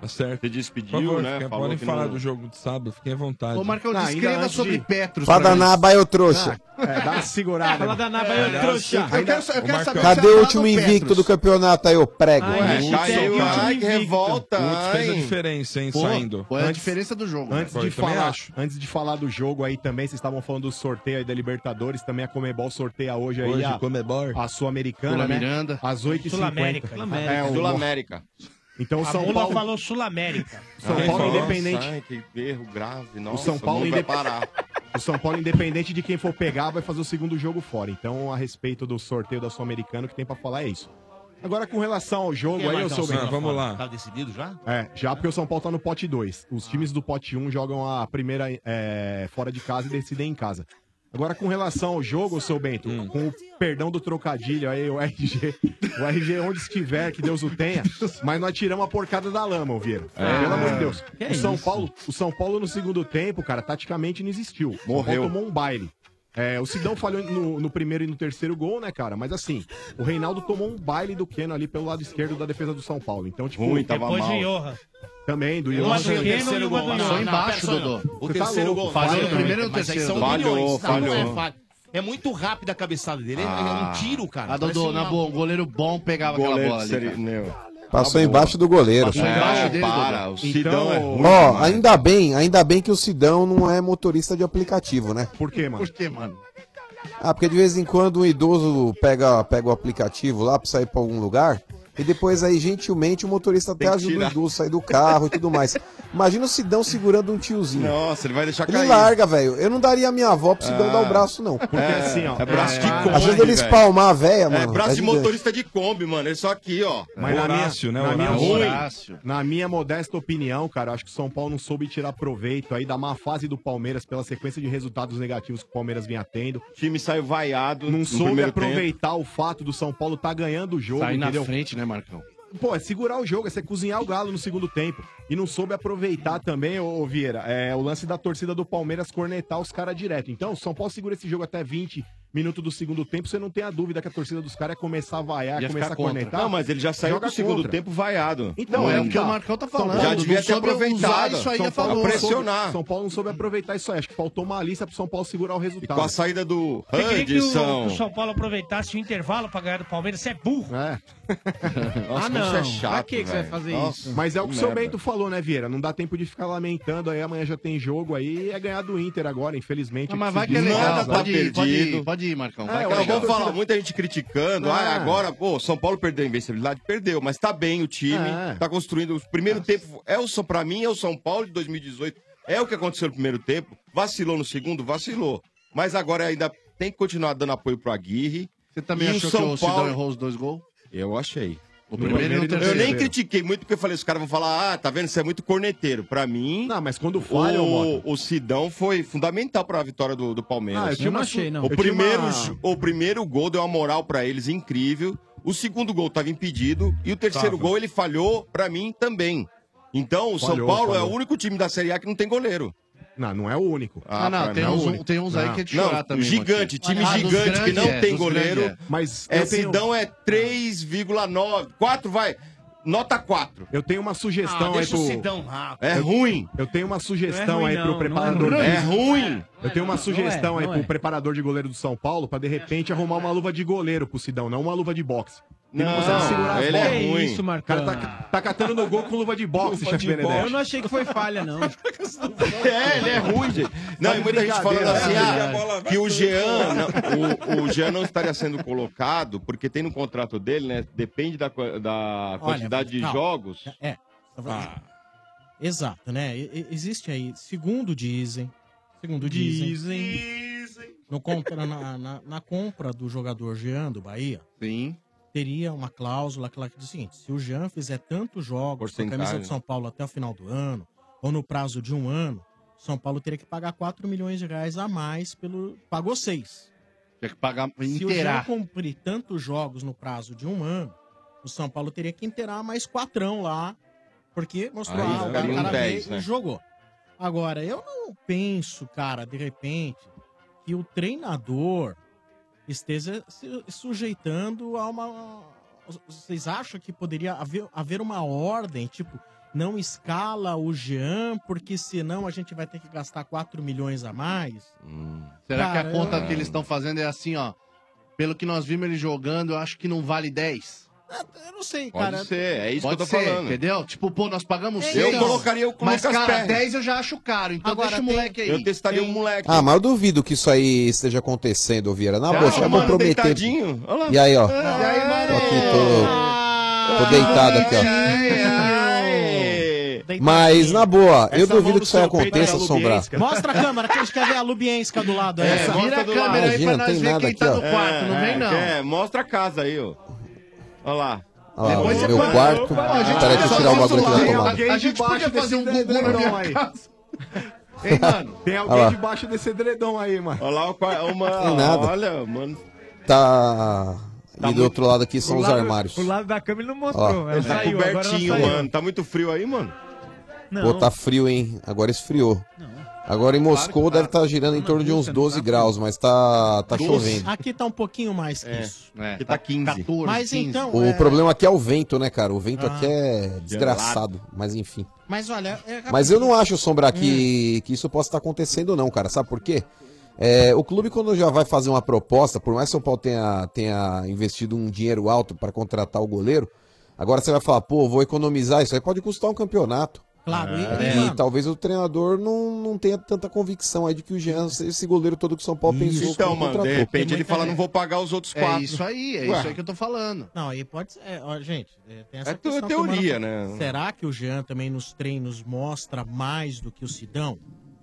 Tá certo. Por despediu, favor, né? Falou podem que falar não- do jogo de sábado, fiquem à vontade. Ô, Marcão, ainda descreva antes sobre de- Petros. Naba, eu trouxa. É, dá uma segurada. Fala da Naba, eu Aliás, trouxa. Eu quero, eu quero saber Cadê você o falar último invicto do campeonato aí, ô prego? Ué, Ai, caiu, gente, ai, que revolta. O Hudson fez a diferença, hein, Pô, saindo. Foi a Antes- diferença do jogo. Antes Foi, de, falar, acho. antes de falar do jogo aí também, vocês estavam falando do sorteio aí da Libertadores, também a Comebol sorteia hoje aí Hoje, a, Comebol. a Sul-Americana, Sula né? Às 8h50. Sul-América. É, o- Sul-América. Então o A São Paulo, falou Sul-América. São Quem Paulo independente, Ai, que erro grave. Nossa, São Paulo mundo vai indep- parar. o São Paulo independente de quem for pegar vai fazer o segundo jogo fora. Então a respeito do sorteio da Sul-Americana, o que tem pra falar é isso. Agora com relação ao jogo aí, eu sou bem. Ah, vamos lá. Tá decidido já? É, já porque o São Paulo tá no pote 2. Os times do pote 1 jogam a primeira é, fora de casa e decidem em casa. Agora, com relação ao jogo, seu Bento, Hum. com o perdão do trocadilho aí, o RG, o RG onde estiver, que Deus o tenha, mas nós tiramos a porcada da lama, Vieira. Pelo amor de Deus. Que O São, isso? Paulo, o São Paulo no segundo tempo, cara, taticamente não existiu. O São Paulo Morreu. tomou um baile. É, o Sidão falhou no, no primeiro e no terceiro gol, né, cara? Mas assim, o Reinaldo tomou um baile do Keno ali pelo lado esquerdo da defesa do São Paulo. Então, tipo, Ruim, tava Depois do mal. Johan. também, do Johan. acho que o Keno e o. Passou Não, embaixo, só, Dodô. O Você tá terceiro louco. gol. Falhou no primeiro e aí terceiro. são Falhou, milhões, não, não é falhou. falha. É muito rápido a cabeçada dele. É- É Ah. um tiro, cara. Ah, Dodô, na uma- boa, um goleiro bom pegava aquela Goleiro bola ali. seria- meu. Passou embaixo do goleiro. Passou embaixo dele, para, o Sidão é ruim Ó, demais. ainda bem, ainda bem que o Sidão não é motorista de aplicativo, né? Por quê, mano? Por quê, mano? Ah, porque de vez em quando um idoso pega, pega o aplicativo lá pra sair pra algum lugar. E depois aí, gentilmente, o motorista até ajuda o idoso a sair do carro e tudo mais. Imagina o Sidão segurando um tiozinho. Nossa, ele vai deixar Ele cair. larga, velho. Eu não daria a minha avó pro Sidão Ah. dar o braço, não. Porque assim, ó, é braço de Kombi, Às vezes ele velho. espalmar a véia, É mano. braço tá de motorista de Kombi, mano. Ele só aqui, ó. Mas na Horácio, minha, né? na, minha, Horácio. na minha modesta opinião, cara, acho que o São Paulo não soube tirar proveito aí da má fase do Palmeiras pela sequência de resultados negativos que o Palmeiras vinha tendo. O time saiu vaiado Não no soube aproveitar o fato do São Paulo tá ganhando o jogo, Sair na frente, né, Marcão? Pô, é segurar o jogo, é você cozinhar o galo no segundo tempo. E não soube aproveitar também, ô, Vieira, é, o lance da torcida do Palmeiras cornetar os caras direto. Então, o São Paulo segura esse jogo até 20 minutos do segundo tempo, você não tem a dúvida que a torcida dos caras é começar a vaiar, Ia começar a contra. cornetar. Não, mas ele já saiu do segundo contra. tempo vaiado. Então, Não, é é o que o Marcão tá falando. Já devia ter aproveitado. isso aí São Paulo pressionar. São Paulo não soube aproveitar isso aí. Acho que faltou malícia pro São Paulo segurar o E resultado. com a saída do Você queria que o, que o São Paulo aproveitasse o intervalo pra ganhar do Palmeiras? Você é burro. É. Nossa, Ah, não. isso é chato, Pra que que você vai fazer Nossa, isso? Mas é o que o seu. Bento falou, né, Vieira? Não dá tempo de ficar lamentando aí. Amanhã já tem jogo aí. É ganhar do Inter agora, infelizmente. Ah, mas vai que é legal. Nada tá Pode ir, pode perdido. Pode ir, Marcão. É, Vai que é legal. vamos falar, muita gente criticando. Ah, É. agora, pô, São Paulo perdeu a invencibilidade? Perdeu, mas tá bem o time, É. tá construindo. O primeiro tempo, é o, São- pra mim, é o São Paulo de 2018. É o que aconteceu no primeiro tempo. Vacilou no segundo, vacilou. Mas agora ainda tem que continuar dando apoio pro Aguirre. Você também E achou que o Sidão errou os dois gols? Eu achei. O primeiro e o eu terceiro. nem critiquei muito porque eu falei, os caras vão falar, ah, tá vendo, você é muito corneteiro. Pra mim, Não, mas quando falha, o, o Sidão foi fundamental pra vitória do, do Palmeiras. Ah, eu Eu não achei, não. O eu primeiro, uma- o primeiro gol deu uma moral pra eles incrível. O segundo gol tava impedido. E o terceiro Tava. gol ele falhou pra mim também. Então, o São Falhou, Paulo é falhou. o único time da Série A que não tem goleiro. Não, não é o único. Ah, não, tem uns- tem uns aí que é de chorar também. Gigante, time Ah, dos gigante que grandes não é, tem dos goleiro. grandes é. Mas é, eu tenho- Sidão é 3,9. 4 vai. Nota 4. Eu tenho uma sugestão Ah, aí deixa pro... o Sidão. É ruim. Eu tenho uma sugestão Não é ruim, aí não, pro não preparador. é ruim. É ruim. Eu tenho uma Não é, sugestão aí não pro é. preparador de goleiro do São Paulo pra de repente arrumar uma luva de goleiro pro Sidão, não uma luva de boxe. Ele não, Não, consegue segurar as ele é ruim. Isso, O cara tá, tá catando no gol com luva de boxe, chefe de Benedetti. Eu não achei que foi falha, não. É, ele é ruim, gente. Não, e muita gente falando assim, né? ah, que o. Jean, não, o, o Jean não estaria sendo colocado, porque tem no contrato dele, né? Depende da, da quantidade de não. jogos. É. Exato, né? E- e- existe aí, segundo dizem, segundo dizem, no contra, na, na- na compra do jogador Jean do Bahia, Sim. Teria uma cláusula que diz o seguinte: se o Jean fizer tantos jogos com a camisa do São Paulo até o final do ano, ou no prazo de um ano, São Paulo teria que pagar 4 milhões de reais a mais pelo. Pagou 6. Tinha que pagar Se o Jean inteirar. cumprir tantos jogos no prazo de um ano, o São Paulo teria que inteirar mais quatrão lá, porque mostrou, Aí ah, o ficaria um cara 10, veio né? e jogou. Agora, eu não penso, cara, de repente, que o treinador esteja se sujeitando a uma. Vocês acham que poderia haver, haver uma ordem, tipo, não escala o Jean, porque senão a gente vai ter que gastar 4 milhões a mais? Será Cara, que a conta que eles estão fazendo é assim, ó? Pelo que nós vimos ele jogando, eu acho que não vale 10. Eu não sei, Pode cara. ser, é isso Pode que eu tô ser, falando. Entendeu? Tipo, pô, nós pagamos É, 6. então. colocaria o Mas, Lucas cara, Perry. 10 eu já acho caro. Então Agora, deixa o tem- moleque aí. Eu testaria um moleque. Ah, mas eu duvido que isso aí esteja acontecendo, Vieira. Na boa, vai mano, comprometer. deitadinho? Olha lá. E aí, ó. E aí, Tô aqui, tô, tô deitado aqui, ó. Mas, na boa, eu Essa mão duvido no que isso aí seu peito aconteça, é a Sombrar. Lubienska. Mostra a câmera, que a gente quer ver a Lubienska do lado aí. É, Essa- mostra do lado. Imagina, não tem nada aqui, ó. É, mostra a casa aí, ó. Olha lá. Olha lá, o meu quarto. Peraí, deixa eu tirar o bagulho aqui da tomada. A gente podia fazer um Gugu na minha aí. casa. Hein, mano? Tem Olha alguém lá. debaixo desse edredom aí, mano. Olha lá o qua- uma. Tem nada. Olha, mano. Tá. e do outro lado aqui são os armários. O lado da câmera ele não mostrou. Ó. Ela Ele tá saiu, agora ela cobertinho, saiu. mano. Tá muito frio aí, mano. Pô, tá frio, hein? Agora esfriou. Agora em Moscou deve estar girando em torno de uns 12 graus, mas tá, tá chovendo. Aqui tá um pouquinho mais que isso. É, que tá 15. 14, Mas 15. então. O é, problema aqui é o vento, né, cara? O vento Ah. aqui é desgraçado, mas enfim. Mas olha. é Mas eu não acho, Sombra, que, que isso possa estar acontecendo, não, cara. Sabe por quê? É, o clube, quando já vai fazer uma proposta, por mais que o São Paulo tenha, tenha investido um dinheiro alto para contratar o goleiro, Agora você vai falar, pô, vou economizar, isso aí pode custar um campeonato. Claro, e- É, e, e mano, talvez o treinador não, não tenha tanta convicção aí de que o Jean, esse goleiro todo que o São Paulo pensou Então, mano, de contratou. repente ele fala, não vou pagar os outros É quatro. isso aí, é Ué. isso aí que eu tô falando. Não, aí pode ser. é, ó, gente, é, tem essa É questão que o Mano teoria, né? Será que o Jean também nos treinos mostra mais do que o Sidão?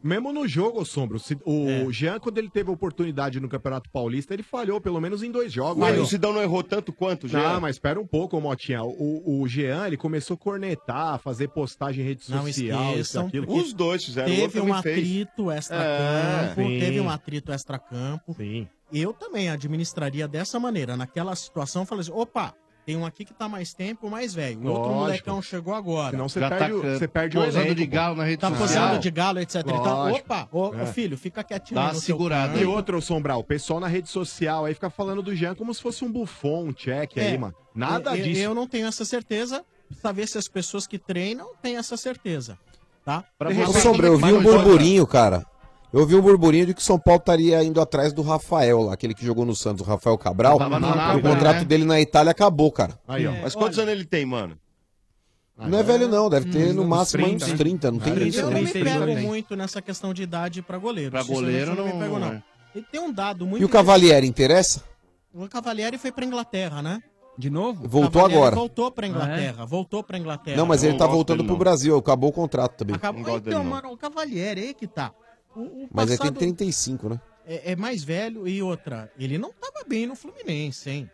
Mesmo no jogo, Sombra, o Cid- o É. Jean, quando ele teve a oportunidade no Campeonato Paulista, ele falhou pelo menos em dois jogos. Mas o. Sidão não errou tanto quanto Jean? Não, mas espera um pouco, Motinha. O, o Jean, ele começou a cornetar, fazer postagem em rede Não social, isso, esqueçam, aquilo. porque Os dois fizeram, o Teve outro um também fez. atrito extra-campo, É, sim. teve um atrito extra-campo. Sim. Eu também administraria dessa maneira. Naquela situação, eu falei assim: opa, tem um aqui que tá mais tempo, mais velho. O outro Lógico. molecão chegou agora. Senão você Já perde o- tá, você perde o posando elenco, de pô. galo na rede tá social. posando de galo, etc. e tal. Lógico. Opa, ô, ô, É. filho, fica quietinho Dá aí uma no canto. E outro, Sombral, o pessoal na rede social aí fica falando do Jean como se fosse um bufão, um check aí, É. mano. Nada eu, disso. Eu não tenho essa certeza. Saber se as pessoas que treinam têm essa certeza. Tá? Ô, Sombra, eu vi um burburinho, cara. Eu vi um burburinho de que o São Paulo estaria indo atrás do Rafael lá, aquele que jogou no Santos, o Rafael Cabral. Tava no o contrato né? dele na Itália acabou, cara. Aí, ó. Mas quantos anos ele tem, mano? Não é velho não, deve ter no Uns máximo 30, uns né? 30, não tem Eu isso. não me né? pego muito nessa questão de idade pra goleiro. Pra Sinceramente, goleiro, eu não me não- pego, não. é. E tem um dado muito E o Cavalieri interessa? O Cavalieri foi pra Inglaterra, né? De novo? Voltou Cavalieri agora. Voltou pra Ah, é? Inglaterra. Voltou pra Inglaterra. Não, mas ele Eu tá gosto voltando dele, pro não. Brasil, acabou o contrato também. Acabou. Então, mano, o Cavalieri aí que tá. O, o Mas ele tem passado 35, né? é, é mais velho e outra. Ele não tava bem no Fluminense, hein?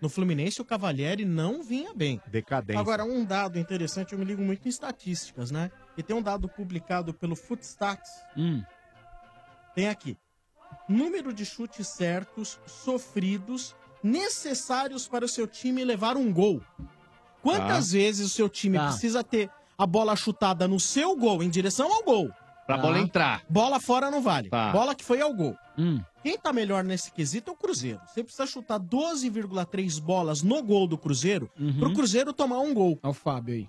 No Fluminense o Cavalieri não vinha bem. Decadência. Agora, um dado interessante, eu me ligo muito em estatísticas, né? E tem um dado publicado pelo Footstats. Hum. Tem aqui. Número de chutes certos, sofridos, necessários para o seu time levar um gol. Quantas Tá. vezes o seu time Tá. precisa ter a bola chutada no seu gol, em direção ao gol? Pra tá. bola entrar. Bola fora não vale. Tá. Bola que foi ao gol. Hum. Quem tá melhor nesse quesito é o Cruzeiro. Você precisa chutar 12,3 bolas no gol do Cruzeiro uhum. pro Cruzeiro tomar um gol. Olha o Fábio aí.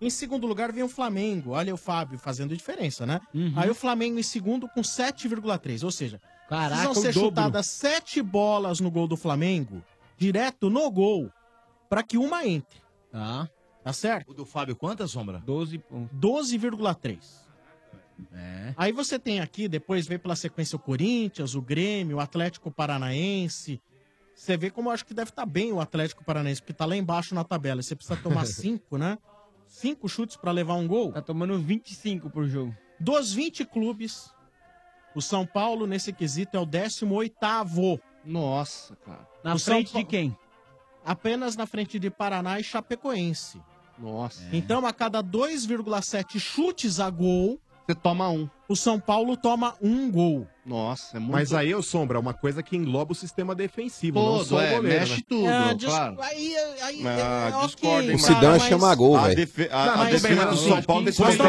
Em segundo lugar vem o Flamengo. Olha o Fábio fazendo diferença, né? Uhum. Aí o Flamengo em segundo com 7,3. Ou seja, Caraca, precisam ser chutadas 7 bolas no gol do Flamengo, direto no gol, para que uma entre. Tá. Tá certo? O do Fábio quantas, Sombra? 12,3. 12 é. Aí você tem aqui, depois vem pela sequência o Corinthians, o Grêmio, o Atlético Paranaense. Você vê como eu acho que deve estar bem o Atlético Paranaense, porque tá lá embaixo na tabela. Você precisa tomar cinco, né? Cinco chutes pra levar um gol. Tá tomando 25 por jogo. Dos 20 clubes, o São Paulo, nesse quesito, é o 18º. Nossa, cara. Na frente de quem? Apenas na frente de Paraná e Chapecoense. Nossa. Então, a cada 2,7 chutes a gol, você toma um. O São Paulo toma um gol. Nossa, é muito... Mas aí, ô Sombra, uma coisa que engloba o sistema defensivo, não só é, o goleiro, mexe né? tudo, dis- claro. Aí, aí, Ah, é, ok, discordo, hein, O Sidão cara, chama mas- gol, A, velho. defe- a- Não, mas defesa bem, do São Paulo nesse momento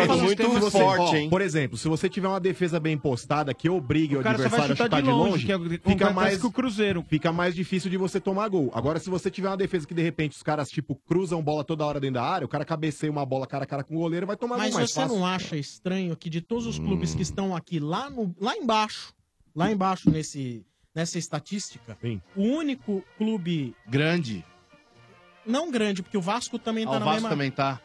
é muito forte, hein? Por exemplo, se você tiver uma defesa bem postada que obrigue o, O cara só vai adversário a chutar chutar de de longe, que é o que fica acontece mais com o Cruzeiro. Fica mais difícil de você tomar gol. Agora, se você tiver uma defesa que de repente os caras tipo cruzam bola toda hora dentro da área, o cara cabeceia uma bola cara a cara com o goleiro, vai tomar Mas gol mais você fácil. não acha estranho que de todos os clubes que estão aqui lá, no, lá embaixo, lá embaixo nesse, nessa estatística, o único clube Grande. não grande, porque o Vasco também Ah, tá o na Vasco mesma... também tá.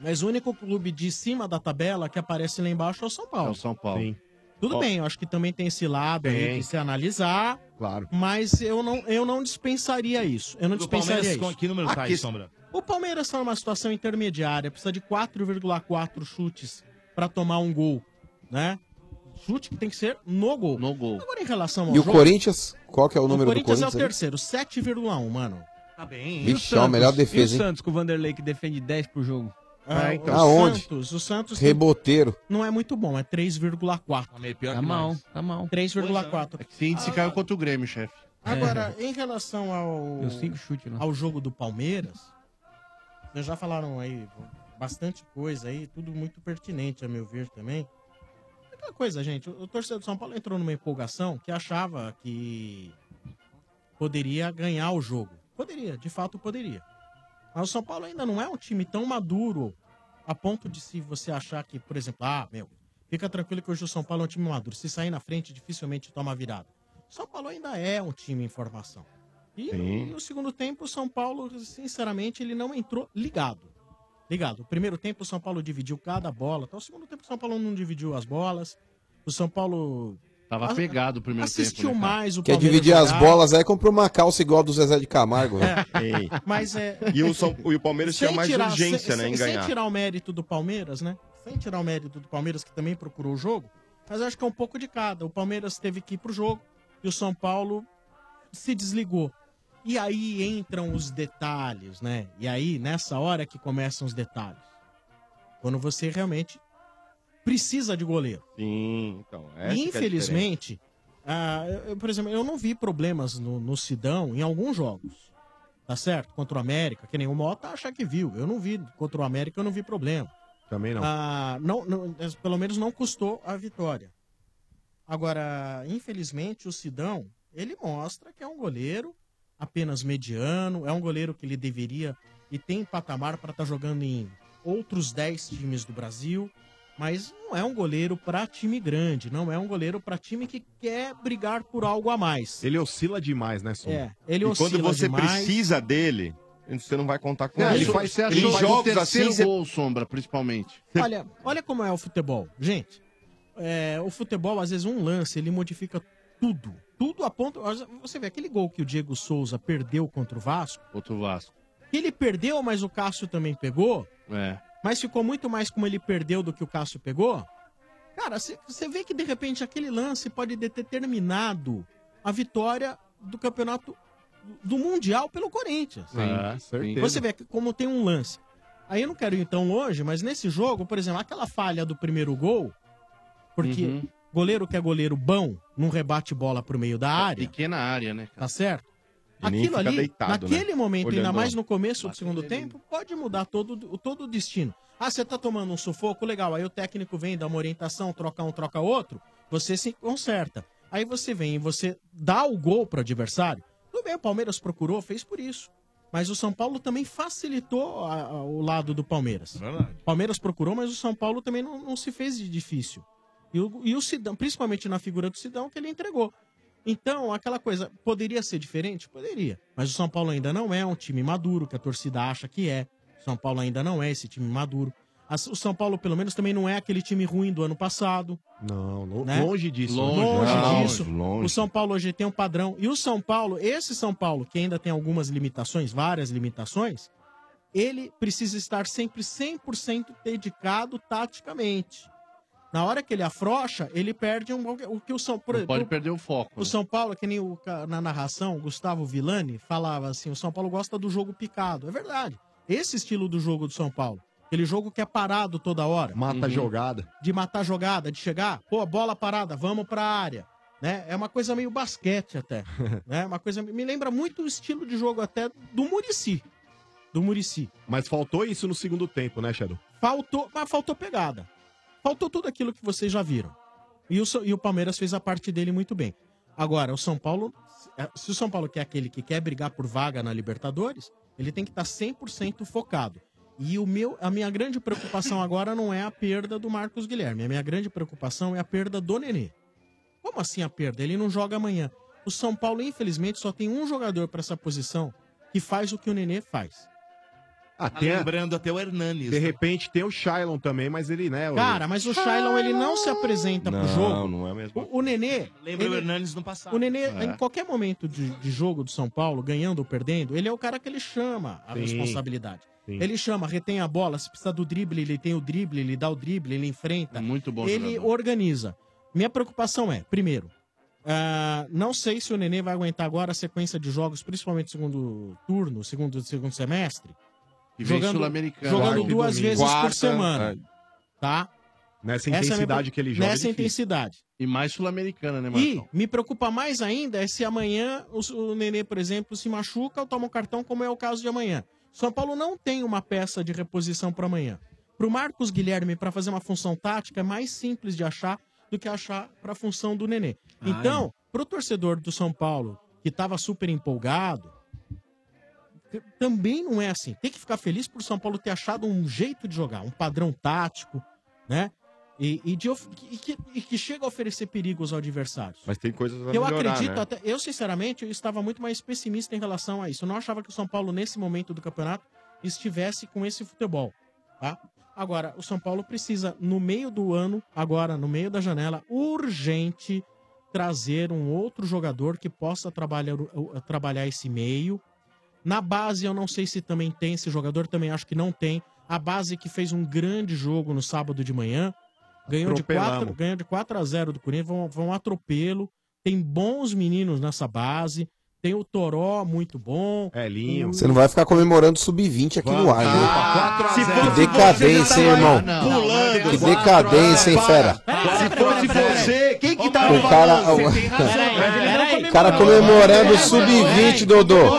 Mas o único clube de cima da tabela que aparece lá embaixo é o São Paulo. É o São Paulo. Sim. Tudo Ó. bem, eu acho que também tem esse lado aí de se analisar, Claro. mas eu não, eu não dispensaria isso. Eu não Do dispensaria Palmeiras, isso. com que número tá aí, Aqui- Sombra? O Palmeiras está numa situação intermediária, precisa de 4,4 chutes para tomar um gol, né? Chute que tem que ser no gol. No gol. Agora em relação ao E o jogo, Corinthians? Qual que é o número o do Corinthians Corinthians? é o terceiro, 7,1, mano. Tá bem. Vixe, é a melhor E defesa, o hein? Santos com o Vanderlei que defende 10 por jogo? Ah, então. o Aonde? Santos, o Santos Reboteiro. não é muito bom, é 3,4. meio pior Tá que mal, nós. tá mal. 3,4. É que esse índice caiu contra o Grêmio, chefe. Agora, em relação ao, Deu cinco chutes lá. ao jogo do Palmeiras, vocês já falaram aí bastante coisa aí, tudo muito pertinente, a meu ver também. Aquela coisa, gente, o, torcedor do São Paulo entrou numa empolgação que achava que poderia ganhar o jogo. Poderia, de fato poderia. Mas o São Paulo ainda não é um time tão maduro a ponto de se você achar que, por exemplo, ah, meu, fica tranquilo que hoje o São Paulo é um time maduro. Se sair na frente, dificilmente toma virada. O São Paulo ainda é um time em formação. E, Sim. e o segundo tempo, o São Paulo, sinceramente, ele não entrou ligado. Ligado. O primeiro tempo, o São Paulo dividiu cada bola. Então, o segundo tempo, o São Paulo não dividiu as bolas. O São Paulo. Tava a- pegado o primeiro assistiu tempo, né, cara? mais o Quer Palmeiras dividir as jogar. bolas aí, comprou uma calça igual a do Zezé de Camargo. né? Ei. Mas é. E o, São, e o Palmeiras tinha mais tirar- urgência, sem- né, em sem- ganhar. Sem tirar o mérito do Palmeiras, né? Sem tirar o mérito do Palmeiras, que também procurou o jogo. Mas eu acho que é um pouco de cada. O Palmeiras teve que ir pro jogo e o São Paulo se desligou. E aí entram os detalhes, né? E aí, nessa hora que começam os detalhes. Quando você realmente precisa de goleiro. Sim, então. essa E, que é a infelizmente, ah, eu- eu, por exemplo, eu não vi problemas no, no Sidão em alguns jogos. Tá certo? Contra o América, que nem o Mota acha que viu. Eu não vi. Contra o América eu não vi problema. Também não. Ah, não, não- eh, pelo menos não custou a vitória. Agora, infelizmente, o Sidão, ele mostra que é um goleiro apenas mediano, é um goleiro que ele deveria e tem patamar para estar jogando em outros 10 times do Brasil, mas não é um goleiro para time grande, não é um goleiro para time que quer brigar por algo a mais. Ele oscila demais, né, Sombra? É, ele E oscila quando você demais. precisa dele, você não vai contar com É, ele. ele faz- você o jogos terceiro assim, você... gol, Sombra, principalmente. Olha, olha como é o futebol. Gente, é, o futebol, às vezes, um lance, ele modifica tudo. Tudo a ponto. Você vê aquele gol que o Diego Souza perdeu contra o Vasco. Contra o Vasco. Ele perdeu, mas o Cássio também pegou. É. Mas ficou muito mais como ele perdeu do que o Cássio pegou. Cara, você vê que de repente aquele lance pode ter determinado a vitória do campeonato do Mundial pelo Corinthians. Sim, É, certeza. Você vê como tem um lance. Aí eu não quero ir tão longe, mas nesse jogo, por exemplo, aquela falha do primeiro gol, porque Uhum. Goleiro que é goleiro bom não rebate bola pro meio da área. Pequena área, né? Tá certo? E nem Aquilo fica ali, deitado, naquele né? momento, ainda Olhando mais no começo do segundo tempo, pode mudar todo, o- todo o destino. Ah, você tá tomando um sufoco, legal. Aí o técnico vem, dá uma orientação, troca um, troca outro, você se conserta. Aí você vem e você dá o gol pro adversário. Tudo bem, o Palmeiras procurou, fez por isso. Mas o São Paulo também facilitou a- a- o lado do Palmeiras. O Palmeiras procurou, mas o São Paulo também não, não se fez de difícil. E o, e o Sidão, principalmente na figura do Sidão, que ele entregou. Então, aquela coisa, poderia ser diferente? Poderia. Mas o São Paulo ainda não é um time maduro, que a torcida acha que é. O São Paulo ainda não é esse time maduro. O São Paulo, pelo menos, também não é aquele time ruim do ano passado. Não, lo- né? longe disso. Longe, Longe, disso. longe. O São Paulo hoje tem um padrão. E o São Paulo, esse São Paulo, que ainda tem algumas limitações, várias limitações, ele precisa estar sempre 100% dedicado taticamente. Na hora que ele afrouxa, ele perde um, o que o São pode perder o foco. o São Paulo, que nem o, na narração, o Gustavo Villani falava assim: o São Paulo gosta do jogo picado. É verdade. Esse estilo do jogo do São Paulo. Aquele jogo que é parado toda hora. Mata a jogada. De matar jogada, de chegar, pô, bola parada, vamos pra área. Né? É uma coisa meio basquete até. né? Uma coisa. Me lembra muito o estilo de jogo até do Murici. Do Murici. Mas faltou isso no segundo tempo, né, Shadow? Faltou, mas faltou pegada. Faltou tudo aquilo que vocês já viram. E o, e o Palmeiras fez a parte dele muito bem. Agora, o São Paulo, se o São Paulo quer aquele que quer brigar por vaga na Libertadores, ele tem que estar 100% focado. E o meu, a minha grande preocupação agora não é a perda do Marcos Guilherme. A minha grande preocupação é a perda do Nenê. Como assim a perda? Ele não joga amanhã. O São Paulo, infelizmente, só tem um jogador para essa posição que faz o que o Nenê faz. Ah, Tá lembrando até o Hernanes. De repente tem o Shailon também, mas ele, né? o- Cara, mas o Shailon ele não se apresenta pro Não, jogo. não é mesmo. O, o Nenê. Lembra o ele- Hernanes no passado. O Nenê, É. em qualquer momento de, de jogo do São Paulo, ganhando ou perdendo, ele é o cara que ele chama a Sim, responsabilidade. sim. Ele chama, retém a bola, se precisa do drible, ele tem o drible, ele dá o drible, ele enfrenta. Muito bom Ele jogador. organiza. Minha preocupação é, primeiro, ah, não sei se o Nenê vai aguentar agora a sequência de jogos, principalmente segundo turno, segundo, segundo semestre. E vem Sul-Americana. Jogando Quarta e duas domingo. vezes por Quarta, semana. é. Tá? Nessa Essa é a minha intensidade que ele joga. é Nessa difícil. intensidade. E mais Sul-Americana, né, E Marcão? me preocupa mais ainda é se amanhã o, o Nenê, por exemplo, se machuca ou toma um cartão, como é o caso de amanhã. São Paulo não tem uma peça de reposição para amanhã. Para o Marcos Guilherme, para fazer uma função tática, é mais simples de achar do que achar para a função do Nenê. Ah, Então, para o torcedor do São Paulo, que estava super empolgado, também não é assim. Tem que ficar feliz por São Paulo ter achado um jeito de jogar, um padrão tático, né? E, e de e que, e que chega a oferecer perigos aos adversários. Mas tem coisas a Eu melhorar, acredito né? até. Eu, sinceramente, eu estava muito mais pessimista em relação a isso. Eu não achava que o São Paulo, nesse momento do campeonato, estivesse com esse futebol. Tá? Agora, o São Paulo precisa, no meio do ano, agora, no meio da janela, urgente trazer um outro jogador que possa trabalhar, trabalhar esse meio. Na base, eu não sei se também tem esse jogador, também acho que não tem. A base que fez um grande jogo no sábado de manhã. Ganhou de, 4, Atropelamos. ganhou de 4 a 0 do Corinthians, vão, vão atropelo. Tem bons meninos nessa base. Tem o Toró, muito bom. É, Linho. Você não vai ficar comemorando sub-20 aqui no ar, né? Que decadência, hein, irmão? Que decadência, hein, fera? Se fosse você, quem que tava O cara, falando? o cara comemorando sub-20, Dodô.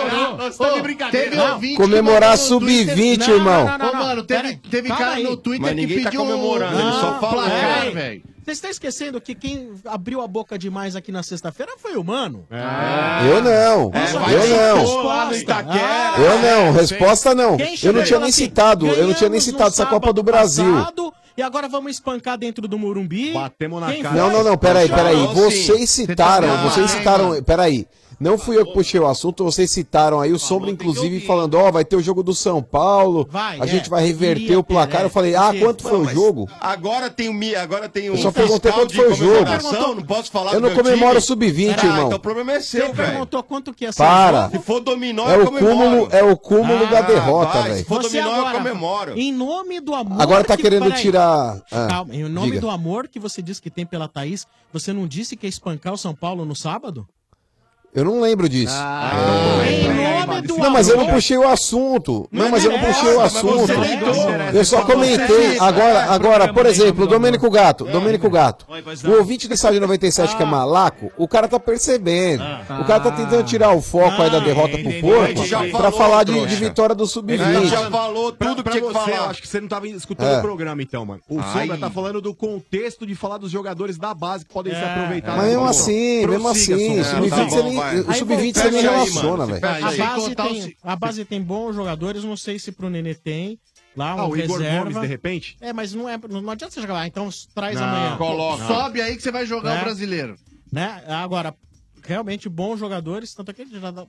Teve ouvinte Comemorar sub-20, irmão. Ô, mano, teve, teve cara aí. no Twitter Mas que ninguém tá pediu... comemorando, ele só falou. placar, velho. Você está esquecendo que quem abriu a boca demais aqui na sexta-feira foi o Mano? Eu não. Eu não. Resposta. Ah, Eu não. Resposta não. Eu não tinha nem assim, citado. Eu não tinha nem "Ganhamos citado essa Copa do Brasil. passado, E agora vamos espancar dentro do Morumbi. Batemos na Quem cara. Não, não, não, peraí, peraí. Não. Vocês citaram, tá- vocês Ai, citaram, peraí. Não fui eu que puxei o assunto, vocês citaram aí o Sombra, inclusive, falando, ó, vai ter o jogo do São Paulo, Vai, a é. gente vai reverter o placar. ter, Eu falei, é, ah, quanto foi Não, o mas jogo? Agora tem o Mi, agora tem o Eu só perguntei quanto foi o jogo. Não posso falar Eu não comemoro time? sub-20, Ah, irmão. Então o problema é seu, Você velho. perguntou quanto que ia ser Para. o? Se for dominó, É eu o comemoro. cúmulo, é o cúmulo da Ah, derrota, vai, Se velho. for Você dominó, eu agora, comemoro. Em nome do amor. Agora tá que- querendo tirar. Ah, Calma, em nome diga. do amor que você disse que tem pela Thaís, você não disse que ia espancar o São Paulo no sábado? Eu não lembro disso. em nome do Não, mas eu não puxei o assunto. Não, mas eu não puxei o assunto. Eu só comentei. Agora, agora, por exemplo, o Domênico Gato. Domênico Gato. O ouvinte do estádio 97 que é malaco, o cara tá percebendo. O cara tá tentando tirar o foco aí da derrota pro Porto pra falar de, de vitória do A gente Sub-20. já falou tudo Pra que que você, eu acho que você não tava escutando É. o programa, então, mano. O. Sombra tá falando do contexto de falar dos jogadores da base que podem ser É. aproveitados. Mas mesmo assim, mesmo assim. Sub-20 tá você bom, nem- vai. o Sub-20 você aí, relaciona, mano. velho. A base, tem, a base tem bons jogadores, não sei se pro Nenê tem. Lá, um Ah, o Igor reserva. Gomes, de repente? É, mas não, é, não adianta você jogar lá, então traz Não, amanhã. coloca. Sobe aí que você vai jogar É. o brasileiro. Né? Agora, realmente bons jogadores, tanto é que já dá-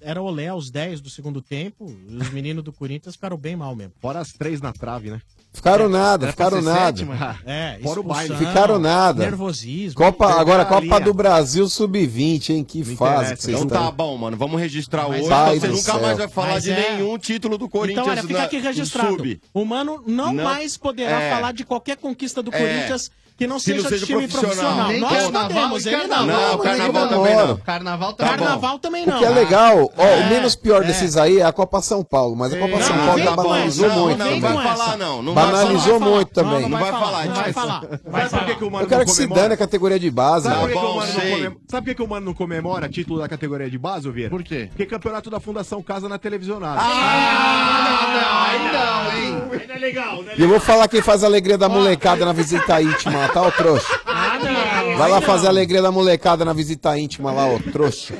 era olé aos 10 do segundo tempo, e os meninos do Corinthians ficaram bem mal mesmo. Fora as três na trave, né? Ficaram nada, Era pra ficaram nada. sétima? É, Fora o baile. expulsão, Ficaram nada. Nervosismo. Copa, agora Copa do Brasil Sub-20, hein? Que fase que vocês Então estão. tá bom, mano. Vamos registrar Mas hoje. Pai Você do nunca céu. mais vai falar Mas de é. nenhum título do Corinthians. Então, olha, fica na- aqui no registrado. sub. O Mano não, Não. mais poderá É. falar de qualquer conquista do É. Corinthians que não Se não seja, seja time profissional. profissional. Nem Nós carnaval podemos, ele não. carnaval. Não, mas carnaval também não. Carnaval tá Carnaval também O não. que é legal, ó, É, o menos pior é. desses aí é a Copa São Paulo, mas a Copa Não, São não Paulo já banalizou muito Não, não também. vai falar, não. Não vai Banalizou muito Não, também. não Não vai falar. Não gente. vai falar. Vai Sabe por que, que o falar. Eu quero não que se dane a categoria de base. Sabe por que, o Mano não sei. comemora? Sabe por que, que o Mano não comemora título da categoria de base, Vieira? Por quê? Porque campeonato da Fundação Casa na televisionada. Ah, não, aí não, hein? Não é legal, né? E eu vou falar quem faz a alegria da molecada na visita íntima, tá, ô trouxa? Ah, não. Vai lá fazer a alegria da molecada na visita íntima lá, ô trouxa.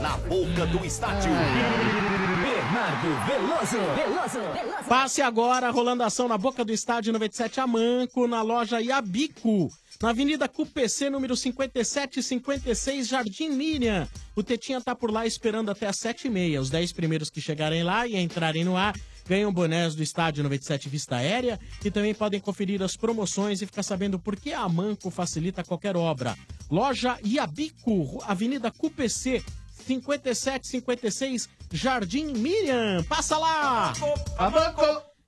Na boca do estádio. Bernardo Veloso. Veloso. Veloso. Passe agora, rolando ação na boca do estádio 97 Amanco, na loja Iabico, na Avenida CUPC, número 5756, Jardim Miriam. O Tetinha tá por lá esperando até as 7h30. Os 10 primeiros que chegarem lá e entrarem no ar ganham bonés do estádio 97 Vista Aérea e também podem conferir as promoções e ficar sabendo por que a Amanco facilita qualquer obra. Loja Iabico, Avenida CUPC, 5756 Jardim Miriam. Passa lá!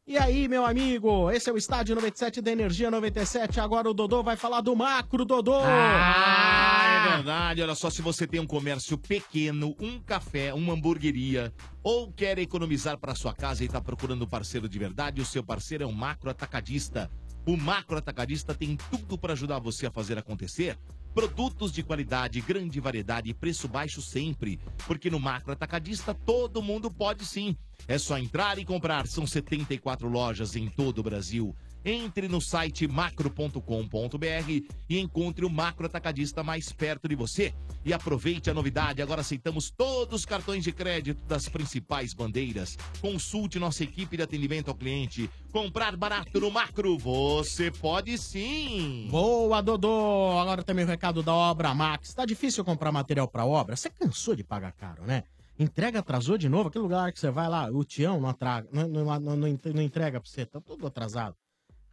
E aí, meu amigo? Esse é o Estádio 97 da Energia 97. Agora o Dodô vai falar do macro, Dodô! Ah, é verdade. Olha só, se você tem um comércio pequeno, um café, uma hamburgueria, ou quer economizar para sua casa e está procurando um parceiro de verdade, o seu parceiro é um macro atacadista. O macro atacadista tem tudo para ajudar você a fazer acontecer. Produtos de qualidade, grande variedade e preço baixo sempre. Porque no macro atacadista todo mundo pode sim. É só entrar e comprar. São 74 lojas em todo o Brasil. Entre no site macro.com.br e encontre o macro atacadista mais perto de você. E aproveite a novidade, agora aceitamos todos os cartões de crédito das principais bandeiras. Consulte nossa equipe de atendimento ao cliente. Comprar barato no macro, você pode sim! Boa, Dodô! Agora também o recado da Obra Max. Tá difícil comprar material pra obra? Você cansou de pagar caro, né? Entrega atrasou de novo? Aquele lugar que você vai lá, o Tião não, atraga, não, não, não não entrega pra você, tá tudo atrasado.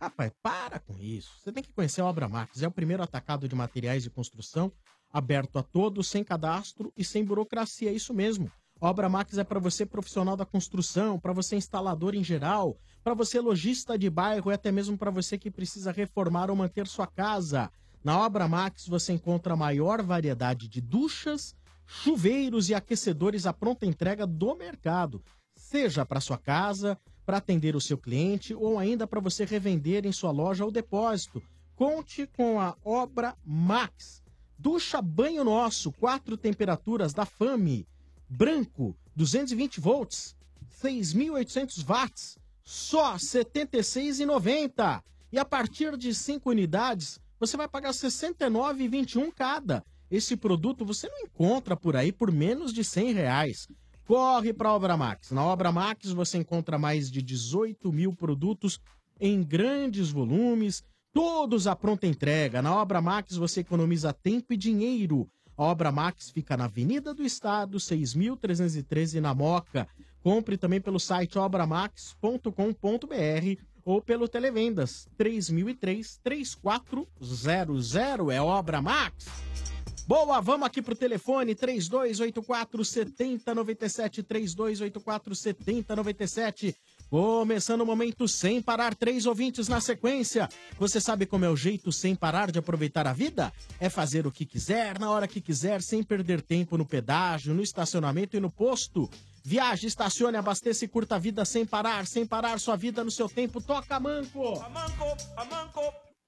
Rapaz, para com isso. Você tem que conhecer a Obra Max. É o primeiro atacado de materiais de construção, aberto a todos, sem cadastro e sem burocracia. É isso mesmo. A Obra Max é para você profissional da construção, para você instalador em geral, para você lojista de bairro e até mesmo para você que precisa reformar ou manter sua casa. Na Obra Max você encontra a maior variedade de duchas, chuveiros e aquecedores à pronta entrega do mercado. Seja para sua casa, para atender o seu cliente ou ainda para você revender em sua loja ou depósito. Conte com a Obra Max. Ducha banho nosso, quatro temperaturas da Fame. Branco, 220 volts, 6.800 watts, só R$ 76,90. E a partir de 5 unidades, você vai pagar R$ 69,21 cada. Esse produto você não encontra por aí por menos de 100 reais. Corre para a Obra Max. Na Obra Max você encontra mais de 18 mil produtos em grandes volumes, todos à pronta entrega. Na Obra Max você economiza tempo e dinheiro. A Obra Max fica na Avenida do Estado, 6.313 na Moca. Compre também pelo site obramax.com.br ou pelo Televendas 3003 3400. É Obra Max. Boa, vamos aqui pro telefone 3284 7097 3284 7097. Começando o momento sem parar, três ouvintes na sequência. Você sabe como é o jeito sem parar de aproveitar a vida? É fazer o que quiser, na hora que quiser, sem perder tempo no pedágio, no estacionamento e no posto. Viaje, estacione, abasteça e curta a vida sem parar, sem parar sua vida no seu tempo. Toca, Manco!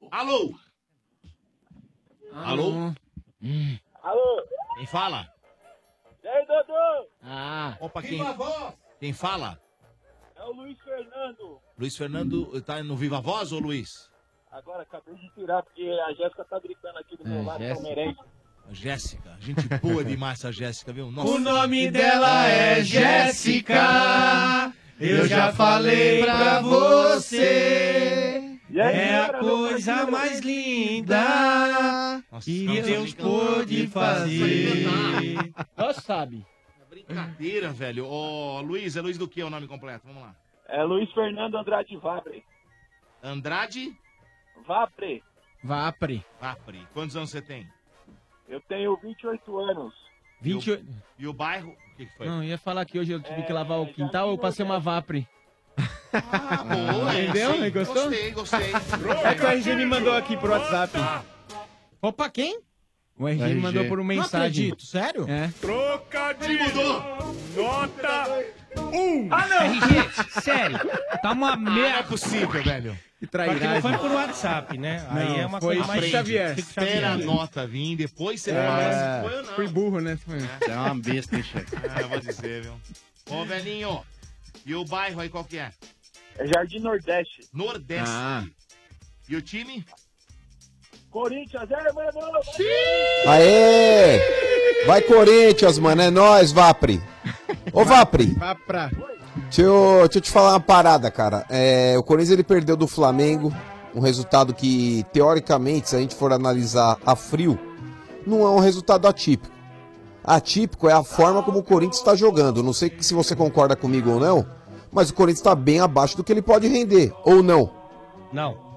Alô? Alô? Hum. Alô? Quem fala? E aí, Dodô? Ah. Opa, quem? Viva a voz! Quem fala? É o Luiz Fernando. Luiz Fernando tá no Viva Voz ou Luiz? Agora acabei de tirar, porque a Jéssica tá gritando aqui do meu É, lado, Jéssica. palmeirense. A Jéssica. Gente boa demais essa Jéssica, viu? O nome dela é Jéssica. Eu já falei pra você. É a coisa mais linda que Deus pôde fazer. Nós sabe. Brincadeira, velho. Ô, Luiz, é Luiz do que é o nome completo? Vamos lá. É Luiz Fernando Andrade Vabre. Andrade? Vabre. Vapre. Vapre. Quantos anos você tem? Eu tenho 28 anos. 28. E o bairro? O que, que foi? Não, ia falar que hoje eu tive que lavar o quintal, eu passei uma Vapre. Ah, boa, Entendeu? sim. Gostou? Gostei, gostei. É que o RG me mandou aqui pro WhatsApp. Opa, quem? O RG me mandou por uma Não mensagem. acredito, sério? É. Trocadilho! Nota 1! Ah, não! RG, sério. Tá uma merda. Não é possível, velho. Que Só que não foi por WhatsApp, né? Aí Não, é uma foi coisa mais... Xavier. Espera a nota vir, depois você É. fala se foi ou não. Fui burro, né? É uma besta, hein, chefe? Ah, eu vou dizer, viu? Ô, velhinho, e o bairro aí qual que é? É Jardim Nordeste. Nordeste. Ah. E o time? Corinthians, é, mano! Aê! Vai Corinthians, mano, é nóis, Vapri. Ô, Vapri, Vapra. deixa eu, deixa eu te falar uma parada, cara. É, o Corinthians ele perdeu do Flamengo, um resultado que, teoricamente, se a gente for analisar a frio, não é um resultado atípico. Atípico é a forma como o Corinthians está jogando. Não sei se você concorda comigo ou não, mas o Corinthians está bem abaixo do que ele pode render, ou não. Não.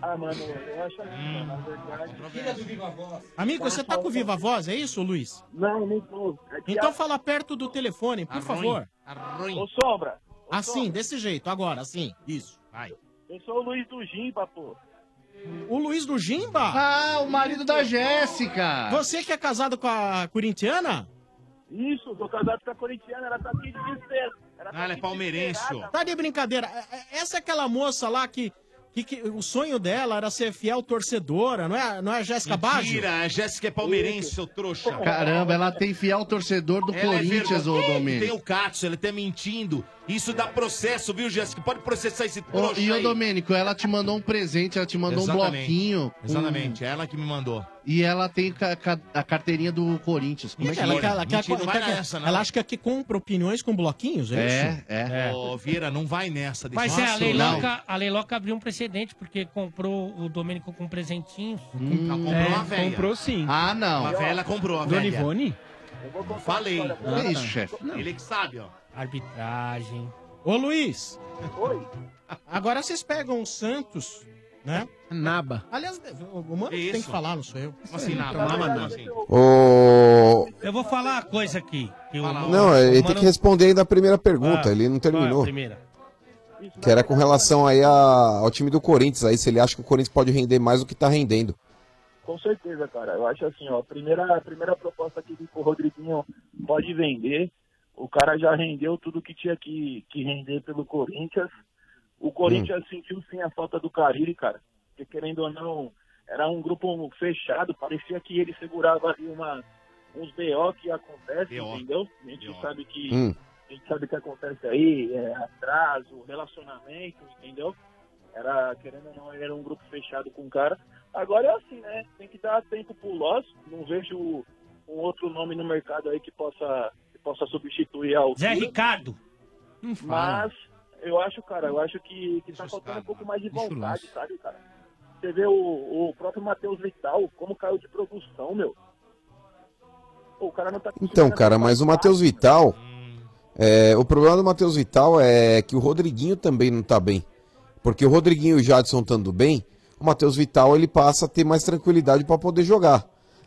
Ah, mano, eu acho que, na verdade... Filha do Viva Voz. Amigo, você tá com Viva Voz, é isso, Luiz? Não, não tô. É Então a- fala perto do telefone, por Arruim, favor. Ô, Sombra. ô, Assim, Sombra, desse jeito, agora, assim. Isso. Vai. Eu sou o Luiz do Gimba, pô. O Luiz do Gimba? Ah, o marido da Jéssica. Você que é casado com a corintiana? Isso, tô casado com a corintiana, ela tá aqui de desespero. Ela Ah, ela é palmeirense, ó. Tá de brincadeira. É- é- Essa é aquela moça lá que, que, que o sonho dela era ser fiel torcedora, não é, não é a Jéssica Baggio? Mentira, a Jéssica é palmeirense, seu trouxa. Caramba, ela tem fiel torcedor do Ela é Corinthians, ô. Domênico. Tem o Katsu, ele tá mentindo. Isso dá processo, viu, Jéssica? Pode processar esse Ô, trouxa e o aí. Domênico, ela te mandou um presente, ela te mandou Exatamente. um bloquinho. com- Exatamente, é ela que me mandou. E ela tem ca- ca- a carteirinha do Corinthians. Como é que Ela, é? quer- ela, quer- Mentira, não vai quer- nessa, não. ela acha que aqui compra opiniões com bloquinhos, é, isso? é. Ô, Vieira, não vai nessa. deixa Mas eu- é, a Leiloca, a Leiloca abriu um precedente, porque comprou o Domênico com presentinhos. Hum, comprou É, uma velha. Comprou sim. Ah, não. Uma velha ela comprou, a Dona velha. Ivone? Falei. Ah, Que isso, tá. chefe? Ele que sabe, ó. Arbitragem. Ô Luiz, Oi. agora vocês pegam o Santos, né? Naba. Aliás, o mano que tem que falar, não sou eu. Assim, nada. Naba, Como não. assim? Ô, Eu vou falar uma coisa aqui. que o- Não, o ele tem que responder ainda a primeira pergunta, Ah, ele não qual é a terminou. primeira? Que era com relação aí a- ao time do Corinthians, aí se ele acha que o Corinthians pode render mais do que tá rendendo. Com certeza, cara. Eu acho assim, ó, a primeira, a primeira proposta que o Rodriguinho pode vender, o cara já rendeu tudo que tinha que, que render pelo Corinthians. O Corinthians sentiu sim a falta do Carille, cara. Porque querendo ou não, era um grupo fechado, parecia que ele segurava ali uma, uns BO que acontecem, BO. entendeu? A gente sabe que Hum. a gente sabe o que acontece aí, é, atraso, relacionamento, entendeu? Era, querendo ou não, era um grupo fechado com o cara. Agora é assim, né? Tem que dar tempo pro Loss. Não vejo um outro nome no mercado aí que possa, possa substituir a altura. Zé Ricardo. Mas eu acho, cara, eu acho que, que tá faltando um pouco mais de vontade, sabe, cara? Você vê o, o próprio Matheus Vital, como caiu de produção, meu. Pô, o cara não tá Então, cara, mas o Matheus Vital. é, o problema do Matheus Vital é que o Rodriguinho também não tá bem. Porque o Rodriguinho e o Jadson estando bem, o Matheus Vital ele passa a ter mais tranquilidade pra poder jogar.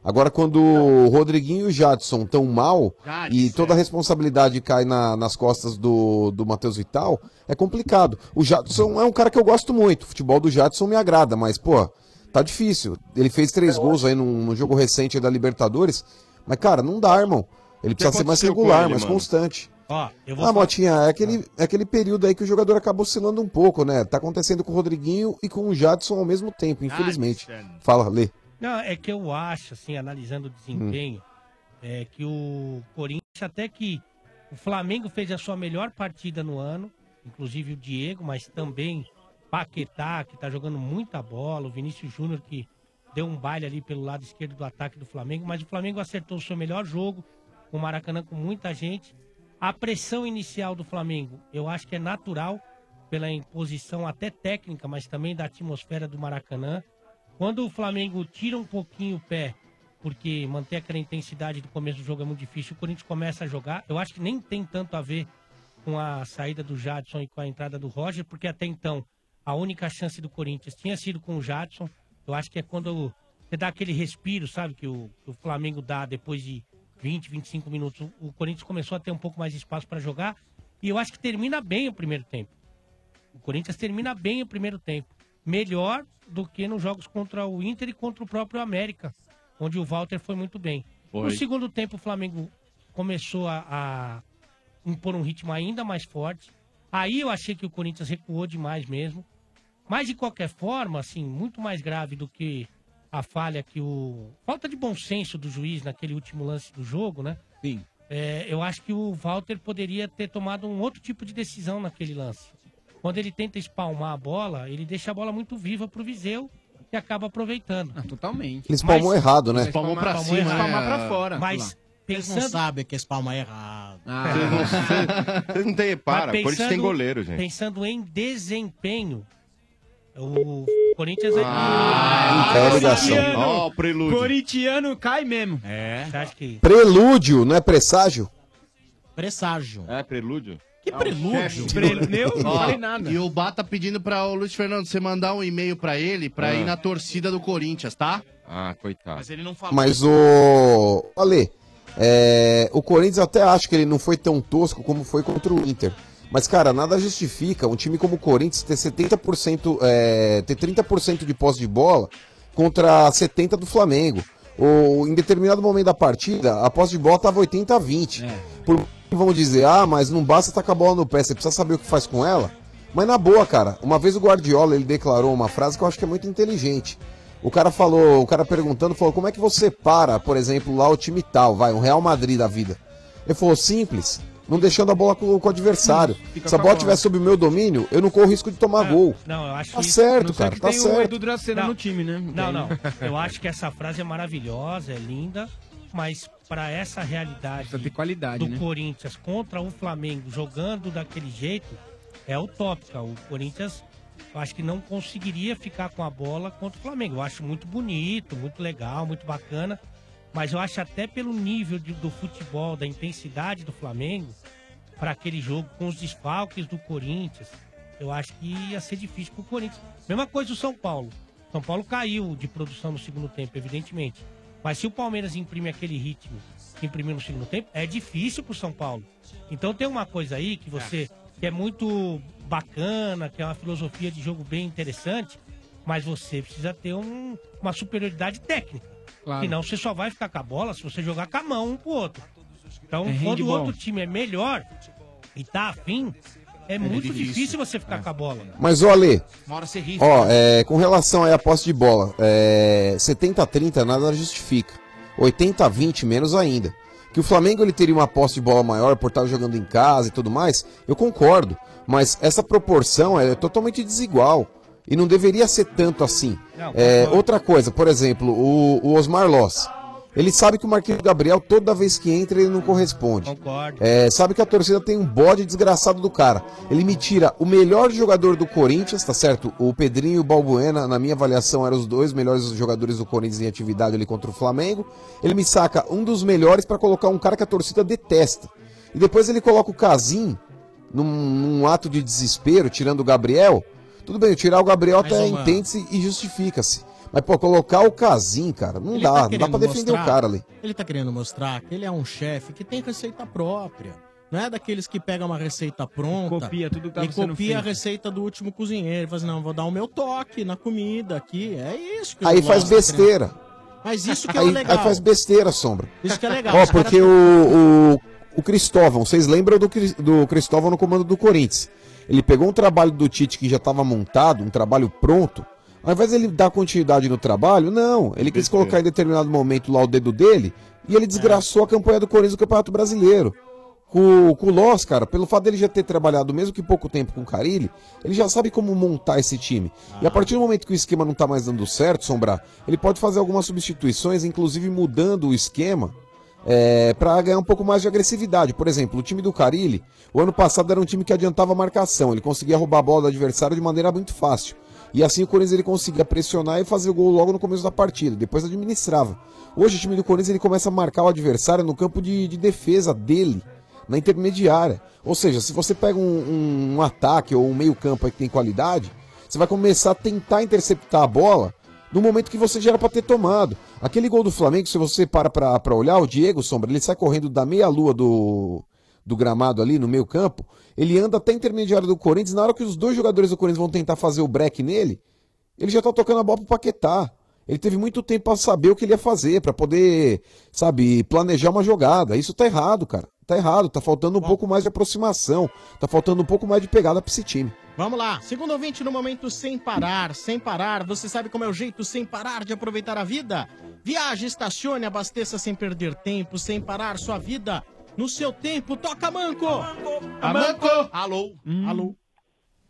Agora, quando o Rodriguinho e o Jadson estão mal e toda a responsabilidade cai na- nas costas do, do Matheus Vital, é complicado. O Jadson é um cara que eu gosto muito. O futebol do Jadson me agrada, mas, pô, tá difícil. Ele fez três gols aí num, num jogo recente da Libertadores. Mas, cara, não dá, irmão. Ele precisa ser mais regular, ele, mais mano? constante. Ó, eu vou Ah, falar- Motinha, é aquele, é aquele período aí que o jogador acaba oscilando um pouco, né? Tá acontecendo com o Rodriguinho e com o Jadson ao mesmo tempo, infelizmente. Fala, Lê. Não, é que eu acho, assim, analisando o desempenho, é que o Corinthians, até que o Flamengo fez a sua melhor partida no ano, inclusive o Diego, mas também Paquetá, que tá jogando muita bola, o Vinícius Júnior, que deu um baile ali pelo lado esquerdo do ataque do Flamengo, mas o Flamengo acertou o seu melhor jogo, o Maracanã com muita gente. A pressão inicial do Flamengo, eu acho que é natural, pela imposição até técnica, mas também da atmosfera do Maracanã. Quando o Flamengo tira um pouquinho o pé, porque manter aquela intensidade do começo do jogo é muito difícil, o Corinthians começa a jogar. Eu acho que nem tem tanto a ver com a saída do Jadson e com a entrada do Roger, porque até então a única chance do Corinthians tinha sido com o Jadson. Eu acho que é quando você dá aquele respiro, sabe, que o, que o Flamengo dá depois de 20, 25 minutos. O, Corinthians começou a ter um pouco mais de espaço para jogar e eu acho que termina bem o primeiro tempo. O Corinthians termina bem o primeiro tempo. Melhor do que nos jogos contra o Inter e contra o próprio América, onde o Walter foi muito bem. Foi. No segundo tempo, o Flamengo começou a, a impor um ritmo ainda mais forte. Aí eu achei que o Corinthians recuou demais mesmo. Mas de qualquer forma, assim, muito mais grave do que a falha que o. Falta de bom senso do juiz naquele último lance do jogo, né? Sim. É, eu acho que o Walter poderia ter tomado um outro tipo de decisão naquele lance. Quando ele tenta espalmar a bola, ele deixa a bola muito viva pro Viseu e acaba aproveitando. totalmente. Ele espalmou errado, né? Espalmou pra cima, espalmar é. pra fora. Mas Vocês pensando... não sabem que esse palma é errado. Vocês não, vocês- vocês não têm, para, Mas o Corinthians tem goleiro, gente. Pensando em desempenho, o Corinthians... Ah, caiu a ligação. Ó, o prelúdio. Corintiano cai mesmo. É. Você acha que... Prelúdio, não é presságio? Presságio. É, prelúdio? Que prelúdio? Eu não falei nada. E o Bá tá pedindo pra o Luiz Fernando você mandar um e-mail pra ele pra Ah. ir na torcida do Corinthians, tá? Ah, coitado. Mas ele não falou. Mas o. Ale, é, o Corinthians até acho que ele não foi tão tosco como foi contra o Inter. Mas, cara, nada justifica um time como o Corinthians ter 70%, é, ter 30% de posse de bola contra 70% do Flamengo. Ou, em determinado momento da partida, a posse de bola tava 80 a 20. Por vamos dizer, ah, mas não basta estar com a bola no pé, você precisa saber o que faz com ela. Mas na boa, cara, uma vez o Guardiola ele declarou uma frase que eu acho que é muito inteligente. O cara falou, o cara perguntando, falou, como é que você para, por exemplo, lá o time tal, vai, um Real Madrid da vida. Ele falou, simples, não deixando a bola com, com o adversário. Fica Se a bola estiver sob o meu domínio, eu não corro risco de tomar gol. Não, eu acho Tá isso- certo, cara, que tá tem o certo. Edu Dracena Não. no time, né? Não, não. Eu acho que essa frase é maravilhosa, é linda, mas para essa realidade qualidade, do né? Corinthians contra o Flamengo jogando daquele jeito é utópica. O Corinthians, eu acho que não conseguiria ficar com a bola contra o Flamengo. Eu acho muito bonito, muito legal, muito bacana, mas eu acho até pelo nível de- do futebol, da intensidade do Flamengo para aquele jogo com os desfalques do Corinthians, eu acho que ia ser difícil pro Corinthians. Mesma coisa do São Paulo. São Paulo caiu de produção no segundo tempo, evidentemente. Mas se o Palmeiras imprime aquele ritmo que imprimiu no segundo tempo, é difícil pro São Paulo. Então tem uma coisa aí que você que é muito bacana, que é uma filosofia de jogo bem interessante, mas você precisa ter um- uma superioridade técnica. Claro. Senão você só vai ficar com a bola se você jogar com a mão um pro outro. Então, É quando o outro time é melhor e tá afim, é, muito difícil. difícil. você ficar com a bola. Mas, ô Ale, ó, é, com relação aí à posse de bola, é, 70-30 nada justifica. 80-20 menos ainda. Que o Flamengo ele teria uma posse de bola maior por estar jogando em casa e tudo mais, eu concordo. Mas essa proporção é totalmente desigual. E não deveria ser tanto assim. Não, É, outra coisa, por exemplo, o, o Osmar Loss. Ele sabe que o Marquinhos Gabriel, toda vez que entra, ele não corresponde. Concordo. É, sabe que a torcida tem um bode desgraçado do cara. Ele me tira o melhor jogador do Corinthians, tá certo? O Pedrinho e o Balbuena, na minha avaliação, eram os dois melhores jogadores do Corinthians em atividade ali contra o Flamengo. Ele me saca um dos melhores pra colocar um cara que a torcida detesta. E depois ele coloca o Casim num, num ato de desespero, tirando o Gabriel. Tudo bem, tirar o Gabriel Mas, até entende-se e justifica-se. Mas, pô, colocar o Casim, cara, não Ele dá. tá não dá pra defender o mostrar- cara ali. Ele tá querendo mostrar que ele é um chefe que tem receita própria. Não é daqueles que pegam uma receita pronta Copia tudo que tava e copia a feito. receita do último cozinheiro. Ele fala assim, não, vou dar o meu toque na comida aqui. É isso que eu Aí gosto, faz tá querendo. besteira. Mas isso que é aí, o legal. aí faz besteira, Sombra. Isso que é legal. Ó, porque o, o, o Cristóvão, vocês lembram do, do Cristóvão no comando do Corinthians? Ele pegou um trabalho do Tite que já estava montado, um trabalho pronto. Ao invés de ele dar continuidade no trabalho, não. Ele quis colocar em determinado momento lá o dedo dele e ele desgraçou a campanha do Corinthians no Campeonato Brasileiro. Com, com o Loss, cara, pelo fato dele já ter trabalhado mesmo que pouco tempo com o Carilli, ele já sabe como montar esse time. E a partir do momento que o esquema não tá mais dando certo, Sombrar, ele pode fazer algumas substituições, inclusive mudando o esquema é, para ganhar um pouco mais de agressividade. Por exemplo, o time do Carilli, o ano passado era um time que adiantava a marcação, ele conseguia roubar a bola do adversário de maneira muito fácil. E assim o Corinthians ele conseguia pressionar e fazer o gol logo no começo da partida, depois administrava. Hoje o time do Corinthians ele começa a marcar o adversário no campo de, de defesa dele, na intermediária. Ou seja, se você pega um, um- um ataque ou um meio campo que tem qualidade, você vai começar a tentar interceptar a bola no momento que você já era pra ter tomado. Aquele gol do Flamengo, se você para pra olhar, o Diego Sombra, ele sai correndo da meia-lua do, do gramado ali no meio campo, ele anda até a intermediária do Corinthians, na hora que os dois jogadores do Corinthians vão tentar fazer o break nele, ele já tá tocando a bola pro Paquetá. Ele teve muito tempo pra saber o que ele ia fazer, pra poder, sabe, planejar uma jogada. Isso tá errado, cara. Tá errado, tá faltando um pouco mais de aproximação, tá faltando um pouco mais de pegada pra esse time. Vamos lá, segundo ouvinte no momento sem parar, sem parar. Você sabe como é o jeito sem parar de aproveitar a vida? Viaje, estacione, abasteça sem perder tempo, sem parar sua vida no seu tempo. Toca, Manco! A Manco! Alô? Alô?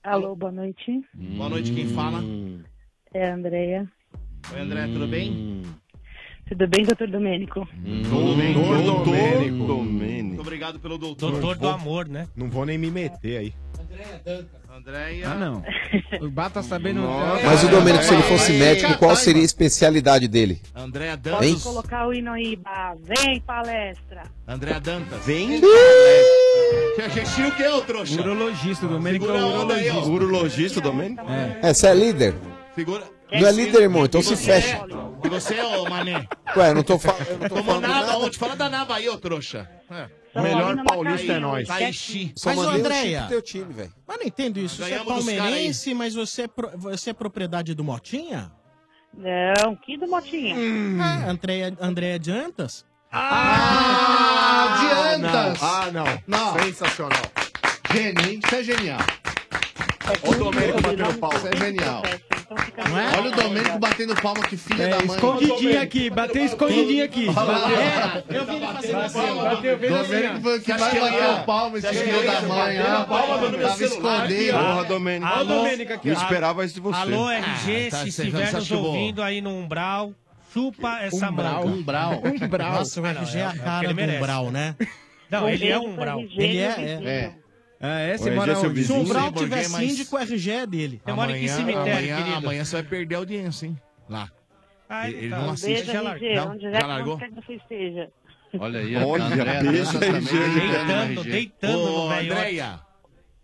Alô, boa noite. Boa noite, quem fala? É a Andrea. Oi, André, tudo bem? Tudo bem, doutor Domênico? Tudo bem, Domênico. Muito obrigado pelo doutor. Doutor do amor, né? Não vou nem me meter aí. Andréia. Ah, não. O Bá tá sabendo. Mas o Domênico, se ele fosse médico, qual seria a especialidade dele? Andréa Pode Hein? colocar o hino aí. Vem, palestra. Andréa Dantas. Vem. A gente o que, ô trouxa? Urologista, o Domênico é. Urologista, Domênico? É. É, você é líder? Figura. Não é líder, irmão, então se você fecha. é? E você, ô mané? Ué, eu não tô, fa- eu não tô Tomou falando nada nada. ontem? Fala da nava aí, ô trouxa. É. O melhor paulista é nós. Taishi. Só Mas, ô, mandei o Andréia, teu time, velho. Mas não entendo isso. Você é Ganhamos dos palmeirense, mas você é, pro- você é propriedade do Motinha? Não, que do Motinha? É, Andréia, Andréia Diantas? Ah, adiantas! Ah, não. Não. Sensacional. Hein? Isso é genial. É Ô, Domênico batendo pau. Isso é genial. Fica Olha o Domênico batendo palma, que filha É, da mãe. escondidinho aqui, bateu escondidinho aqui. É, eu vi ele fazendo assim, Bateu, bateu, assim, Domênico foi o que bateu eu ia- palma, esse filho da ia mãe. bater palma meu Tava escondendo. Porra, Domênico. Alô, Domênico aqui. Eu esperava isso de você. Alô, RG, Ah, tá, se estiver nos ouvindo aí no Umbral, chupa essa Umbral. manga. Umbral. Umbral. Nossa, o RG é a cara do. Umbral, né? Não, ele é um Umbral. RG, Ele é, é. É. Ah, é? Você mora é onde? Se o Sei, tiver síndico, o RG é dele. Você mora em que Amanhã, cemitério, amanhã, querido? amanhã você vai perder a audiência, hein? Lá. Ah, Ele então, não Um assiste. beijo, já RG, largou? onde Já já largou? quer que você esteja. Olha aí, Olha, a Andréa beijo, Dantas também. RG. Deitando, deitando Ô. Andréia,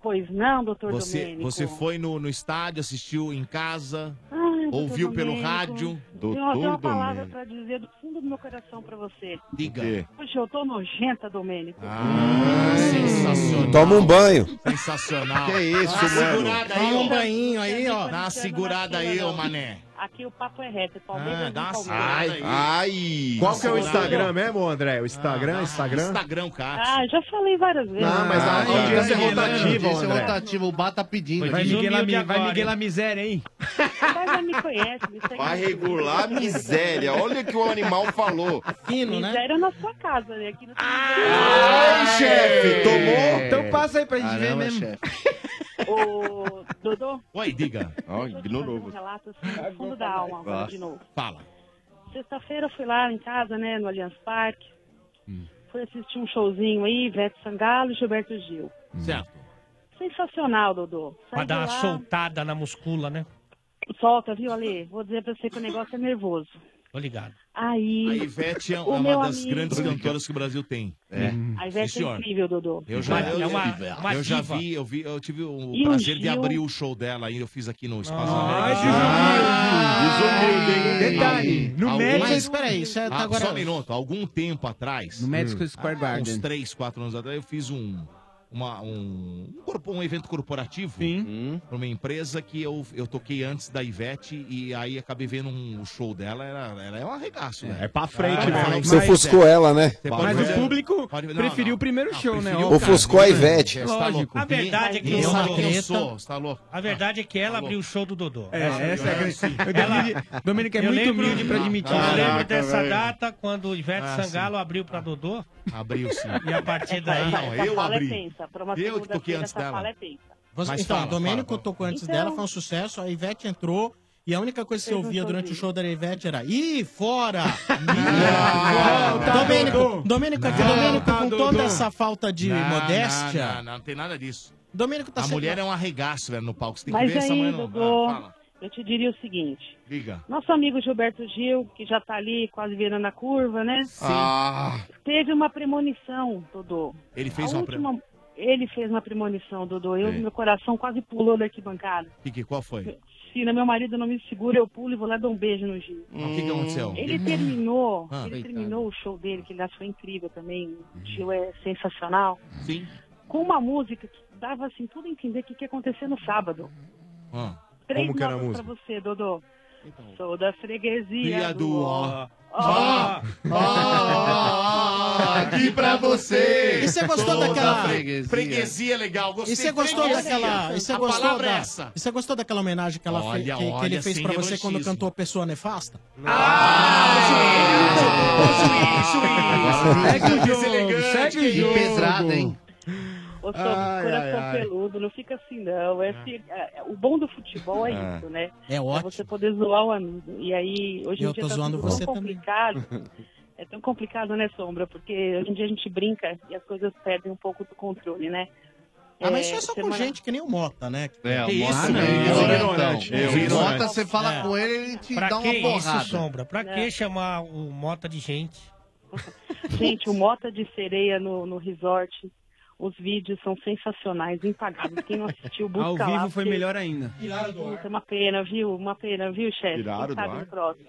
Pois não, doutor você, Domênico? você foi no, no estádio, assistiu em casa, Ai, doutor ouviu pelo Domênico, rádio? Tenho uma, tenho uma Doutor palavra Domênico. pra dizer do fundo do meu coração pra você. Diga. Poxa, eu tô nojenta, Domênico. Ah, sensacional. Toma um banho. Sensacional. Que isso, Dá uma mano? segurada aí, Toma um banhinho aí, ó. Dá uma segurada aí, ô mané. Aqui o papo é reto, é Palmeiras Ah, dá uma Palmeiras. aí. Ai. Qual que é o. Instagram mesmo, André? O Instagram, Ah, Instagram? Instagram, cara. Ah, já falei várias vezes. Não, mas a Ah, audiência é rotativa, Audiência André. rotativa, o Bar tá pedindo. Vai Miguel, a, vai Miguel hein? a miséria, hein? Mas já me conhece. Me segue Vai regular a miséria. Olha o que o animal falou. Fino, né? Miséria na sua casa, né? Aqui no Ai, chefe, tomou? Então passa aí pra gente ver mesmo. chefe. Ô, Dodô, Oi, diga. Te ignorou um relato assim, do fundo da alma, agora de novo. Fala. Sexta-feira eu fui lá em casa, né, no Allianz Parque. Hum. Fui assistir um showzinho aí, Ivete Sangalo e Gilberto Gil. Certo. Sensacional, Dodô. Pra Saí dar uma lá, soltada na muscula, né? Solta, viu, Ale? Vou dizer pra você que o negócio é nervoso. Tô ligado. Aí, A Ivete é o uma das amigo- grandes cantoras que o Brasil tem. É. a Ivete Sim, é incrível, Dodô. Eu já, eu, É uma- uma eu já vi, eu vi, eu tive o E o prazer de Gil? abrir o show dela aí, eu fiz aqui no Espaço Ai, América. Hein? Detalhe, no Madison- Mas peraí, isso é Ah, agora... Só um minuto, algum tempo atrás, No Madison Square uns Garden. 3, 4 anos atrás, eu fiz um, uma- um, um, corpo- um evento corporativo Sim. para uma empresa que eu, eu toquei antes da Ivete e aí acabei vendo um o show dela, era, ela é um arregaço, né? É pra frente Ah, mas- Você ofuscou ela, né? Mas fazer- o público pode- não, preferiu não. o primeiro Não, show, né? preferiu Ofuscou a Ivete. Tá Lógico. louco? A verdade é que sabe quem eu sou, você tá louco? A verdade é que ela Alô. abriu o show do Dodô. É, essa é a grande. O Ela- Domênico- é Eu muito humilde pra admitir. Eu lembro dessa data quando o Ivete Ah, Sangalo abriu pra Dodô Abriu sim. e a partir daí. Não, eu abri. Tensa. Pra uma Eu que toquei antes essa dela. fala é. Você- Mas então, fala, o Domênico fala. tocou antes Então- dela, foi um sucesso, a Ivete entrou. E a única coisa que você um ouvia durante o show da Ivete era Ih, fora! Tá, Domênico. Domênico, Não, Domênico tá, com toda essa falta de Não, modéstia. Não, não, não tem nada disso. Domênico tá A sendo- mulher é um arregaço, velho, no palco. Você tem que Mas ver essa aí, mulher no... Dodô, Ah, fala. eu te diria o seguinte. Diga. Nosso amigo Gilberto Gil, que já tá ali quase virando a curva, né? Ah, Teve uma premonição, Dodô. Ele fez A uma... pre- última... Ele fez uma premonição, Dodô. Eu, É. meu coração quase pulou da arquibancada. Que, que, qual foi? Se meu marido não me segura, eu pulo e vou lá dar um beijo no Gil. O que, que aconteceu? Ele terminou, Ah. ele Coitado. terminou o show dele, que ele achou incrível também. O Gil é sensacional. Sim. Com uma música que dava assim tudo a entender o que, que ia acontecer no sábado. Ah. Três Como que era a notas pra música? você, Dodô. Sou da freguesia Dia do do ó. Ó. Ah, aqui pra você. E você gostou Toda daquela- freguesia. Freguesia legal, gostei. E você gostou Freguesia. daquela. E você A gostou palavra da, é essa. E você gostou daquela homenagem que, ela Olha, que, que olha, ele fez sem pra você quando revanchismo. cantou Pessoa Nefasta? Segue o jogo, Deselegante. segue o jogo. hein? Ô, seu coração ai, peludo, não fica assim não. É, é- o bom do futebol é Ah. isso, né? É É ótimo. você poder zoar o amigo. E aí, hoje em Eu dia tá tudo você tão também. complicado. É tão complicado, né, Sombra? Porque hoje em dia a gente brinca e as coisas perdem um pouco do controle, né? Ah, mas isso é só com semana- gente que nem o Mota, né? É, Que o Mota isso, é ignorante. Eu, O ignorante. Mota, você fala É. com ele, ele te Pra dá uma que isso, porrada. Sombra? Pra que chamar o Mota de gente? Gente, o Mota de Sereia no, no resort, os vídeos são sensacionais, impagáveis. Quem não assistiu, busca Ao lá. vivo foi porque- melhor ainda. Puta, é uma pena, viu? Uma pena, viu, chefe? Tiraram do ar? próximo.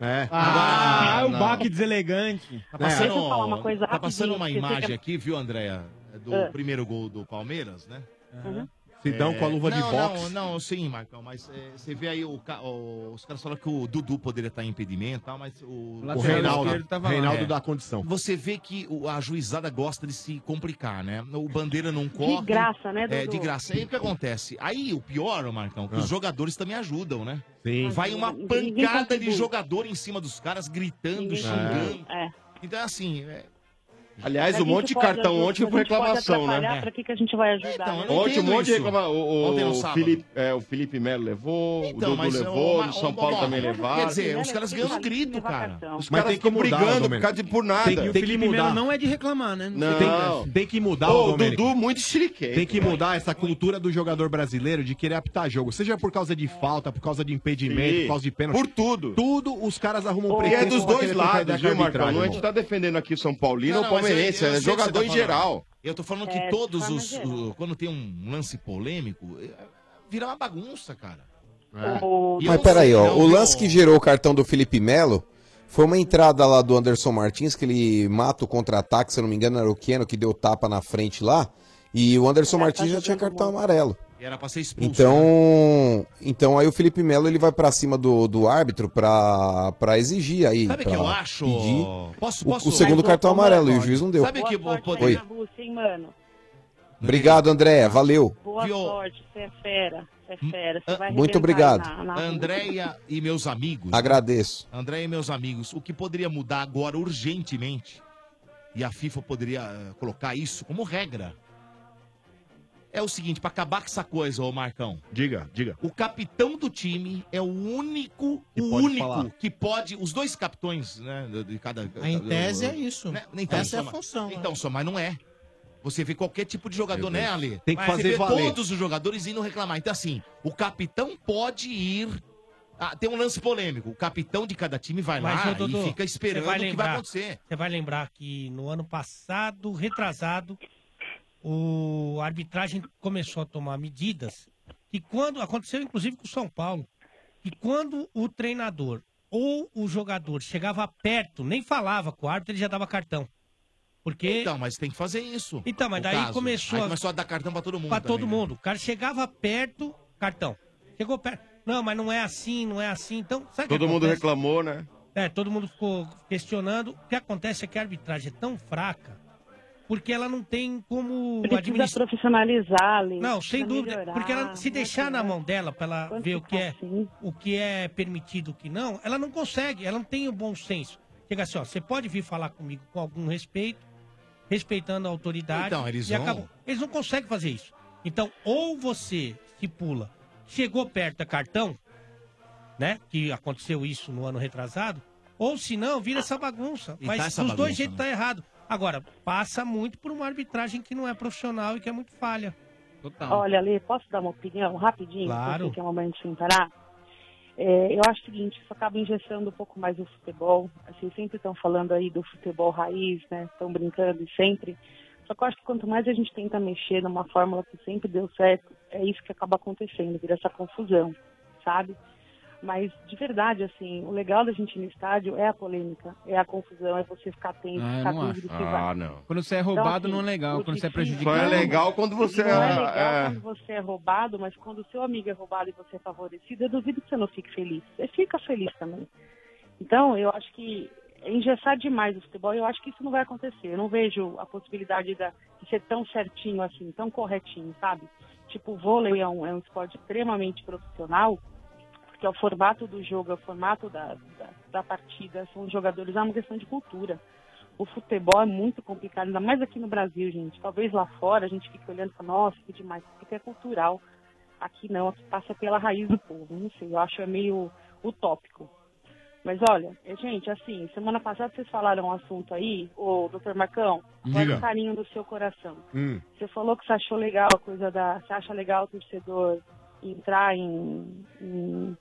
É. Ah, o não. baque deselegante. Tá passando, Deixa eu falar uma coisa tá passando uma imagem aqui, viu, Andréia? Do Ah. primeiro gol do Palmeiras, né? Uhum. Sidão com a luva de não, boxe. Não, não, sim, Marcão, mas é, você vê aí, o, o- os caras falam que o Dudu poderia estar em impedimento e tal, mas o... O Reinaldo, Reinaldo dá condição. Você vê que o- a juizada gosta de se complicar, né? O Bandeira não corre. graça, né, É, Dudu? de graça. Aí o que acontece? Aí o pior, Marcão, que Ah. os jogadores também ajudam, né? Sim. Vai uma pancada de jogador em cima dos caras, gritando, Ninguém xingando. É. Então, assim... é- Aliás, um monte de cartão ajudar, ontem foi reclamação, né? Pra que, que a gente vai ajudar? Então, né? Ontem um monte de reclamação. O, o, sábado. Felipe, é, o Felipe Melo levou, Então, o Dudu levou, o São Paulo também quer levaram. dizer, os caras ganham grito, cara. Os Mas caras tem que ficam mudar, brigando por causa de por nada. Tem tem que Felipe mudar. Melo não é de reclamar, né? Não. Tem, tem que mudar, o. Dudu muito chiliquento. Tem que mudar essa cultura do jogador brasileiro de querer apitar jogo. Seja por causa de falta, por causa de impedimento, por causa de pênalti. Por tudo. Tudo os caras arrumam E pretexto é dos dois lados, viu, Marcão? a gente tá defendendo aqui o São Paulino ou eu- palmeirense, é você jogador tá em geral. Eu tô falando que É, todos os. o- quando tem um lance polêmico, é, vira uma bagunça, cara. O- eu Mas peraí, ó. não, O lance que gerou o cartão do Felipe Melo foi uma entrada lá do Anderson Martins, que ele mata o contra-ataque, se eu não me engano, era o Keno que deu tapa na frente lá. E o Anderson Martins já tinha cartão amarelo. E era pra ser expulso. Então, né? então aí o Felipe Melo ele vai pra cima do, do árbitro pra, pra exigir aí. Sabe o pra que eu acho? pedir Posso, o- posso? o, segundo cartão amarelo e o juiz não deu. Sabe que o Boa sorte Oi. aí na Rússia, hein, mano? Obrigado, André. Valeu. Boa sorte, você é fera. Você é fera. Você vai Muito obrigado. na- na. Andréia e meus amigos. Agradeço. Andréia e meus amigos, o que poderia mudar agora urgentemente, e a FIFA poderia eh, colocar isso como regra, é o seguinte, pra acabar com essa coisa, ô Marcão. Diga, diga. O capitão do time é o único, Que o pode único falar. que pode, os dois capitões, né, de- cada... Em tese é isso. Né? Então, Essa é a função, Então, só, mas não é. Você vê qualquer tipo de jogador, né. Ale? Tem que Você fazer vê valer. todos os jogadores indo reclamar. Então, assim, o capitão pode ir... Ah, tem um lance polêmico. O capitão de cada time vai Mas, lá Dodô, e fica esperando você o que vai acontecer. Você vai lembrar que no ano passado, retrasado, o a arbitragem começou a tomar medidas que quando aconteceu inclusive com o São Paulo, que quando o treinador ou o jogador chegava perto, nem falava com o árbitro, ele já dava cartão. Porque Então, mas tem que fazer isso. Então, mas daí caso. começou Aí a- começou a dar cartão pra todo mundo. Pra todo né? mundo. O cara chegava perto, cartão. Chegou perto. Não, mas não é assim, não é assim. Então, sabe Todo mundo reclamou, né? É, todo mundo ficou questionando. O que acontece é que a arbitragem é tão fraca porque ela não tem como Precisa administrar. profissionalizar, Lê. Não, sem dúvida. melhorar, Porque ela, se não deixar na mão dela pra ela Quando ver o ficar que, é, assim. o que é permitido e o que não, ela não consegue, ela não tem o bom senso. Chega assim, ó, você pode vir falar comigo com algum respeito, respeitando a autoridade. Então, eles e vão. acabou. Eles não conseguem fazer isso. Então, ou você estipula, chegou perto da cartão, né? Que aconteceu isso no ano retrasado, ou se não, vira essa bagunça. E Mas tá essa dos dois bagunça, jeitos tá errado. Agora, passa muito por uma arbitragem que não é profissional e que é muito falha. Olha, Lê, posso dar uma opinião rapidinho? Claro. Porque é um momento sem parar. É, eu acho o seguinte, isso acaba engessando um pouco mais o futebol. Vocês sempre estão falando aí do futebol raiz, né? Estão brincando e sempre. Só que eu acho que quanto mais a gente tenta mexer numa fórmula que sempre deu certo, é isso que acaba acontecendo, vira essa confusão, sabe? Mas, de verdade, assim, o legal da gente ir no estádio é a polêmica, é a confusão, é você ficar tenso, Ah, ficar não acho. se Ah, vai. não. Quando você é Então, roubado assim, não é legal, quando você é prejudicado. Só é legal quando você Não é legal é- quando você é roubado, mas quando o seu amigo é roubado e você é favorecido, eu duvido que você não fique feliz. Você fica feliz também. Então, eu acho que é engessar demais o futebol, eu acho que isso não vai acontecer. Eu não vejo a possibilidade da- de ser tão certinho assim, tão corretinho, sabe? Tipo, o vôlei é um, é um esporte extremamente profissional, porque é o formato do jogo, é o formato da, da, da partida, são os jogadores, é uma questão de cultura. O futebol é muito complicado, ainda mais aqui no Brasil, gente. Talvez lá fora a gente fique olhando e fala, nossa, que demais, porque é cultural. Aqui não, aqui passa pela raiz do povo. Não sei, eu acho é meio utópico. Mas olha, eh, gente, assim, semana passada vocês falaram um assunto aí, ô doutor Marcão, Diga. o carinho do seu coração? Hum. Você falou que você achou legal a coisa da. Você acha legal o torcedor entrar em, em,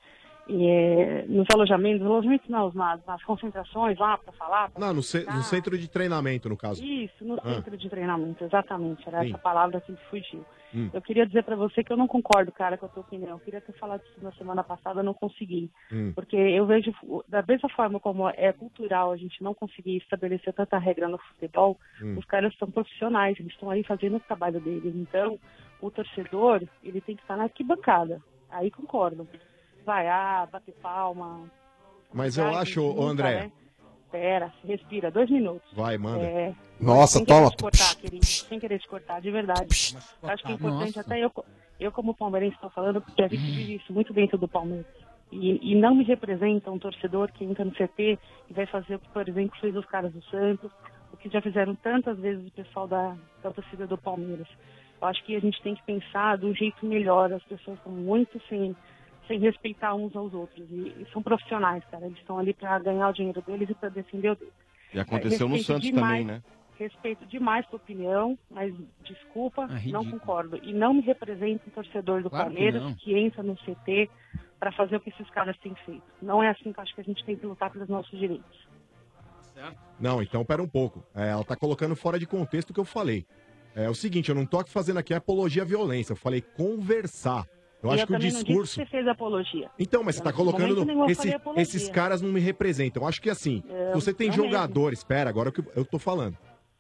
E, é, nos alojamentos, nos alojamentos não, nas, nas concentrações lá para falar. pra Não, no, ce- no centro de treinamento, no caso. Isso, no Ah. centro de treinamento, exatamente. Era Sim. essa palavra que me fugiu. Hum. Eu queria dizer para você que eu não concordo, cara, com a tua opinião. Eu queria ter falado isso na semana passada, eu não consegui. Hum. Porque eu vejo, da mesma forma como é cultural a gente não conseguir estabelecer tanta regra no futebol, Hum. os caras são profissionais, eles estão aí fazendo o trabalho deles. Então, o torcedor, ele tem que estar na arquibancada. Aí concordo. Vaiar, bater palma. Mas eu acho, ô André. né? Pera, respira, dois minutos. Vai, manda. É, Nossa, sem querer toma. te cortar, querido, sem querer te cortar, de verdade. Acho que é importante, Nossa. até eu, eu como palmeirense estou falando, porque a gente vive isso muito dentro do Palmeiras. E, e não me representa um torcedor que entra no CT e vai fazer o que, por exemplo, fez os caras do Santos, o que já fizeram tantas vezes o pessoal da, da torcida do Palmeiras. Eu acho que a gente tem que pensar de um jeito melhor. As pessoas estão muito sem, sem respeitar uns aos outros. E, e são profissionais, cara. Eles estão ali para ganhar o dinheiro deles e para defender o deles. E aconteceu no Respeito Santos demais- também, né? Respeito demais tua opinião, mas desculpa, Ah, não concordo. E não me representa um torcedor do Claro que Palmeiras não. que, entra no CT para fazer o que esses caras têm feito. Não é assim que eu acho que a gente tem que lutar pelos nossos direitos. Não, então pera um pouco. É, ela tá colocando fora de contexto o que eu falei. É o seguinte, eu não tô aqui fazendo aqui apologia à violência, eu falei conversar. Eu E acho que o também não discurso. disse que você fez apologia. Então, mas você Eu, tá em colocando. eu esse- esses caras não me representam. Eu acho que assim, É, se você tem jogadores. Espera, agora que eu tô falando.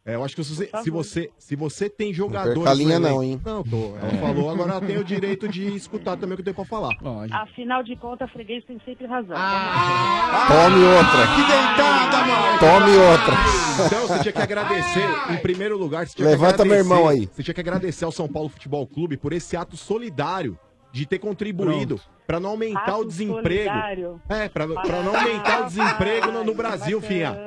É, eu acho que se se você, se você tem jogadores. perca a linha não, hein? Não, tô. Ela falou, agora ela tem o direito de escutar também o que eu tenho pra falar. Afinal de contas, freguês tem sempre razão. Tome outra. Que deitada, mano! Tome outra. Então você tinha que agradecer, em primeiro lugar, você tinha Levanta que meu irmão aí. Você tinha que agradecer ao São Paulo Futebol Clube por esse ato solidário de ter contribuído pra não aumentar o Ato desemprego. solidário. É, pra, pra não aumentar o desemprego no, no Brasil, finha.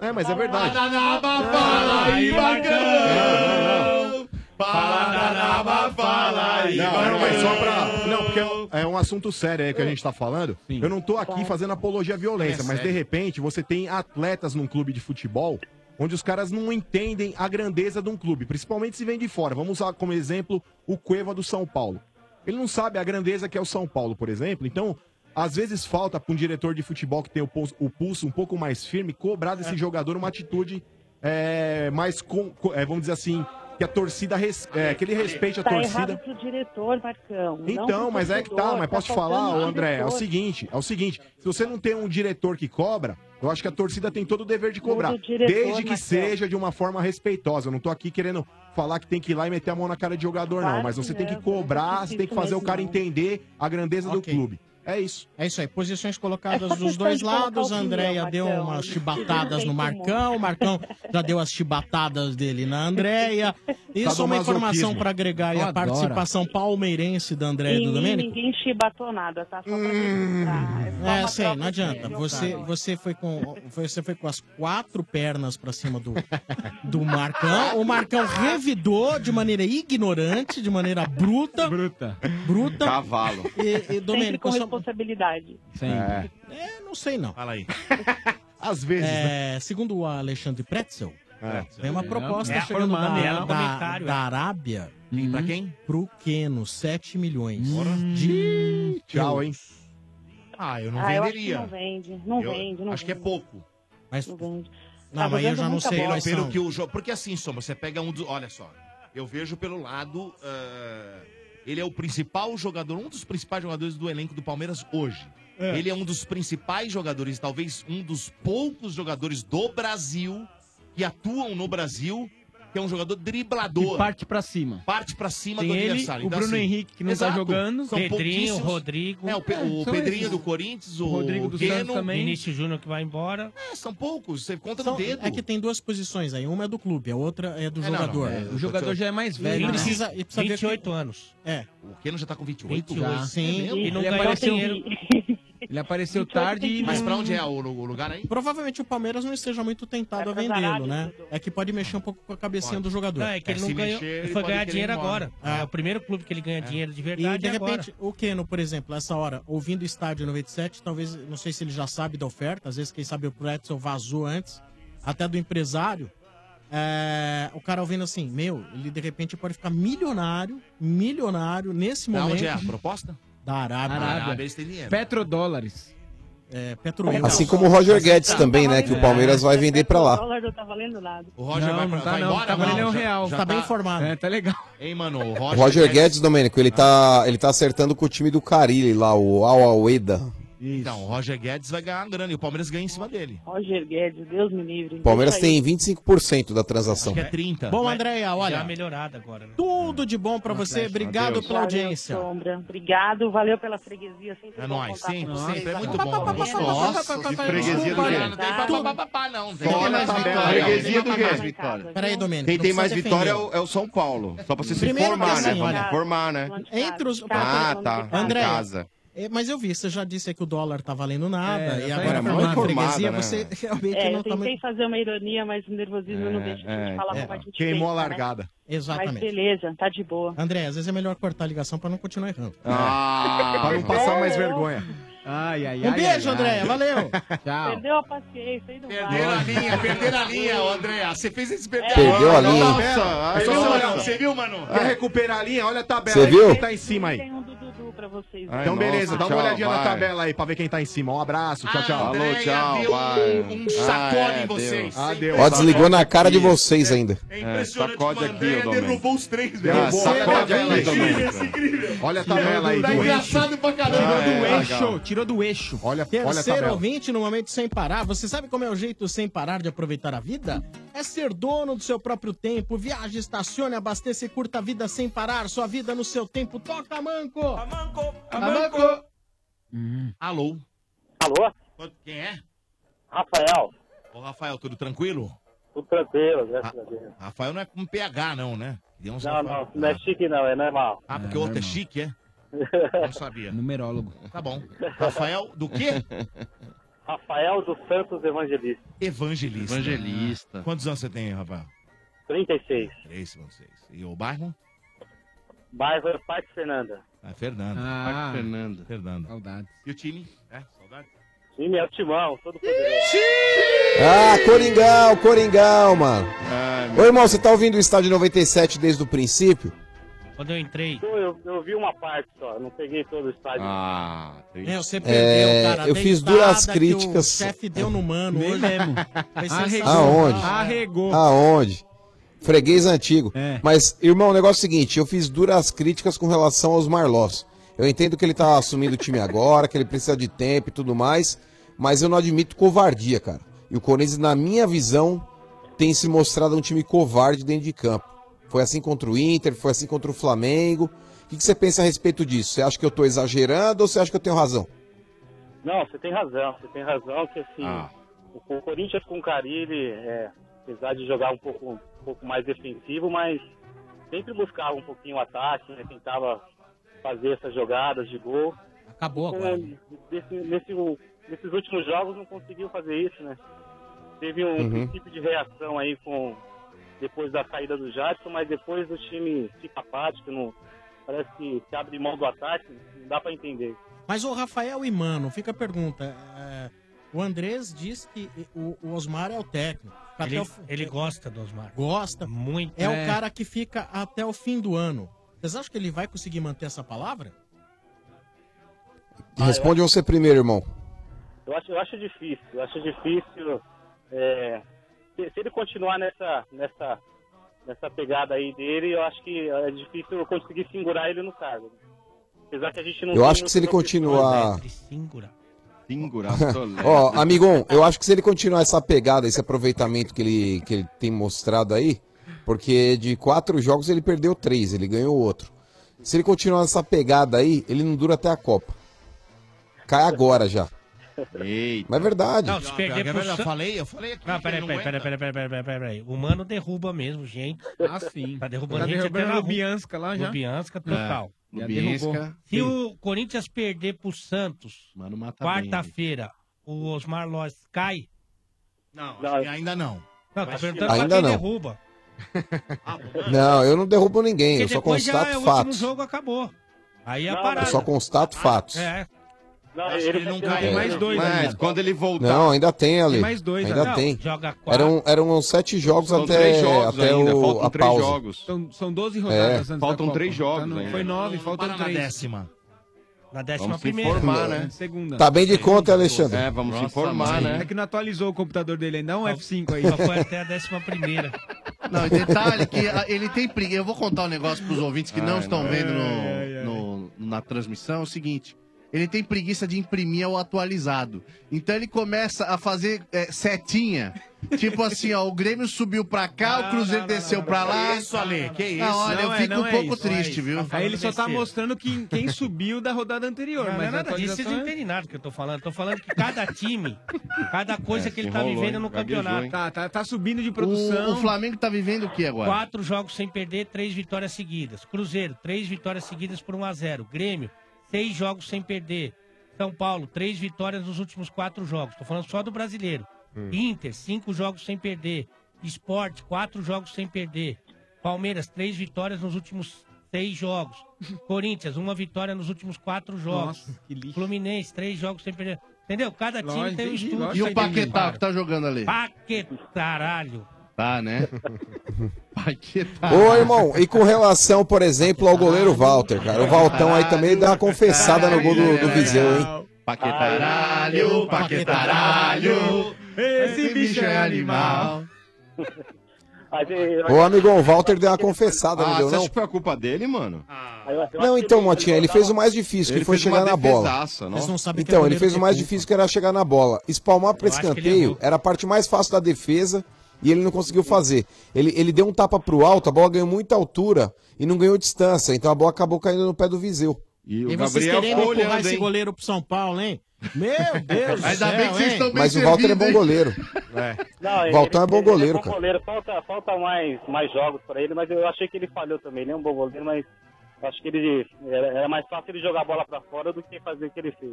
É, mas é verdade. Fala aí, Marcão! Fala, fala aí, Não, não, mas só pra. Não, porque é um assunto sério aí que a gente tá falando. Eu não tô aqui fazendo apologia à violência, É mas de sério. repente você tem atletas num clube de futebol onde os caras não entendem a grandeza de um clube, principalmente se vem de fora. Vamos usar como exemplo o Cueva do São Paulo. Ele não sabe a grandeza que é o São Paulo, por exemplo. Então, às vezes falta para um diretor de futebol que tem o pulso, o pulso um pouco mais firme cobrar desse jogador uma atitude é, mais, com- co- é, vamos dizer assim, que a torcida, res- é, que ele respeite a Tá torcida. errado pro diretor, Marcão. não Então, mas é que tá, mas posso te falar, André, é o seguinte, é o seguinte, se você não tem um diretor que cobra, eu acho que a torcida tem todo o dever de cobrar, diretor, desde que Marcão. seja de uma forma respeitosa. Eu não tô aqui querendo falar que tem que ir lá e meter a mão na cara de jogador, não, Claro mas que você tem que não, cobrar, não você tem que fazer o cara não. entender a grandeza do Ok. clube. É isso. É isso aí, posições colocadas É dos questão dois lados. A Andréia deu Marcão. umas chibatadas no Marcão, o Marcão já deu as chibatadas dele na Andréia. Isso é uma informação para agregar aí a participação palmeirense da Andréia e do Domênico. ninguém chibatou nada, tá? Só pra só É, sei, troca não adianta. de jogar. Você, você, foi com, você foi com as quatro pernas pra cima do, do Marcão. O Marcão revidou de maneira ignorante, de maneira bruta. Bruta. Bruta. Cavalo. E, e Domênico, só- responsabilidade. É. É, não sei não. Fala aí. Às vezes, né? É, segundo o Alexandre Pretzel, É. tem uma proposta É, chegando formando, é, da, no da, da é. Arábia E pra quem? pro Keno, 7 milhões de Tchau, hein? Ah, eu não ah, eu acho que venderia. não vende. Não Eu vem, não acho que é vende. pouco. Mas, Não vende. não, Tá mas eu já não sei Pelo são. que o jogo. Porque assim, Soma, você pega um dos. Olha só. Eu vejo pelo lado. ah, ele é o principal jogador, um dos principais jogadores do elenco do Palmeiras hoje. É. Ele é um dos principais jogadores, talvez um dos poucos jogadores do Brasil que atuam no Brasil, que é um jogador driblador. E parte pra cima. Parte pra cima Tem do ele, adversário. o Bruno Henrique, que não tá jogando. São Pedrinho. Rodrigo. É, o, Pe- o são Pedrinho esses. do Corinthians, o, O Rodrigo do Santos também. Vinícius Júnior que vai embora. É, são poucos. Você conta São- no dedo. é que tem duas posições aí. Uma é do clube, a outra é do É, não, não, jogador. é, O jogador já é mais velho, né? precisa, e precisa ver 28 anos. É. O Keno já tá com 28? 28. Já. Sim. É? E não Ele ganhou apareceu- dinheiro. Ele apareceu tarde e Mas não- pra onde é o, lugar aí? Provavelmente o Palmeiras não esteja muito tentado a Vai pra vendê-lo, né? É que pode mexer um pouco com a cabecinha do jogador. Não, é que É, ele não ganhou. mexer, ele foi pode ganhar dinheiro agora. É. o primeiro clube que ele ganha dinheiro de E verdade de é agora. repente, o Keno, por exemplo, essa hora, ouvindo o estádio 97, talvez, não sei se ele já sabe da oferta, às vezes, quem sabe o Pretzel vazou antes, até do empresário. é, o cara ouvindo assim, meu, ele de repente pode ficar milionário, milionário nesse momento. onde é a proposta? Da Arábia. Arábia. eles têm dinheiro. Petrodólares. É. Assim como o Roger Guedes também, né? Que o Palmeiras vai vender pra O lá. dólar não tá valendo nada. O Roger Não, vai, não pra, tá vai não, embora? tá valendo não? um Já- real. já Tá bem informado. É, tá legal. Hein, mano, o O Roger, Roger Guedes, Domênico, ele tá, ele tá acertando com o time do Carilli lá, o Al Aweda. Então, o Roger Guedes vai ganhar uma grana e o Palmeiras ganha em cima dele. Roger Guedes, Deus me livre. O Palmeiras Deixa aí. tem 25% da transação. Acho que é 30. Bom, Andréia, olha. Já melhorada agora, né? Tudo de bom pra você. Obrigado pela Valeu, audiência. Sombra. Obrigado, valeu pela freguesia. Sempre É nóis, sempre, sempre. É muito Valeu. bom. Nossa, que freguesia do quê? Não tem papapá, não. Freguesia do quê? Peraí, Domênico. Quem tem mais vitória é o, é o São Paulo. Só pra você se formar, né? Formar, né? Entre os... Ah, tá. André, Em casa. É, mas eu vi, você já disse que o dólar tá valendo nada. É, e tá agora aí, pra mal informada, freguesia, né? você realmente É, não eu tá tentei fazer uma ironia, mas o nervosismo não É, deixa a é, gente falar é. como a gente Queimou a pensa, né? largada. Mas Exatamente. beleza, tá de boa. André, às vezes é melhor cortar a ligação pra não continuar errando. Ah, Pra não passar mais vergonha. Ai, ai, Um ai, beijo, André. Valeu. Tchau. Perdeu a paciência, não Perderam a linha, perderam a linha, ô André. Você fez esse perder Perdeu a linha, hein? Nossa, Você viu, nossa. mano? Você viu, mano? Quer recuperar a linha? Olha a tabela Você viu? Tá em cima aí? Tem um Dudu pra vocês. Ai, Então, nossa, beleza, dá uma tchau, olhadinha na vai. tabela aí pra ver quem tá em cima. Um abraço, tchau, tchau. A Falou, tchau, deu vai. um, um sacode Ah, é, em vocês. deu. Adeus. Ó, desligou na cara de vocês ainda. É impressionante sacode a aqui, derrubou os três, Ah, velho. sacode É aí, incrível, Domênico. é incrível. Olha a tabela aí. Tá do eixo. engraçado pra caramba. Ah, Do é, eixo, tirou do eixo. Olha, olha a Terceiro tabela. ouvinte no momento sem parar. Você sabe como é o jeito sem parar de aproveitar a vida? É ser dono do seu próprio tempo. Viaje, estacione, abasteça e curta a vida sem parar. Sua vida no seu tempo. Toca, Manco! Amanco. Alô? Alô? Quem é? Rafael? Ô, Rafael, tudo tranquilo? Tudo tranquilo, graças a Deus. Rafael não é com PH, não, né? Um Não, Rafael. não, não é chique não, é normal. Ah, porque É, o outro é chique, é? Não sabia. Numerólogo. Tá bom. Rafael, do quê? Rafael dos Santos Evangelista, Evangelista. Evangelista. Quantos anos você tem, Rafael? 36. Três, são seis. E o bairro? Bairro é Parque Fernanda. Ah, Fernando. Ah, Fernanda. Fernando. saudades. E o time? É, saudade? Time é o Timão, todo poderoso. Ah, Coringão, Coringão, mano. Ah, Ô, irmão, você tá ouvindo o estádio 97 desde o princípio? Quando eu entrei, Eu, eu vi uma parte só, não peguei todo o estádio. Ah, tem- É, você perdeu, É, cara. eu fiz duras que críticas. O chefe deu no mano hoje. mesmo. Arregou. Aonde? Arregou. Aonde? Freguês antigo. É. Mas, irmão, o negócio é o seguinte: eu fiz duras críticas com relação aos Marlós. Eu entendo que ele tá assumindo o time agora, que ele precisa de tempo e tudo mais, mas eu não admito covardia, cara. E o Corinthians, na minha visão, tem se mostrado um time covarde dentro de campo. Foi assim contra o Inter, foi assim contra o Flamengo. O que, que você pensa a respeito disso? Você acha que eu tô exagerando ou você acha que eu tenho razão? Não, você tem razão, você tem razão que assim, Ah. o, Corinthians com o Carilli, é, apesar de jogar um pouco, pouco mais defensivo, mas sempre buscava um pouquinho o ataque, né, tentava fazer essas jogadas de gol. Acabou Com- agora. nesse, nesse- nesses últimos jogos não conseguiu fazer isso, né? Teve um Uhum. princípio de reação aí com depois da saída do Jadson, mas depois o time fica apático, não, parece que se abre mão do ataque, não dá pra entender. Mas o Rafael e Mano, fica a pergunta. é, o Andrés diz que o, o Osmar é o técnico. Ele, o ele gosta do Osmar. gosta. Muito. É, o cara que fica até o fim do ano. Vocês acham que ele vai conseguir manter essa palavra? Responde você primeiro, irmão. Eu acho, eu acho difícil, eu acho difícil. é, se, se ele continuar nessa, nessa, nessa pegada aí dele, eu acho que é difícil eu conseguir segurar ele no cargo. Apesar que a gente não Eu acho que se ele continuar. né? Ó, amigão, eu acho que se ele continuar essa pegada, esse aproveitamento que ele, que ele tem mostrado aí, porque de quatro jogos ele perdeu três, ele ganhou outro. Se ele continuar essa pegada aí, ele não dura até a Copa. Cai agora já. Eita. Mas é verdade. Não, se perder Eu pro San- falei, eu falei aqui. Não, peraí, peraí, peraí, peraí, peraí, peraí, peraí, peraí. O mano derruba mesmo, gente. Ah, sim. Tá derrubando Tá gente derrubando até na lá já. Total. Já Se o Corinthians perder pro Santos, Mano, mata quarta-feira, o Osmar Loz cai. Não, Não, acho que ainda não. Não, tá perguntando Ainda pra quem não. derruba. Não, eu não derrubo ninguém, Porque eu só depois já constato é o último fatos. jogo acabou. Aí é a parada. Eu só constato fatos. É. Não, Acho que ele não ter- mais dois Mas ainda. quando ele voltar. Não, ainda tem ali. Tem mais dois Ainda Não, tem. Joga quatro. Eram, eram sete jogos São até, três jogos até ainda, o, faltam a três pausa. jogos. São, são 12 rodadas É, antes da faltam Copa. três jogos Tá no- ainda. Foi nove, faltam para na três. décima. Na décima Vamos se primeira. informar, né? Segunda. Tá bem de conta, Alexandre? É, vamos se informar, né? É que não atualizou o computador dele ainda, é um F5 aí. Só foi até a décima primeira. Não, e detalhe que ele tem preguiça. Eu vou contar um negócio pros ouvintes que não estão vendo na transmissão. É o seguinte. Ele tem preguiça de imprimir o atualizado. Então ele começa a fazer é, setinha. Tipo assim, ó, o Grêmio subiu pra cá, o Cruzeiro desceu pra lá. Que isso, Ale? Que isso? Não, olha, eu Não é- fico não um é pouco isso, triste, viu? Aí ele só tá mostrando quem, quem subiu da rodada anterior. Não, não mas é nada disso, vocês não é- entendem nada do que eu tô falando. Tô falando que cada time, cada coisa É, que ele tá enrolou, vivendo no campeonato. hein? Tá, tá, tá subindo de produção. O, o Flamengo tá vivendo o que agora? Quatro jogos sem perder, três vitórias seguidas. Cruzeiro, três vitórias seguidas por 1 a 0 Grêmio, seis jogos sem perder. São Paulo, três vitórias nos últimos quatro jogos. Tô falando só do brasileiro. Hum. Inter, cinco jogos sem perder. Esporte, quatro jogos sem perder. Palmeiras, três vitórias nos últimos seis jogos. Corinthians, uma vitória nos últimos quatro jogos. Nossa, que lixo. Fluminense, três jogos sem perder. Entendeu? Cada time Lógico, tem um estudo. E o Paquetá que tá jogando ali? Paquetaralho. Tá, né? Paquetá. Ô, irmão, e com relação, por exemplo, ao goleiro Walter, cara. O Valtão aí também deu uma confessada no gol do, do Viseu, hein? Paquetaralho, paquetaralho. Esse bicho é animal. Ô, amigão, o Walter deu uma confessada, não Ah, deu você não? acha que foi a culpa dele, mano? Não, então, Motinha, ele fez o mais difícil, que Ele foi chegar na bola. não? Não é Então, ele fez o mais culpa. difícil, que era chegar na bola. Espalmar que ele escanteio era a parte mais fácil da defesa e ele não conseguiu fazer. Ele, ele deu um tapa pro alto, a bola ganhou muita altura e não ganhou distância, então a bola acabou caindo no pé do Viseu. E E vocês querendo empurrar esse goleiro pro São Paulo, hein? Meu Deus do Ainda céu, bem que vocês hein? estão bem Mas o Walter é bom goleiro. Não, Valtão é bom goleiro, ele é bom cara. goleiro. Falta, falta mais, mais jogos pra ele, mas eu achei que ele falhou também. Ele é um bom goleiro, mas acho que ele era, era mais fácil ele jogar a bola pra fora do que fazer o que ele fez.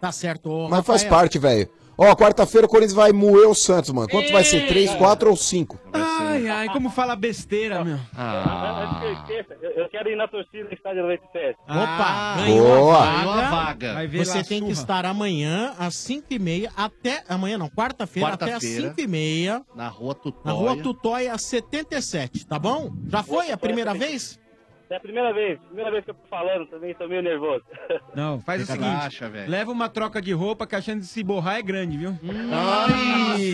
Tá certo, ô, Mas faz Rafael. parte, velho. Ó, quarta-feira o Corinthians vai moer o Santos, mano. Quanto vai ser? Três, quatro ou cinco? Ai, ai, como fala besteira, meu. Antes que eu esqueça, eu, eu quero ir na torcida do Estádio 97. Opa, Ah, ganhou boa. a Ganhou vaga. a vaga. Vai ver Você tem que surra. estar amanhã às 5h30 até. Amanhã não, quarta-feira até às Quarta-feira. 5h30 Na rua Tutóia. na rua Tutóia 77, tá bom? Já foi a primeira vez? É a primeira vez, primeira vez que eu tô falando também, tô meio nervoso. Não, faz Fica o seguinte. baixa, leva uma troca de roupa que a chance de se borrar é grande, viu? Ai!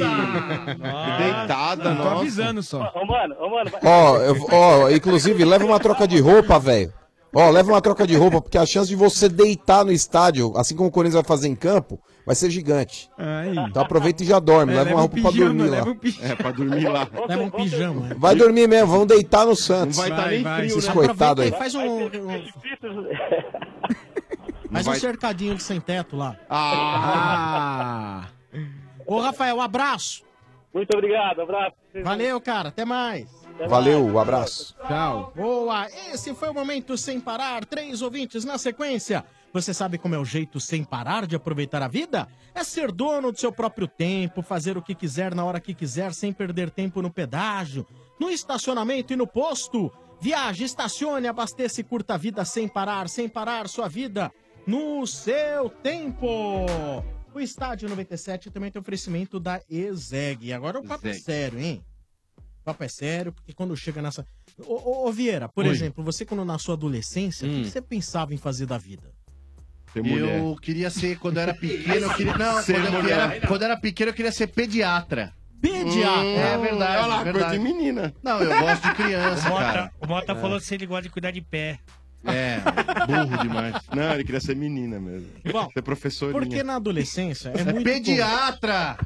Deitada, Tô nossa. avisando só. Ô, mano, ô, mano, vai- Ó, eu- ó, inclusive, leva uma troca de roupa, velho. Ó, leva uma troca de roupa, porque a chance de você deitar no estádio, assim como o Corinthians vai fazer em campo, vai ser gigante. Aí. Então aproveita e já dorme. É, leva uma leva um roupa pra pijama, dormir lá. leva um pijama. É, pra dormir lá. Leva um pijama. Vai dormir mesmo, vamos deitar no Santos. Não vai tá nem frio, Esses né? coitados aí. Aproveita e faz um, um- faz um vai- cercadinho de sem teto lá. Ah! Ô, Rafael, abraço. Muito obrigado, abraço. Valeu, cara. Até mais. Valeu, um abraço. Tchau. Boa, esse foi o momento sem parar. Três ouvintes na sequência. Você sabe como é o jeito sem parar de aproveitar a vida? É ser dono do seu próprio tempo, fazer o que quiser na hora que quiser, sem perder tempo no pedágio, no estacionamento e no posto. Viaje, estacione, abasteça e curta a vida sem parar, sem parar sua vida no seu tempo. O Estádio 97 também tem oferecimento da Ezeg. Agora o papo é Ezeg. sério, hein? O papo é sério, porque quando chega nessa. Ô, ô, ô, Vieira, por Oi. exemplo, você quando na sua adolescência, o que Hum. que você pensava em fazer da vida? Eu queria ser, quando eu era pequeno, eu queria. Não, Ser quando eu, mulher. era, quando eu era pequeno, eu queria ser pediatra. Pediatra? Hum, é verdade. Olha lá, é coisa verdade. de menina. Não, eu gosto de criança, O Mota, cara. o Mota É. falou que ele gosta de cuidar de pé. É, burro demais. Não, ele queria ser menina mesmo. Bom, ser professorinha. Porque na adolescência é É muito. pediatra!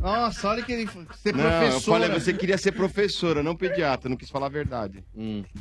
Nossa, olha que ele. Ser Não, eu professora. falei, você queria ser professora, não pediatra, não quis falar a verdade.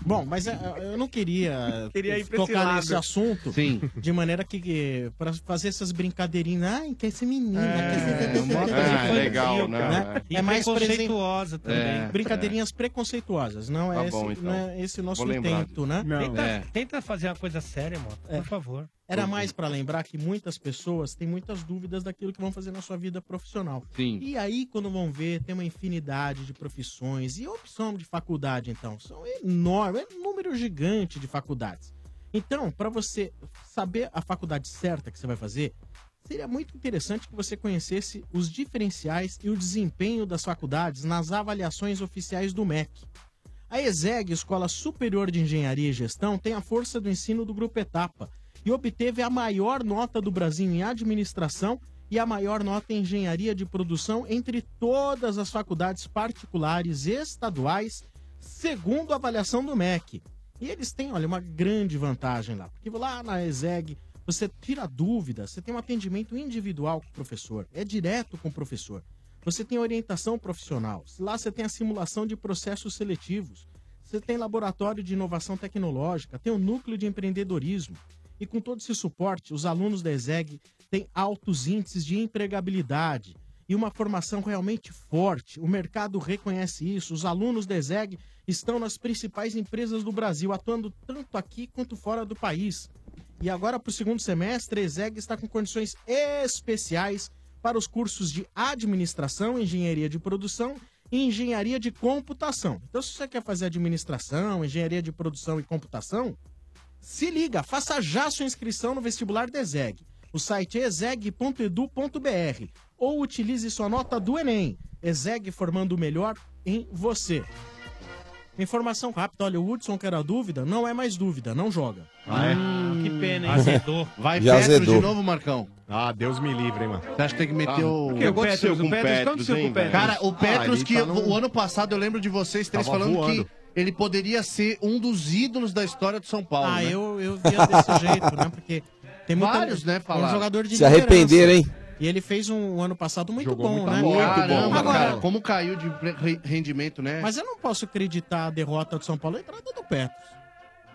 Bom, mas é, eu não queria, Queria ir pra esse tocar nesse assunto Sim. de maneira que, que para fazer essas brincadeirinhas, ai, quer ser menina, quer ser uma coisa Ah, infantil, legal, né? E É mais preconceituosa presen- também. É. brincadeirinhas preconceituosas, não é, Tá esse, bom, então. não é esse o nosso Vou lembrar intento, né? Tenta, É. tenta fazer uma coisa séria, Mota, É. por favor. Era mais pra lembrar que muitas pessoas têm muitas dúvidas daquilo que vão fazer na sua vida profissional. Sim. E aí, quando vão ver, tem uma infinidade de profissões e opção de faculdade, então. São enormes, é um número gigante de faculdades. Então, para você saber a faculdade certa que você vai fazer, seria muito interessante que você conhecesse os diferenciais e o desempenho das faculdades nas avaliações oficiais do MEC. A ESEG, Escola Superior de Engenharia e Gestão, tem a força do ensino do Grupo Etapa e obteve a maior nota do Brasil em administração e a maior nota em engenharia de produção entre todas as faculdades particulares estaduais, segundo a avaliação do MEC. E eles têm, olha, uma grande vantagem lá, porque lá na ESEG você tira dúvida, você tem um atendimento individual com o professor, é direto com o professor. Você tem orientação profissional, lá você tem a simulação de processos seletivos, você tem laboratório de inovação tecnológica, tem o núcleo de empreendedorismo. E com todo esse suporte, os alunos da ESEG têm altos índices de empregabilidade e uma formação realmente forte. O mercado reconhece isso. Os alunos da ESEG estão nas principais empresas do Brasil, atuando tanto aqui quanto fora do país. E agora, para o segundo semestre, a ESEG está com condições especiais para os cursos de administração, engenharia de produção e engenharia de computação. Então, se você quer fazer administração, engenharia de produção e computação, se liga, faça já sua inscrição no vestibular da ESEG. O site é exeg.edu.br ou utilize sua nota do Enem. ESEG formando o melhor em você. Informação rápida, olha, o Hudson que era dúvida, não é mais dúvida, não joga. Ah, é? que pena, hein? Azedou. Vai Já Petros azedou. de novo, Marcão. Ah, Deus me livre, hein, mano. Você acha que tem que meter Ah, o... o que aconteceu com o Petros, hein, velho? Cara, o Ah, Petros ele que tá no- o ano passado eu lembro de vocês três Tava falando voando. que ele poderia ser um dos ídolos da história do São Paulo, Ah, né? eu, eu via desse jeito, né? Porque tem muita, Vários, né, é um jogador de Se arrependeram, hein? E ele fez um, ano passado muito Jogou bom, muito né? bom. Caramba, Agora, cara, como caiu de re- rendimento, né? Mas eu não posso acreditar a derrota do São Paulo, a entrada do Petros.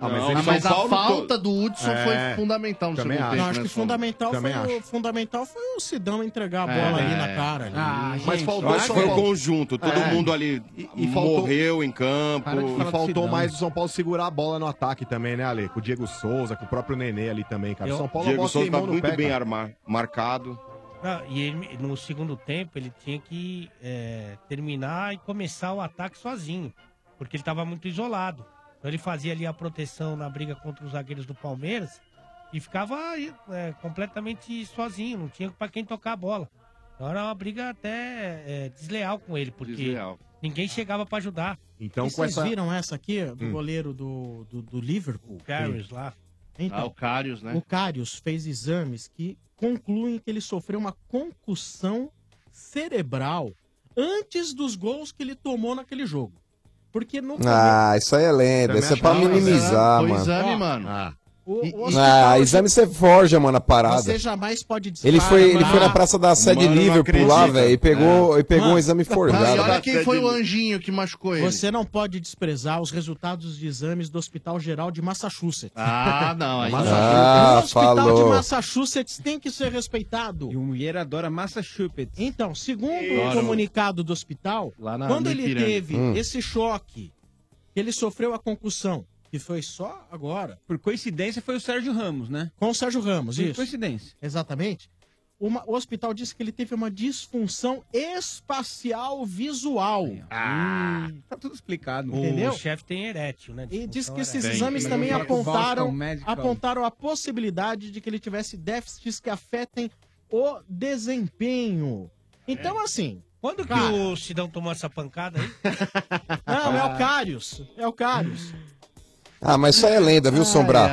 Ah, mas, Não, ele- São mas a Paulo falta do Hudson É. foi fundamental no Também segundo acho. tempo. Não, acho né, que Sombra? fundamental foi, o, fundamental foi o Sidão entregar a bola É. ali na cara. ali. Ah, mas faltou foi o conjunto, todo É. mundo ali E- e faltou- morreu em campo. E faltou mais o São Paulo segurar a bola no ataque também, né, Ale? Com o Diego Souza, com o próprio Nenê ali também, cara. O São Paulo a Diego bola Souza queimou tá no muito pé, bem cara. marcado. Ah, e ele, no segundo tempo ele tinha que é, terminar e começar o ataque sozinho, porque ele estava muito isolado. Então ele fazia ali a proteção na briga contra os zagueiros do Palmeiras e ficava é, completamente sozinho, não tinha para quem tocar a bola. Então era uma briga até é, desleal com ele, porque Desleal. ninguém chegava para ajudar. Então, e vocês viram essa aqui, do Hum. goleiro do, do, do Liverpool? Lá. Então, Ah, o Karius, né? O Karius fez exames que concluem que ele sofreu uma concussão cerebral antes dos gols que ele tomou naquele jogo. Porque no Ah, isso aí é lenda. Isso é pra minimizar, Foi mano. exame, Ó, mano. O, o Ah, exame você forja, mano, a parada. Você jamais pode Ele foi, ele foi na praça da sede Mano, não Liverpool lá, velho, e pegou, É. e pegou Mano, um exame forjado. e olha quem foi o anjinho que machucou ele. Você não pode desprezar os resultados de exames do Hospital Geral de Massachusetts. Ah, não, aí- Ah, o Hospital falou. de Massachusetts tem que ser respeitado. E o mulher adora Massachusetts. Então, segundo o comunicado do hospital, Lá na- quando ele teve Hum. esse choque, que ele sofreu a concussão, que foi só agora. Por coincidência, foi o Sérgio Ramos, né? Com o Sérgio Ramos, Por isso. coincidência. Exatamente. Uma- o hospital disse que ele teve uma disfunção espacial visual. Ah, tá tudo explicado. Entendeu? O chefe tem erétil, né? E diz que esses exames Bem, também bem. apontaram, apontaram a possibilidade de que ele tivesse déficits que afetem o desempenho. Então, assim. Quando que cara, o Sidão tomou essa pancada aí? Não, é o Cários. É o Cários. Ah, mas isso aí é lenda, viu, Ah, Sombrar?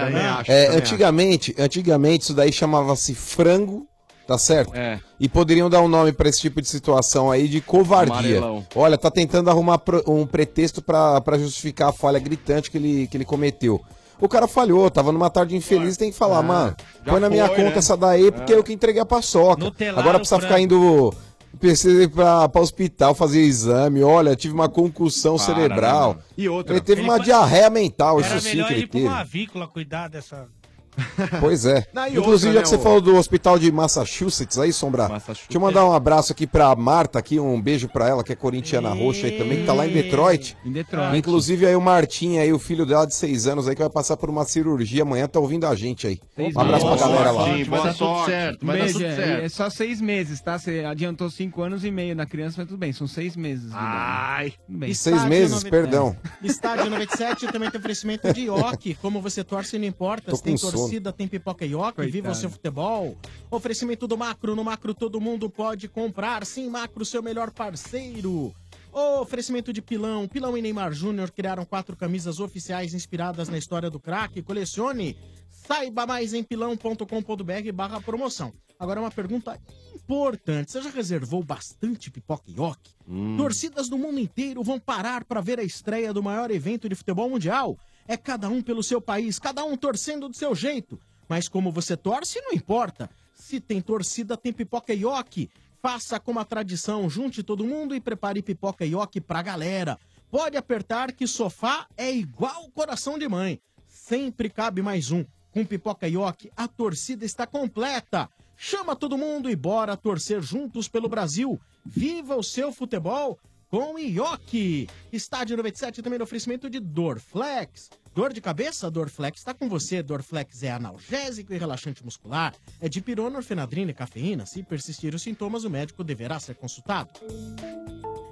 é, É, também antigamente, antigamente isso daí chamava-se frango, tá certo? É. E poderiam dar um nome pra esse tipo de situação aí de covardia. Amarelão. Olha, tá tentando arrumar um pretexto pra pra justificar a falha gritante que ele, que ele cometeu. O cara falhou, tava numa tarde infeliz, tem que falar, mano, já põe na minha foi, conta né? essa daí porque É. eu que entreguei a paçoca. Agora precisa ficar indo precisa ir pra hospital fazer exame. Olha, tive uma concussão Para, cerebral. né, mano? E outra? Ele teve Ele uma pa- diarreia mental, Era isso sim que ele ele ir teve. uma avícola cuidar dessa... Pois é. Não, Inclusive, outra, já né, que você o- falou do hospital de Massachusetts aí, Sombra, deixa eu mandar um abraço aqui pra Marta, aqui, um beijo pra ela, que é corintiana roxa aí também, que tá lá em Detroit. Em Detroit. Inclusive aí o Martinho aí, o filho dela de seis anos aí, que vai passar por uma cirurgia amanhã, tá ouvindo a gente aí. Um abraço pra galera lá. Vai dar tudo certo, vai dar tudo certo. É só seis meses, tá? Você adiantou cinco anos e meio na criança, mas tudo bem, são seis meses. Ai, tudo bem. Seis meses, perdão. Estádio 97 também tem oferecimento de ioki. Como você torce, não importa. Tô Se tem com sono. Torcida, tem pipoca ioki. Viva o seu futebol. Oferecimento do Macro. No Macro todo mundo pode comprar. Sim, Macro, seu melhor parceiro. Oferecimento de Pilão. Pilão e Neymar Júnior criaram quatro camisas oficiais inspiradas na história do craque. Colecione. Saiba mais em pilão.com.br barra promoção. Agora uma pergunta importante. Você já reservou bastante pipoca e ioki? Torcidas do mundo inteiro vão parar para ver a estreia do maior evento de futebol mundial. É cada um pelo seu país, cada um torcendo do seu jeito. Mas como você torce, não importa. Se tem torcida, tem pipoca e ioki. Faça como a tradição, junte todo mundo e prepare pipoca e ioki pra galera. Pode apertar que sofá é igual coração de mãe. Sempre cabe mais um. Com pipoca e a torcida está completa. Chama todo mundo e bora torcer juntos pelo Brasil. Viva o seu futebol com Ioki. Estádio 97 também no oferecimento de Dorflex. Dor de cabeça? Dorflex está com você. Dorflex é analgésico e relaxante muscular. É de pirona, orfenadrina e cafeína. Se persistir os sintomas, o médico deverá ser consultado.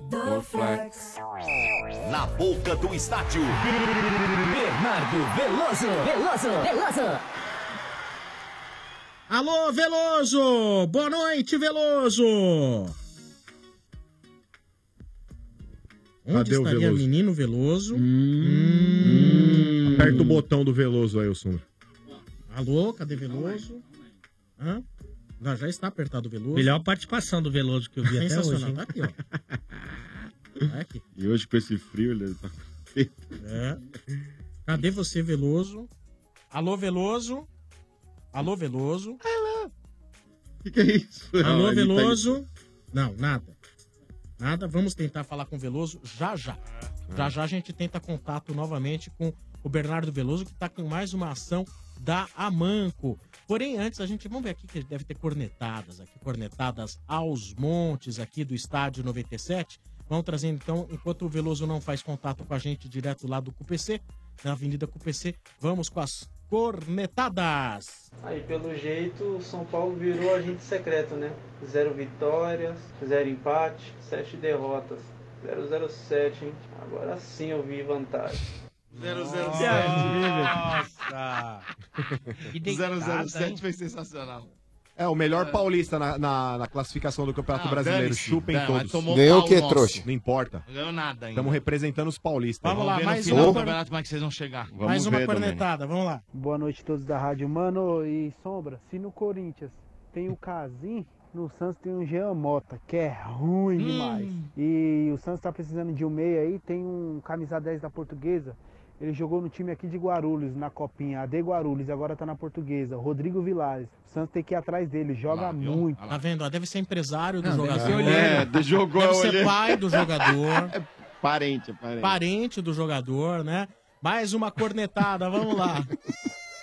Dorflex. Na boca do estádio. Bernardo Veloso. Veloso. Veloso. Alô, Veloso! Boa noite, Veloso! Onde Cadê o estaria Veloso? menino Veloso? Aperta o botão do Veloso aí, o Sombra. Alô, cadê Veloso? Hã? Não, já está apertado o Veloso. Melhor participação do Veloso que eu vi até hoje. Sensacional. hein? Tá aqui, ó. Tá aqui. E hoje com esse frio, ele tá... É. Cadê você, Veloso? Alô, Veloso? Alô, Veloso? Alô. O que, que é isso? Alô, ele tá Veloso? Não, nada. Nada. Vamos tentar falar com o Veloso já já. Já já a gente tenta contato novamente com o Bernardo Veloso, que tá com mais uma ação da Amanco. Porém, antes, a gente vamos ver aqui que deve ter cornetadas aqui, cornetadas aos montes aqui do estádio 97. Vamos trazendo então, enquanto o Veloso não faz contato com a gente direto lá do CUPC, na Avenida CUPC, vamos com as cornetadas. Aí, pelo jeito, o São Paulo virou agente secreto, né? Zero vitórias, zero empate, sete derrotas. 007, hein? Agora sim eu vi vantagem. 007 foi sensacional. É, o melhor paulista na, na, na classificação do Campeonato Ah, Brasileiro. dane-se. Chupem Dane, mas todos. tomou Ganhou pau o quê, nosso. trouxa? Não importa. Não ganhou nada ainda. Estamos representando os paulistas. Vamos lá, mais uma do campeonato como é que vocês vão chegar. Mais uma cornetada, vamos lá. Boa noite a todos da rádio. Mano, e Sombra, se no Corinthians tem o Casim, no Santos tem o Jean Mota, que é ruim Hum. demais. E o Santos tá precisando de um meia aí, tem um camisa 10 da portuguesa. Ele jogou no time aqui de Guarulhos, na copinha, AD Guarulhos, agora tá na portuguesa. Rodrigo Vilares. O Santos tem que ir atrás dele, joga muito. Tá vendo? ó? Deve ser empresário do Não, deve jogador. É, do jogou, Deve é ser pai do jogador. Parente, é parente. Parente do jogador, né? Mais uma cornetada, vamos lá.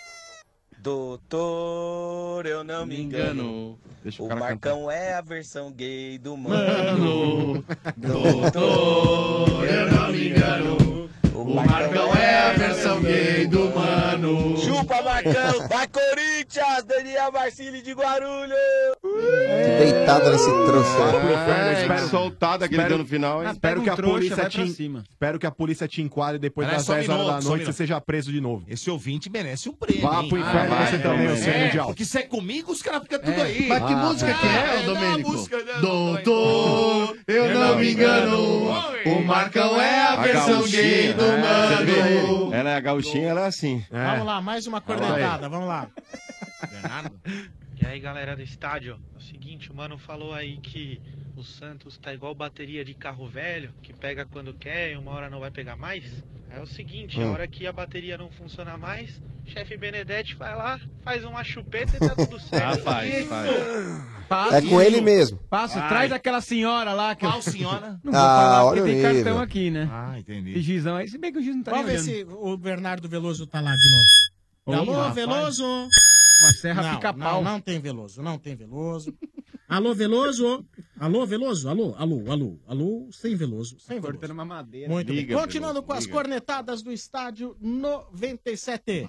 Doutor, eu não me engano. Deixa o o cara Marcão é a versão gay do mano. Mano. Doutor, eu não me engano. O Marcão é a versão gay do mano. Chupa, Marcão. Vai, Corinthians. Daniel Marcili de Guarulhos. Deitada nesse trouxa. É, que soltada que ele deu no final, hein? Espero que a polícia te, espero que a polícia te enquadre depois Peraí, das só um 10 horas da noite e você seja preso de novo. Esse ouvinte merece um prêmio. Vá pro inferno Ah, você vai, também, vai. ô seu É, mundial. Porque se é comigo, os caras ficam tudo aí. Mas que Ah, música que é, é, Domênico? Doutor, eu não me engano. O Marcão é a versão gay do mano. Ela é a gauchinha, ela é assim. Vamos lá, mais uma cornetada, vamos lá. E aí, galera do estádio, é o seguinte, o mano falou aí que o Santos tá igual bateria de carro velho, que pega quando quer e uma hora não vai pegar mais. É o seguinte, a Hum. hora que a bateria não funciona mais, chefe Benedetti vai lá, faz uma chupeta e tá tudo certo. Ah, faz, Isso. faz. É com ele mesmo. Passo, Vai. traz aquela senhora lá. Que eu- Qual senhora? Não vou Ah, falar porque o tem nível. cartão aqui, né? Ah, entendi. Esse juizão aí, se bem que o juiz não tá Vamos ver se o Bernardo Veloso tá lá de novo. Alô, rapaz. Uma serra não, pica-pau. Não, não tem Veloso, não tem Veloso. Alô, Veloso? Alô, Veloso? Alô, alô, alô, alô, sem Veloso, sem Veloso. Cortando uma madeira. Muito Liga, bem. Continuando Veloso, com as liga. cornetadas do estádio 97.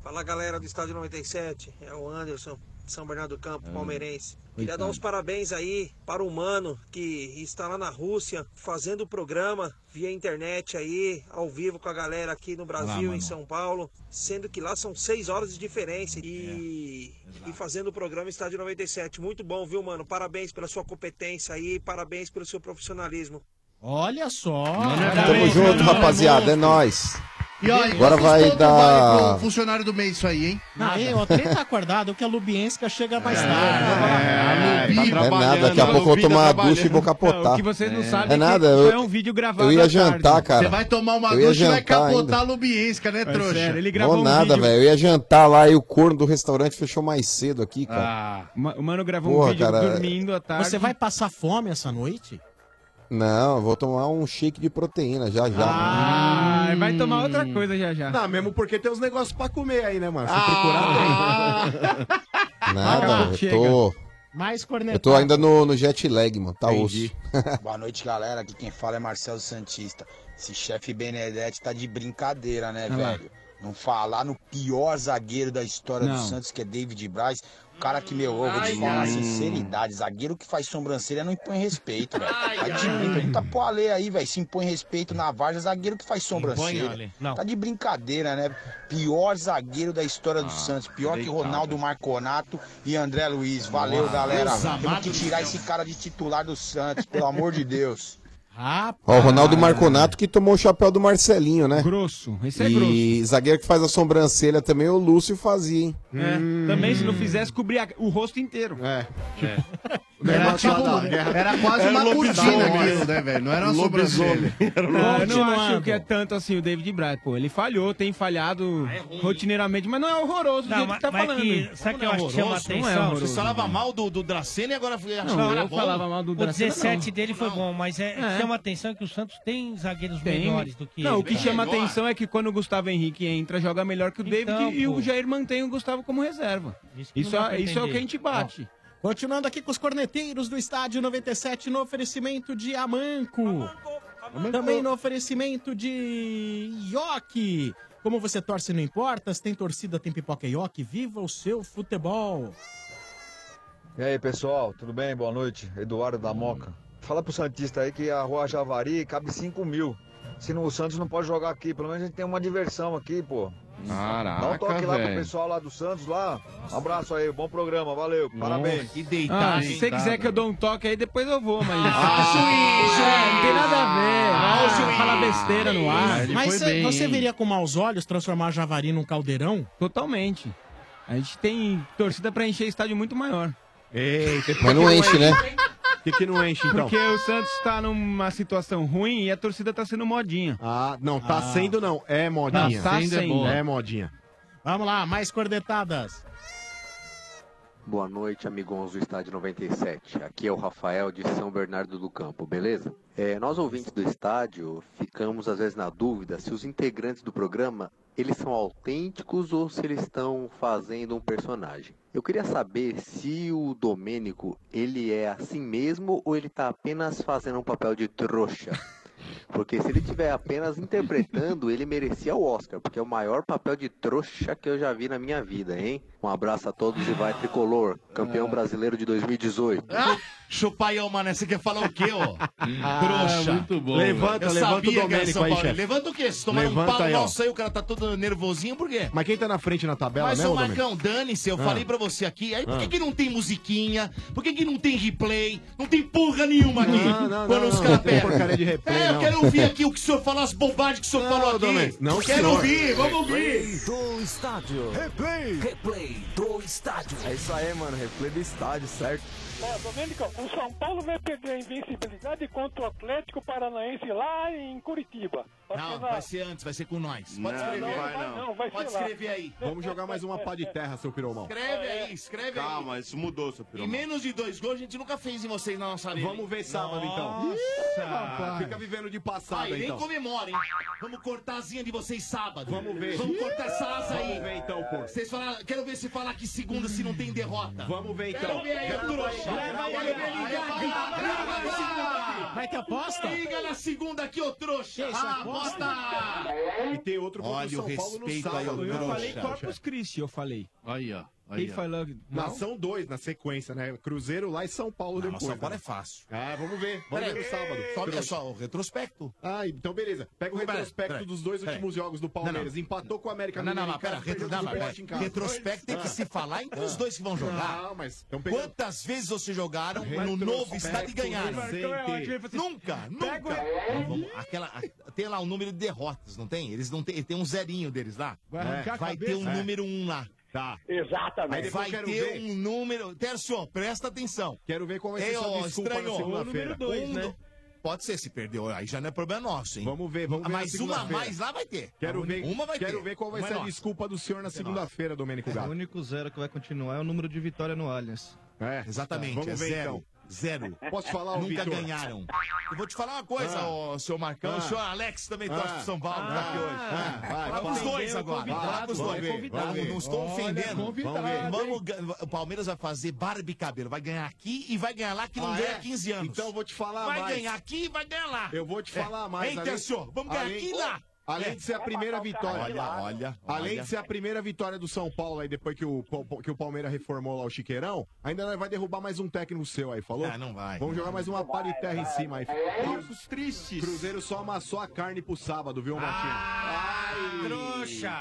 Fala galera do Estádio 97, é o Anderson, São Bernardo do Campo, palmeirense. Queria dar os parabéns aí para o Mano que está lá na Rússia fazendo o programa via internet aí, ao vivo com a galera aqui no Brasil, Mano. em São Paulo, sendo que lá são seis horas de diferença e, e fazendo o programa Estádio 97. Muito bom, viu, mano? Parabéns pela sua competência aí, parabéns pelo seu profissionalismo. Olha só. Tamo junto, rapaziada. É nóis. E ó, Agora vai dar- funcionário do mês isso aí, hein? Não, hein, ó, tá acordado que a Lubienska chega mais tarde. É, Não é nada, daqui a pouco eu vou tomar a ducha e vou capotar. Não, o que vocês não sabem é é nada, que eu, foi um vídeo gravado eu ia jantar, tarde. cara. Você vai tomar uma Eu ia ducha e vai capotar ainda. a Lubienska, né, trouxa? sério, ele Não nada, velho. Eu ia jantar lá e o corno do restaurante fechou mais cedo aqui, cara. Ah, o mano gravou um Porra, vídeo cara, dormindo à tarde. Você vai passar fome essa noite? Não, eu vou tomar um shake de proteína já já. Ah, vai tomar outra coisa já já. Não, mesmo porque tem uns negócios pra comer aí, né, mano? Se Ah. procurar, tem. Nada, eu chega. tô. Mais Eu cornetado. tô ainda no, no jet lag, mano. Tá osso. Boa noite, galera. Aqui quem fala é Marcelo Santista. Esse chefe Benedetti tá de brincadeira, né, lá. velho? Não falar no pior zagueiro da história do Não. Santos, que é David Braz. O cara que, meu, eu vou te falar, sinceridade, zagueiro que faz sobrancelha não impõe respeito, velho. Tá de brincadeira. Tá pro Ale aí, velho. Se impõe respeito na Varsa, zagueiro que faz sobrancelha. Não. Tá de brincadeira, né? Pior zagueiro da história do Ah, Santos. Pior que. Ronaldo Marconato e André Luiz. Valeu, Nossa, galera. Temos que do tirar esse cara de titular do Santos, pelo amor de Deus. Ó, o Ronaldo Marconato que tomou o chapéu do Marcelinho, né? Grosso, esse é E zagueiro que faz a sobrancelha também, o Lúcio fazia, hein? É, Também, se não fizesse, cobria o rosto inteiro. É. Era, tipo, era quase uma cortina aquilo, né, velho? Não era uma sobrancelha. Não, eu não acho que é tanto assim o David Braz. Pô, ele falhou, tem falhado rotineiramente, mas não é horroroso do Não, jeito mas- que tá mas falando. que- sabe que eu acho que chama? Não é atenção? horroroso. Você falava mal do, do Dracena e agora foi achando Não, era eu bom. falava mal do O Dracena, 17 não. dele foi bom, mas é, É. chama atenção que o Santos tem zagueiros Tem. melhores do que Não, o ele. que chama atenção é que quando o Gustavo Henrique entra, joga melhor que o David Então, e pô. o Jair mantém o Gustavo como reserva. Isso não é, isso é o que a gente bate. Continuando aqui com os corneteiros do Estádio 97 no oferecimento de Amanco. Também no oferecimento de Ioki. Como você torce não importa, se tem torcida tem pipoca Ioki, viva o seu futebol. E aí, pessoal, tudo bem? Boa noite. Eduardo da Moca. Fala pro Santista aí que a rua Javari cabe 5 mil. Se não, o Santos não pode jogar aqui, pelo menos a gente tem uma diversão aqui, pô. Dá um toque lá pro pessoal lá do Santos lá. Um abraço aí, bom programa, valeu, parabéns. que Ah, se você quiser que eu dou um toque aí, depois eu vou, mas. Ah, É, não tem nada a ver. Ah, juiz. falar besteira no ar. Mas cê- você veria com maus olhos transformar Javari num caldeirão? Totalmente. A gente tem torcida pra encher estádio muito maior. Eita, Mas não enche, né? Por que, que não enche, então? Porque o Santos tá numa situação ruim e a torcida tá sendo modinha. Ah, não, tá Ah. sendo não. É modinha. Não, tá Sendo é sendo. boa. É modinha. Vamos lá, mais cornetadas. Boa noite, amigos do Estádio 97. Aqui é o Rafael de São Bernardo do Campo, beleza? É, nós ouvintes do estádio ficamos às vezes na dúvida se os integrantes do programa eles são autênticos ou se eles estão fazendo um personagem. Eu queria saber se o Domênico ele é assim mesmo ou ele está apenas fazendo um papel de trouxa. Porque se ele estiver apenas interpretando, ele merecia o Oscar, porque é o maior papel de trouxa que eu já vi na minha vida, hein? Um abraço a todos e vai tricolor, campeão brasileiro de 2018. Ah, chupaião, mano, você quer falar o quê, ó? Trouxa. muito bom, Levanta, Eu levanta o sabia que era Domênico São aí, Paulo. chefe. Levanta o quê? Se tomar um Levanta pau aí, ó. nosso aí, o cara tá todo nervosinho, por quê? Mas quem tá na frente na tabela, Mas, né, ô ô Domênico? Marcão, dane-se, eu Ah. falei pra você aqui. Aí por que, Ah. que não tem musiquinha? Por que, que não tem replay? Não tem porra nenhuma aqui. Não, não, quando não, os não, caras não tem pegam. porcaria de replay, É, eu não. quero ouvir aqui o que o senhor falou, as bobagens que o senhor falou aqui. Domênico, não, quero senhor. ouvir, vamos ouvir. do estádio. Replay. Replay do estádio. É isso aí, mano, replay do estádio, certo? Ó, Domênico, o São Paulo vai perder a invencibilidade contra o Atlético Paranaense lá em Curitiba. Acho Não, que na- vai ser antes, vai ser com nós. Pode Não, escrever. não vai não, vai Pode ser lá. escrever aí. Vamos jogar mais uma pá de terra, seu piromão. Escreve aí, escreve aí. Calma, isso mudou, seu Em piromão. menos de dois gols, a gente nunca fez em vocês na nossa arena. Vamos ver sábado, então. Nossa, rapaz. Fica vivendo de passado, Aí, nem então. comemora, hein? Vamos cortar a asinha de vocês sábado. Vamos ver. Vamos cortar essa asa aí. Vamos ver, então, pô. Vocês falaram, quero ver se falar que segunda se não tem derrota. Vamos ver, então. Quero ver aí, trouxa. grava aí. Vai ter aposta? Liga na segunda aqui, ô trouxa. isso, Aposta. E tem outro Olha o São Paulo no respeito aí, sábado. ô Eu né, falei? Corpus Christi, eu falei. Aí, ó. Aí? Não, Não? são dois na sequência, né? Cruzeiro lá e São Paulo Não, depois. São Paulo né? é fácil. Ah, vamos ver. Vamos ver no sábado. Só, é só o retrospecto. Ah, então beleza. Pega o Peraí, retrospecto peraí, dos dois peraí. últimos jogos do Palmeiras. Não, não. Empatou com o América Não, não, não, pera, retro, não, pera. retrospecto tem que Ah. se falar entre os dois que vão jogar. Não, mas estão pegando... Quantas vezes vocês jogaram no novo estádio e ganharam? recente. Nunca, nunca. Não, vamos- aquela, tem lá um número de derrotas, não tem? Eles não tem, tem um zerinho deles lá. Vai ter um número um lá. Tá. Exatamente. Aí vai quero ter ver. um número. Tercio, presta atenção. Quero ver qual vai ser sua desculpa na estranho. segunda-feira. Um do- Pode ser, se perdeu. Aí já não é problema nosso, hein? Vamos ver, vamos ver na Mas uma a mais lá vai ter. Quero ver, Uma vai quero ter. ver qual vai Uma é ser a nossa. desculpa do senhor na segunda-feira, Domênico O Gato. único zero que vai continuar é o número de vitória no Allianz. É, Exatamente, Vamos é ver, zero. então. Zero. Posso falar, Nunca Vitor? ganharam. Eu vou te falar uma coisa, Ah. ô, senhor Marcão. Ah. O senhor Alex também Ah. torce pro São Paulo, tá aqui hoje. Ah, vai, vai. com os dois agora. com os vai, dois. é. Vamos, Não estou Olha, ofendendo. Vamos o Palmeiras vai fazer barba e cabelo. Vai ganhar aqui e vai ganhar lá, que não Ah, ganha é? há 15 anos. Então eu vou te falar Vai mais. ganhar aqui e vai ganhar lá. Eu vou te É. falar mais. Hein, além- Tercio? Vamos ganhar aqui e lá. Além É. de ser a primeira vitória. Olha, olha, Além olha. de ser a primeira vitória do São Paulo aí, depois que o, que o Palmeiras reformou lá o Chiqueirão, ainda nós vai derrubar mais um técnico seu aí, falou? Ah, não vai. Vamos jogar mais uma pá de terra em cima aí. Tempos tristes. Cruzeiro só amassou a carne pro sábado, viu, Martinho? Ai, trouxa.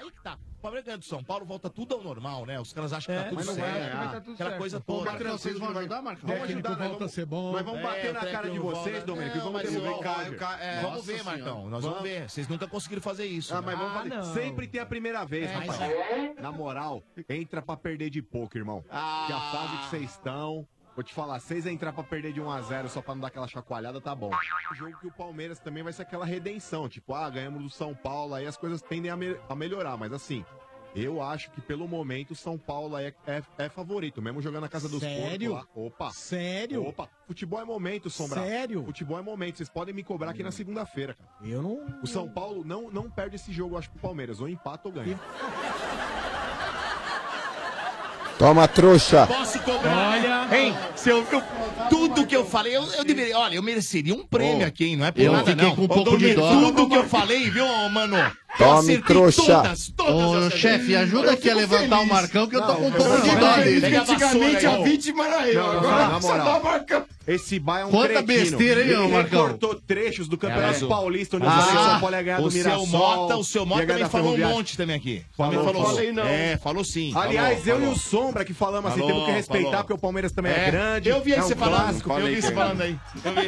Aí que tá. O Palmeiras ganha do São Paulo, volta tudo ao normal, né? Os caras acham que tá tudo mas não vai, certo. vai tá tudo Aquela certo. coisa toda. Marcão, vocês vão ajudar, Marcão? Vamos Técnico ajudar, volta vamos- a ser bom. Nós vamos bater É, na cara de vocês, e Não, vamos mas derrubar o- o Cássio. o Ca- é, Vamos ver. Marcão. Nós vamos ver. Vocês nunca conseguiram fazer isso. Ah, né? mas vamos fazer. Sempre tem a primeira vez, É, rapaz. mas Na moral, entra pra perder de pouco, irmão. Ah. Que a fase que vocês estão. Vou te falar, vocês entrar pra perder de 1x0 só pra não dar aquela chacoalhada, tá bom. O jogo que o Palmeiras também vai ser aquela redenção. Tipo, ah, ganhamos do São Paulo, aí as coisas tendem a, me- a melhorar. Mas assim, eu acho que pelo momento o São Paulo é, é, é favorito, mesmo jogando na casa dos Sério? porcos lá. Opa. Sério? Opa. Futebol é momento, Sombra. Sério? Futebol é momento. Vocês podem me cobrar aqui na segunda-feira, cara. Eu não. O São Paulo não, não perde esse jogo, eu acho, pro Palmeiras. Ou empata ou ganha. Toma, trouxa. Posso cobrar? Olha. Hein? Se eu, eu- tudo que eu falei, eu, eu deveria. Olha, eu mereceria um prêmio aqui, hein? Não é por eu nada, fiquei não. com um pouco de dó. Tudo que eu falei, viu, mano? Eu Tome, acertei trouxa. Todas, todas eu Ô, chefe, ajuda aqui a levantar o feliz. Marcão, que eu tô com um pouco de dó dele. antigamente a vítima era eu. Agora só dá Marcão. Esse Bai é um Quanta cretino. besteira, hein, Ele Marcão? cortou trechos do Campeonato É, o- Paulista, onde Ah, o São Paulo ia ganhar o do seu Mirassol. Mota, o seu Mota ia ganhar também da falou um monte também aqui. Falou, também falou. falei não. É, falou sim. Aliás, falou, eu e falou. o Sombra que falamos assim, temos que respeitar, falou. porque o Palmeiras também é, É, grande. eu vi aí é você um falando, clássico. eu vi você falando aí.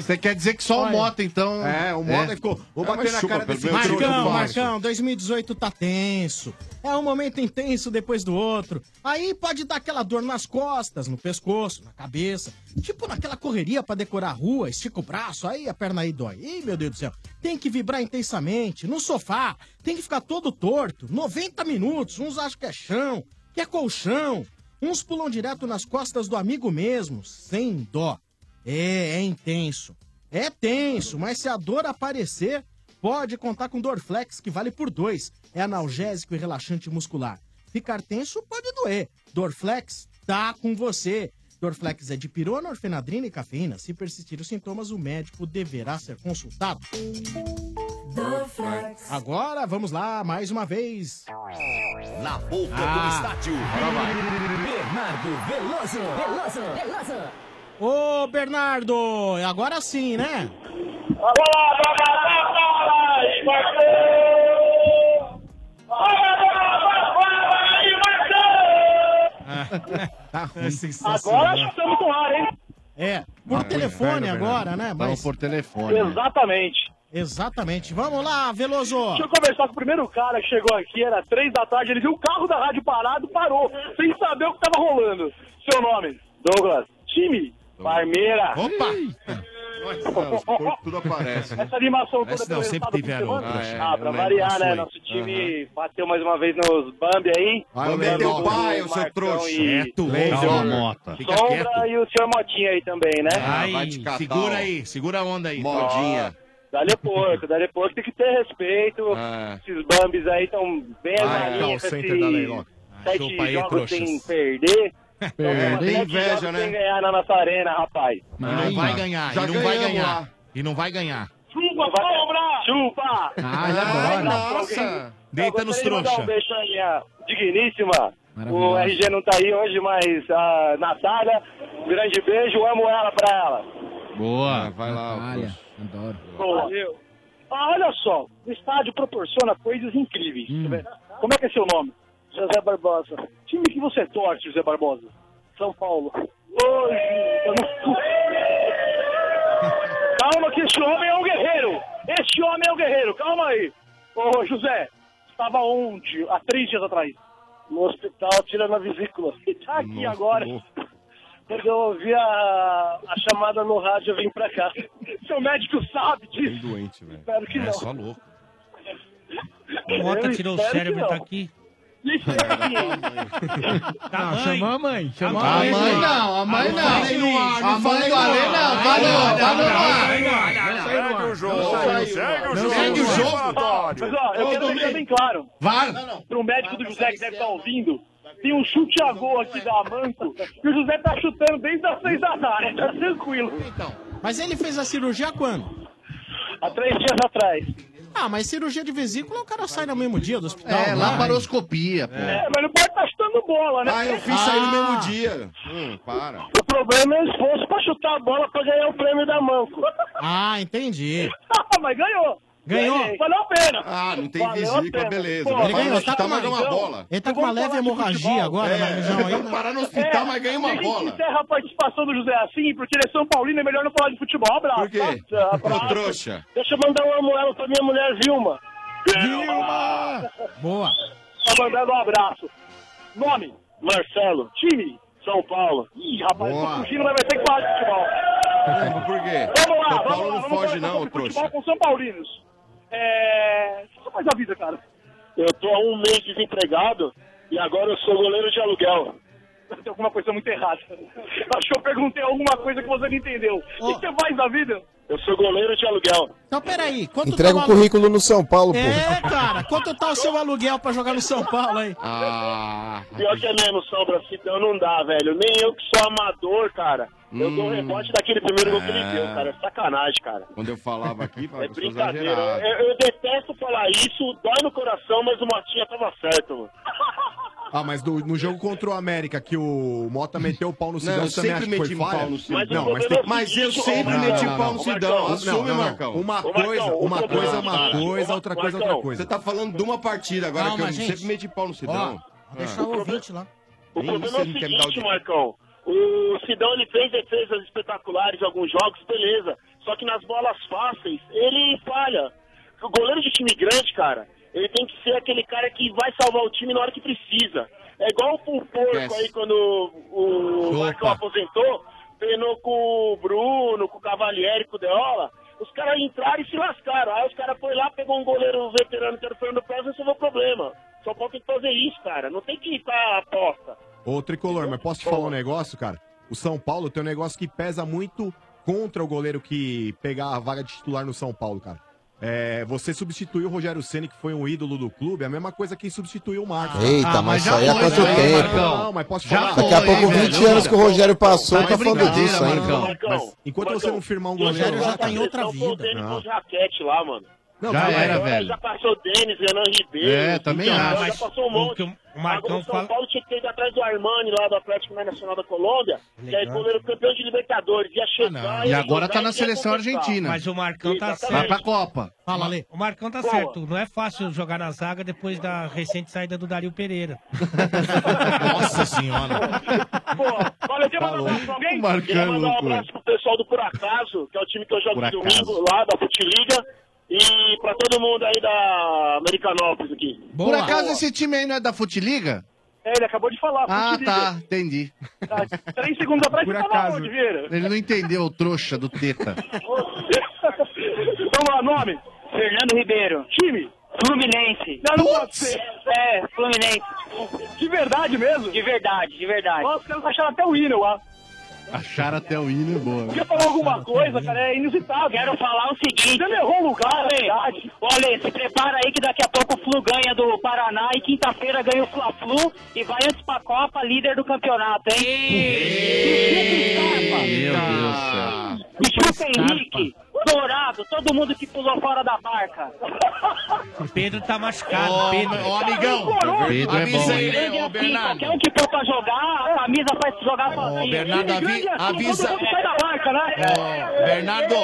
Você quer dizer que só o. Mota, então. É, o Mota ficou. Vou É, bater na cara desse Marcão, Marcão, 2018 tá tenso. É um momento intenso depois do outro. Aí pode dar aquela dor nas costas, no pescoço, na cabeça. Tipo naquela correria pra decorar a rua, estica o braço, aí a perna aí dói. Ih, meu Deus do céu. Tem que vibrar intensamente, no sofá. Tem que ficar todo torto. 90 minutos. Uns acham que é chão, que é colchão. Uns pulam direto nas costas do amigo mesmo, sem dó. É, é intenso. É tenso, mas se a dor aparecer, pode contar com Dorflex, que vale por dois. É analgésico e relaxante muscular. Ficar tenso pode doer. Dorflex tá com você. Dorflex é de pirona, orfenadrina e cafeína. Se persistir os sintomas, o médico deverá ser consultado. Agora, vamos lá, mais uma vez. Na boca Ah. do estádio. Bernardo Veloso. Veloso. Veloso. Ô, Bernardo, agora sim, né? Tá ruim. Agora já estamos no ar, hein? É, por Ah, telefone inferno, agora, Bernardo. né? Vamos Mas... por telefone, né? Exatamente. Exatamente. Vamos lá, Veloso. Deixa eu conversar com o primeiro cara que chegou aqui, era três da tarde, ele viu o carro da rádio parado, parou, sem saber o que tava rolando. Seu nome? Douglas. Time? Parmeira. Opa! tudo aparece. Essa animação toda Essa não, sempre tiveram outra, é, Ah, pra variar, né? Nosso time bateu mais uma vez nos Bambi aí. Vai, do- o pai, o seu trouxa. e- Quieto, calma, Mota. Sombra e o senhor Motinha aí também, né? Ai, segura aí, segura a onda aí. Ó, Dá-lhe porco, dá-lhe porco, tem que ter respeito. É. Esses Bambis aí estão bem Vai, armadinhos call com center esse sete jogos sem perder. Sete inveja, né? Sem ganhar na nossa arena, rapaz. E não vai ganhar, Já e não vai ganhar. E não vai ganhar. Chupa, Sombra! Chupa! Ai, agora. nossa! Deita Eu nos trouxa. um beijo digníssima O RG não tá aí hoje, mas a Natália, um grande beijo, amo ela pra ela. Boa, vai lá. Natália, adoro. Boa. Ah, olha só, o estádio proporciona coisas incríveis. tá vendo? Como é que é seu nome? José Barbosa. Time que você torce, José Barbosa? São Paulo. Hoje. Calma que esse homem é um guerreiro. Este homem é um guerreiro. Calma aí. Ô, José, estava onde há três dias atrás? No hospital, tirando a vesícula. E tá aqui agora. Quando eu ouvi a, a chamada no rádio, eu vim pra cá. Seu médico sabe disso. doente, velho. Espero que É, não. só louco. O Mota tirou o cérebro, não. tá aqui. Isso Não, chamou a mãe. Chamou A mãe não, a mãe não. A mãe do Alê não, vai no, vai no ar. Segue o jogo, segue o Não, jogo. Mas ó, eu quero deixar bem claro. Var. Para o médico do José que deve estar ouvindo, tem um chute a gol aqui da Manco que o José tá chutando desde as seis da tarde. Tá tranquilo. Mas ele fez a cirurgia quando? Há três dias atrás. Ah, mas cirurgia de vesícula o cara sai no mesmo dia do hospital. É, né? laparoscopia, pô. É, mas não pode estar chutando bola, né? Ah, eu fiz sair no mesmo dia. Hum, para. O problema é o esforço pra chutar a bola pra ganhar o prêmio da Manco. Ah, entendi. mas ganhou. Ganhou? Ganhei. Valeu a pena. Ah, não tem Valeu vesícula, beleza. Pô, Ele ganhou, tá com uma uma, bola. ele tá com uma Vamos leve hemorragia agora É, na região aí. né? parar no hospital, mas ganha uma se a gente bola. encerra a participação do José assim, porque ele é São Paulino, é melhor não falar de futebol. Abraço. Por quê? tá? Abraço. Ô, trouxa. Deixa eu mandar um amuelo pra minha mulher Vilma. Vilma! Boa. Tá mandando um abraço. Nome? Marcelo. Time? São Paulo. Ih, rapaz, Boa. tô fugindo, mas vai ter que falar de futebol. Por quê? Vamos lá, São vamos Paulo lá. não vamos foge, não, trouxa. futebol com São Paulinos. É... O que você faz da vida, cara? Eu tô há um mês desempregado e agora eu sou goleiro de aluguel. Tem alguma coisa muito errada. Acho que eu perguntei alguma coisa que você não entendeu. O que você faz da vida? Eu sou goleiro de aluguel. Então, peraí. Quanto Entrega tá o alu- currículo no São Paulo, pô. É, cara. Quanto tá o seu aluguel pra jogar no São Paulo aí? Ah. Pior que é mesmo, Sombra, então não dá, velho. Nem eu que sou amador, cara. Eu dou um Hum. rebote daquele primeiro gol que ele deu, cara. É sacanagem, cara. Quando eu falava aqui, falava É brincadeira. Eu, eu detesto falar isso, dói no coração, mas o Motinha tava certo, mano. Ah, mas do- no jogo contra o América, que o Mota meteu o pau no Não, Sidão, eu você também sempre acha que foi meti falha? pau no Sidão. Mas Não, mas tem- mas eu sempre Não, meti não, pau não, no. Sidão. Não, Assume. Marcão. Uma coisa, uma o coisa, é uma coisa, outra coisa, é outra coisa. Você tá falando de uma partida agora que eu gente. sempre meti pau no Sidão. Ó, deixa o ouvinte lá. O problema é o o seguinte. Marcão. O Sidão ele fez defesas espetaculares em alguns jogos, beleza. Só que nas bolas fáceis, ele falha. O goleiro de time grande, cara, ele tem que ser aquele cara que vai salvar o time na hora que precisa. É igual o porco Yes. aí quando o. Marcão aposentou, treinou com o Bruno, com o Cavalieri, com o Deola. Os caras entraram e se lascaram. Aí os caras foram lá, pegou um goleiro veterano que era o Fernando Pérez e resolveu o problema. Só pode ter que fazer isso, cara. Não tem que estar a aposta. Ô, Tricolor, mas posso te falar um negócio, cara? O São Paulo tem um negócio que pesa muito contra o goleiro que pegar a vaga de titular no São Paulo, cara. É, você substituiu o Rogério Ceni, que foi um ídolo do clube, é a mesma coisa que substituiu o Marcos. Eita, mas isso aí há quanto tempo? Não, mas posso Já falar. Daqui a pouco, hein, 20 velho? anos que o Rogério passou, Mas tá falando disso aí. Marcão. Marcão, Mas enquanto você não firmar um o goleiro, Rogério já tá em outra seleção vida. Não. com raquete lá, mano. Não, Já era, Agora velho. Já passou Denis, Renan Ribeiro. É, também já, acho. Já Mas passou um o monte. o Marcão Agora o São fala- Paulo tinha que ter ido atrás do Armani lá do Atlético Nacional da Colômbia, que é Legal. goleiro campeão de Libertadores. Ia chegar E ia agora tá na e seleção argentina. Mas o Marcão tá Exatamente. Vai certo. pra Copa. Fala, Ale. O Marcão tá Boa. certo. Não é fácil jogar na zaga depois da recente saída do Dario Pereira. Nossa senhora. Pô, olha, eu queria mandar um abraço pra alguém. Marcando Queria mandar um loucura. abraço pro pessoal do Por Acaso, que é o time que eu jogo domingo lá da Futiliga. E pra todo mundo aí da Americanópolis aqui. Por Boa. acaso esse time aí não é da Futiliga? É, ele acabou de falar, Ah, Futiliga. tá, entendi. Tá, Três segundos atrás Por você tava acaso. onde, Vieira? Ele não entendeu o trouxa do teta. Vamos lá, nome? Fernando Ribeiro. Time? Fluminense. Não, não pode ser. É, Fluminense. De verdade mesmo? De verdade, de verdade. Nossa, os caras acharam até o hino lá. Acharam até o hino é boa. Quer falar alguma coisa, cara? É inusitado. Quero falar o seguinte. Você não errou o lugar, é verdade. Olha, se prepara aí que daqui a pouco o Flu ganha do Paraná e quinta-feira ganha o Fla-Flu e vai antes pra Copa, líder do campeonato, hein? Meu Deus do céu. Henrique. Dourado, todo mundo que pulou fora da barca. O Pedro tá machucado. Ô, Pedro. ô, amigão, Pedro é avisa bom, aí, hein? né, ô Qualquer Bernardo. um que for pra jogar, a camisa faz jogar sozinho. Bernardo, avi- Grande assim, né? Ô, Bernardo.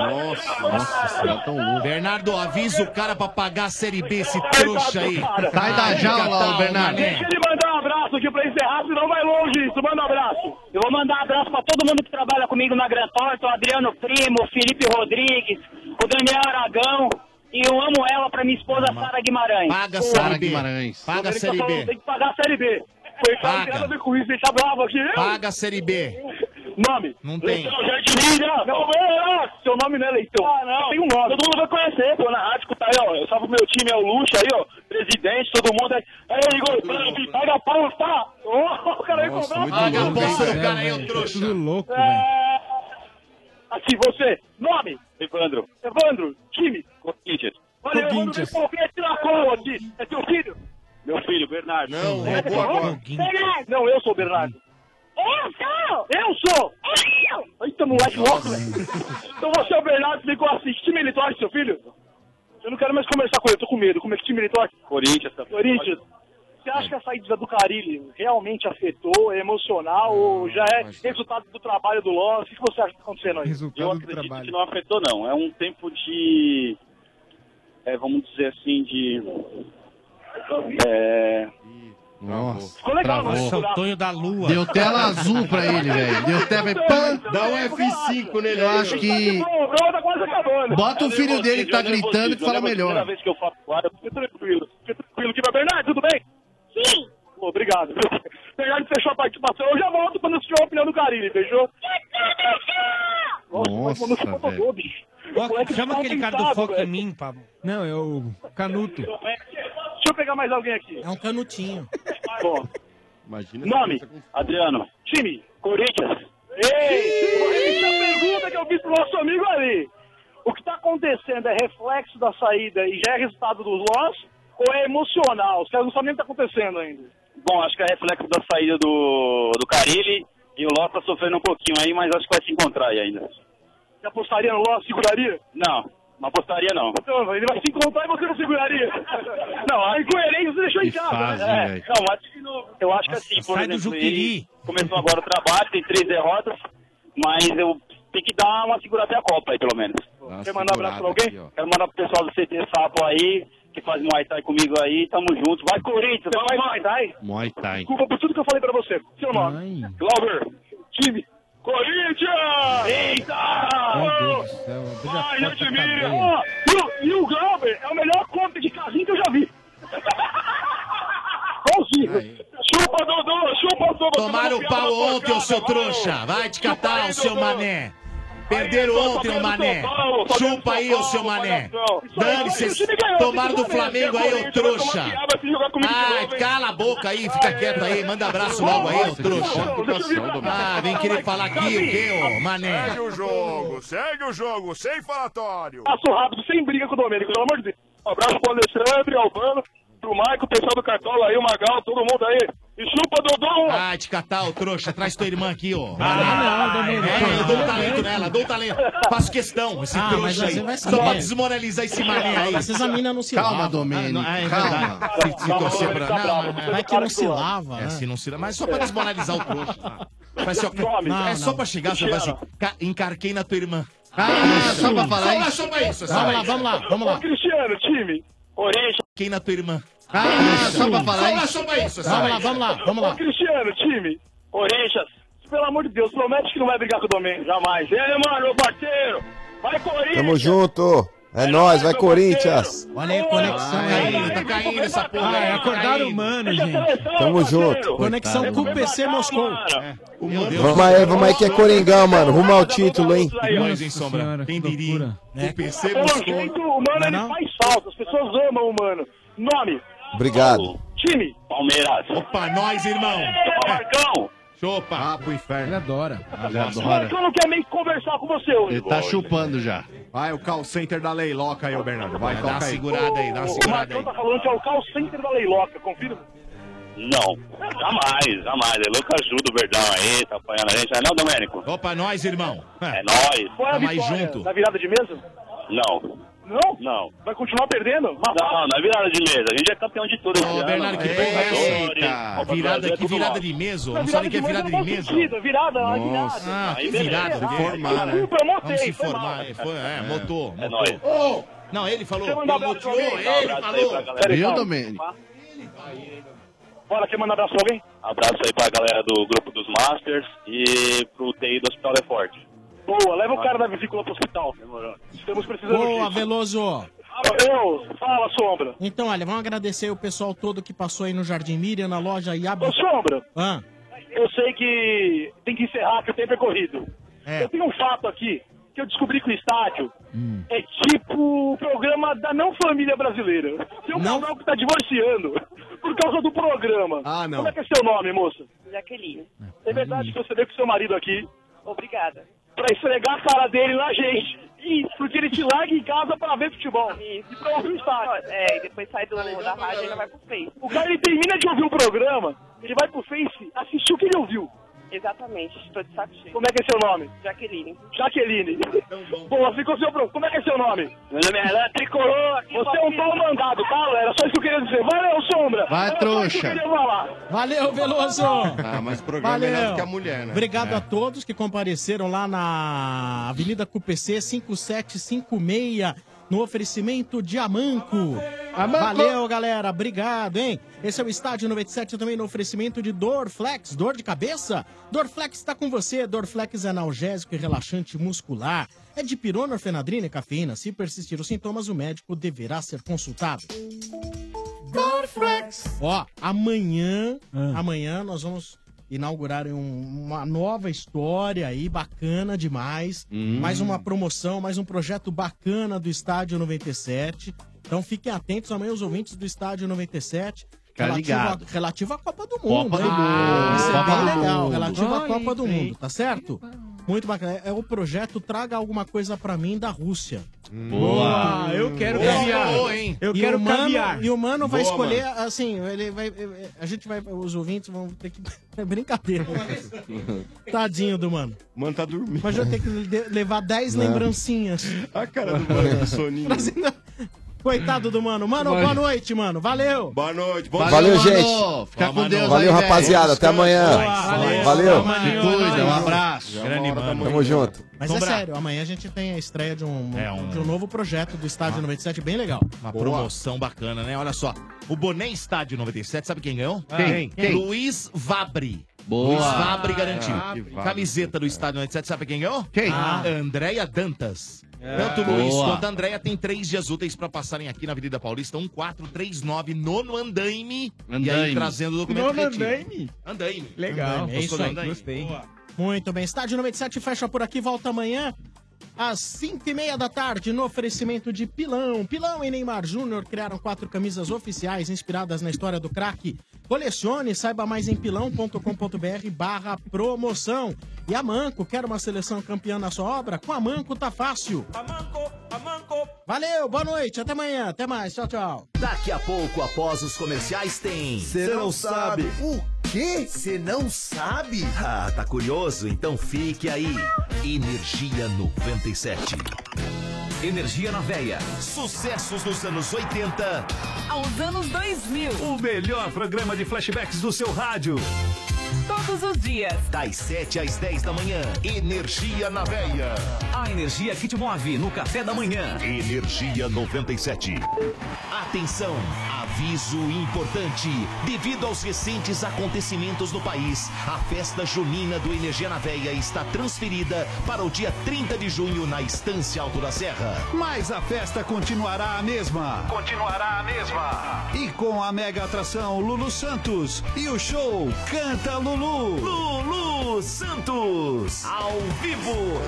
Nossa, nossa, é tão louco. Bernardo, avisa o cara pra pagar a Série B, esse trouxa aí. Sai da jaula, Bernardo. Deixa ele mandar um abraço aqui pra encerrar, senão vai longe isso. Manda um abraço. Eu vou mandar um abraço pra todo mundo que trabalha comigo na Gran Torta, o Adriano Primo, o Felipe Rodrigues, o Daniel Aragão. E eu amo ela pra minha esposa Sara Guimarães. Paga a B. Guimarães. Paga a tá Série B. Tem que pagar a Série B. Foi tem nada a ver com isso, ele tá bravo aqui. Paga a Série B. Nome? Não tem. Leitão Jardininha. Não, não, seu nome não é Leitão. Ah, não. Tem um nome. Todo mundo vai conhecer, pô, na rádio, escuta aí, ó. Eu salvo meu time, é o Luxo aí, ó. Presidente, todo mundo aí. Aí, Igor, paga a pausa, tá? Ô, o cara aí cobrar. Paga a bolsa do cara aí, ô trouxa. Tudo louco, É... Assim, você. Nome? Evandro. Evandro, time? Corinthians. Olha, Evandro, Corinthians. vem qualquer tiracolo aqui. É teu filho? Meu filho, Bernardo. Não, é roubou agora. Não, eu sou o Bernardo. Eu sou! Eu sou! Eu! Eita, moleque louco, velho. Então você é o Bernardo, ficou assim. Que time ele torce, seu filho? Eu não quero mais conversar com ele, eu tô com medo. Como é que time ele? Corinthians. Corinthians. Você acha que a saída do Carilli realmente afetou, é emocional, ou já é resultado do trabalho do Loss? O que você acha que tá acontecendo aí? Eu acredito que não afetou, não. É um tempo de. é, vamos dizer assim, de. É. Nossa, Ficou legal, travou. Nossa, o Tonho da Lua. Deu tela azul pra ele, velho. Deu tela... Pã! Dá um F5 nele Eu acho que... O tá acabando. Bota o filho dele que tá Eu gritando que eu fala melhor. primeira vez que eu falo agora, Fique tranquilo, fique tranquilo. Aqui, Bernardo, tudo bem? Sim. Obrigado. Bernardo fechou a participação. Eu já volto quando assistir a opinião do Carilli, fechou? Nossa, Nossa, velho. chama tá aquele cara do Foco em mim, Pablo. Não, é o Canuto. Deixa eu pegar mais alguém aqui. É um canutinho. Bom, Imagina. nome? Adriano. Time? Corinthians. Ei! Essa é a pergunta que eu fiz pro nosso amigo ali. O que tá acontecendo é reflexo da saída e já é resultado dos loss? Ou é emocional? Os caras não sabem nem o que tá acontecendo ainda. Bom, acho que é reflexo da saída do, do Carilli e o Ló tá sofrendo um pouquinho aí, mas acho que vai se encontrar aí ainda. Você apostaria no loss? Seguraria? Não, não apostaria não. Então, ele vai se encontrar e você não seguraria. Não, a incoerência você deixou em casa. fase, né? velho. Não, mas eu acho que assim, por sai do exemplo, ele começou agora o trabalho, tem três derrotas, mas eu tenho que dar uma segurada até a Copa aí, pelo menos. Quer mandar um abraço pra alguém? Quero mandar pro pessoal do CT Sapo aí, que faz Muay Thai comigo aí, tamo junto. Vai, Corinthians! Você vai Muay Thai? Muay Thai. Desculpa por tudo que eu falei pra você. Seu nome? Glauber. Time. Corinthians! Eita! Do céu. abriu a Ai, porta gente da mira! cadeia. Ó, e, o, e o Glauber é o melhor conta de casinho que eu já vi. Igualzinho. Chupa, Dodô! Chupa, Dodô! Tomaram o pau ontem, ô seu trouxa. Vai te catar, ô seu mané. Perderam ontem, ô mané. Chupa aí, ô seu mané. Dane-se. Tomaram do Flamengo aí, ô trouxa. Ah, cala a boca aí, fica quieto aí. Manda abraço logo aí, ô trouxa. Ah, vem querer falar aqui o quê, ô mané? Segue o jogo, segue o jogo, sem falatório. Passo rápido, sem briga com o Domênico, pelo amor de Deus. Um abraço pro Alexandre, Albano, pro Maico, o pessoal do Cartola aí, o Magal, todo mundo aí. E chupa, Dodô! Ah, te catar, ô trouxa. Traz tua irmã aqui, ó. É, eu dou um talento nela, dou um talento. Faço questão, esse Ah, mas trouxa você aí. vai Só pra desmoralizar esse mané aí. Essas minas não se Calma, lavam. Domênico, Ah, não, é calma. Se, se torcer pra... Não, mas- Vai que não se lava, É, se não se mas só pra desmoralizar o trouxa. Assim, ó, Não, é só não. pra chegar, você vai assim, "Ca- encarquei na tua irmã. Ah, só pra falar Só, isso. só pra isso, só Vamos lá, vamos lá, vamos Ô, lá. Cristiano, time. Corinthians. Quem na tua irmã. Ah, só pra falar Só, isso. só pra isso, só Vamos lá, isso. vamos lá, vamos Ô, lá. Cristiano, time. Corinthians. Pelo amor de Deus, promete que não vai brigar com o Domênico, jamais. E aí, mano, meu parceiro? Vai, Corinthians! Tamo junto. É nóis, vai Corinthians. Olha aí a conexão aí. tá caindo essa porra. Ah, é aí, acordar caindo. humano, gente. Tamo junto. Conexão com o PC Moscou. Meu Deus. Vamos aí, vamos aí que é Coringão, mano. Rumo ao título, hein? Nós, hein, Sombra? Quem que diria? O PC Pelo buscou. jeito, o mano, não? faz falta. As pessoas amam o mano. Nome, Obrigado. time. Palmeiras. Opa, nós, irmão. Marcão. Chupa. Ah, pro Ele inferno. adora. Ele O adora. Marcão não quer nem conversar com você hoje. Ele tá chupando já. Vai, o call center da Leiloca aí, ô Bernardo. Vai, Vai, dá uma segurada aí, dá uma O segurada Marcão aí. tá falando que é o call center da Leiloca, confirma? Não, jamais, jamais. É Lucas Ju do Verdão aí, tá apanhando a gente. Não é não, Domênico? Opa, nós, irmão. É nóis. Qual é a Tamo vitória? junto. Da virada de mesa? Não. Não? Não. Vai continuar perdendo? Mas Não, não é virada de mesa. A gente é campeão de tudo Ô. Bernardo, que é essa? Eita, virada, que virada de mesa? Não sabe o que é virada de mesa? Sentido, virada, Nossa. virada. Ah, que virada. Se que- formar, né? Desculpa, eu motei, Vamos se formar. é, Foi, é, motou, É motou. nóis. Não, ele falou. Mandar Ele abraço pra alguém? ele falou. Viu. Domênico? Bora, quer mandar abraço pra alguém? Abraço aí pra galera do grupo dos Masters e pro TI do Hospital é Forte. Boa, leva o cara da vesícula pro hospital. Estamos precisando Boa, disso. Veloso. Fala, Deus. Fala, Sombra. Então, olha, vamos agradecer o pessoal todo que passou aí no Jardim Miriam, na loja Iab. Ô, Sombra. Ah, Eu sei que tem que encerrar, que o tempo é corrido. É. Eu tenho um fato aqui, que eu descobri que o estádio Hum. é tipo o programa da não família brasileira. Tem um casal que tá divorciando por causa do programa. Ah, não. Como é que é seu nome, moça? Jaqueline. É verdade que você veio com seu marido aqui Obrigada. Pra esfregar a cara dele na gente. Isso, porque ele te larga em casa pra ver futebol. E pra ouvir o estádio. É, e depois sai do, da rádio e ainda vai pro Face. O cara ele termina de ouvir o programa, ele vai pro Face assistir o que ele ouviu. Exatamente, estou de saco cheio. Como é que é seu nome? Jaqueline. Jaqueline. Boa, ficou seu pro. Como é que é seu nome? Meu nome é Renan Tricolor. Você é um pau mandado, tá? Era só isso que eu queria dizer. Valeu, Sombra. Vai, Era trouxa. Valeu, Veloso! Ah, mas o programa é melhor do que a mulher, né? Obrigado É. a todos que compareceram lá na Avenida CUPC 5756, no oferecimento de Amanco. Valeu, galera. Obrigado, hein? Esse é o Estádio 97 também no oferecimento de Dorflex. Dor de cabeça? Dorflex está com você. Dorflex é analgésico e relaxante muscular. É de pirona, orfenadrina e cafeína. Se persistir os sintomas, o médico deverá ser consultado. Dorflex. Ó, amanhã, amanhã nós vamos inaugurar um- uma nova história aí, bacana demais. Hum. Mais uma promoção, mais um projeto bacana do Estádio 97. Então fiquem atentos amanhã os ouvintes do Estádio 97. Fica relativo relativo à Copa do Mundo. Copa hein? do Mundo. Isso é Copa bem legal. Mundo. Relativo à Copa do. Mundo, tá certo? Muito bacana. É o projeto Traga Alguma Coisa Pra Mim da Rússia. Boa. Eu quero caviar. Eu E quero o mano, caviar. E o mano vai Boa, escolher, mano. assim, ele vai. A gente vai. Os ouvintes vão ter que. É brincadeira. Tadinho do mano. Mano tá dormindo. Mas eu tenho que le- levar 10 Não. lembrancinhas. A cara do mano com soninho. Trazendo- Coitado do mano. Mano, boa noite, mano. Valeu. Boa noite. Valeu, gente. Fica com Deus Valeu, aí, rapaziada. Até amanhã. Valeu. Valeu. Cuida, um abraço. Tamo junto. Mas é sério, amanhã a gente tem a estreia de um, É um- de um novo projeto do Estádio 97, bem legal. Uma promoção bacana, né? Olha só. O boné Estádio 97, sabe quem ganhou? Quem? Quem? Luiz Vabri. Boa. Luiz Vabri garantiu. Ah. Camiseta do Estádio 97, sabe quem ganhou? Quem? Ah. Andréia Dantas. É. Tanto Luiz Boa. quanto a Andréia tem três dias úteis pra passarem aqui na Avenida Paulista, 1439, nono andaime. E aí Andaime. trazendo o documento Nono andaime? Andaime. Legal. É isso aí. Muito bem. Estádio 97 fecha por aqui, volta amanhã. Às 5 e meia da tarde, no oferecimento de Pilão. Pilão e Neymar Júnior criaram quatro camisas oficiais inspiradas na história do craque. Colecione, saiba mais em pilão.com.br barra promoção. E a Manco, quer uma seleção campeã na sua obra? Com a Manco tá fácil. Valeu, boa noite, até amanhã, até mais, tchau, tchau. Daqui a pouco, após os comerciais, tem. Cê não sabe. O quê? Você não sabe? Ah, tá curioso? Então fique aí. Energia 97. Energia na veia. Sucessos dos anos 80. Aos anos 2000. O melhor programa de flashbacks do seu rádio. Todos os dias. Das 7 às 10 da manhã. Energia na veia. A energia que te move no café da manhã. Energia 97. Atenção! Aviso importante. Devido aos recentes acontecimentos no país, a festa junina do Energia na Veia está transferida para o dia 30 de junho na Estância Alto da Serra. Mas a festa continuará a mesma. Continuará a mesma. E com a mega atração Lulu Santos e o show Canta Lulu. Lulu Santos, ao vivo.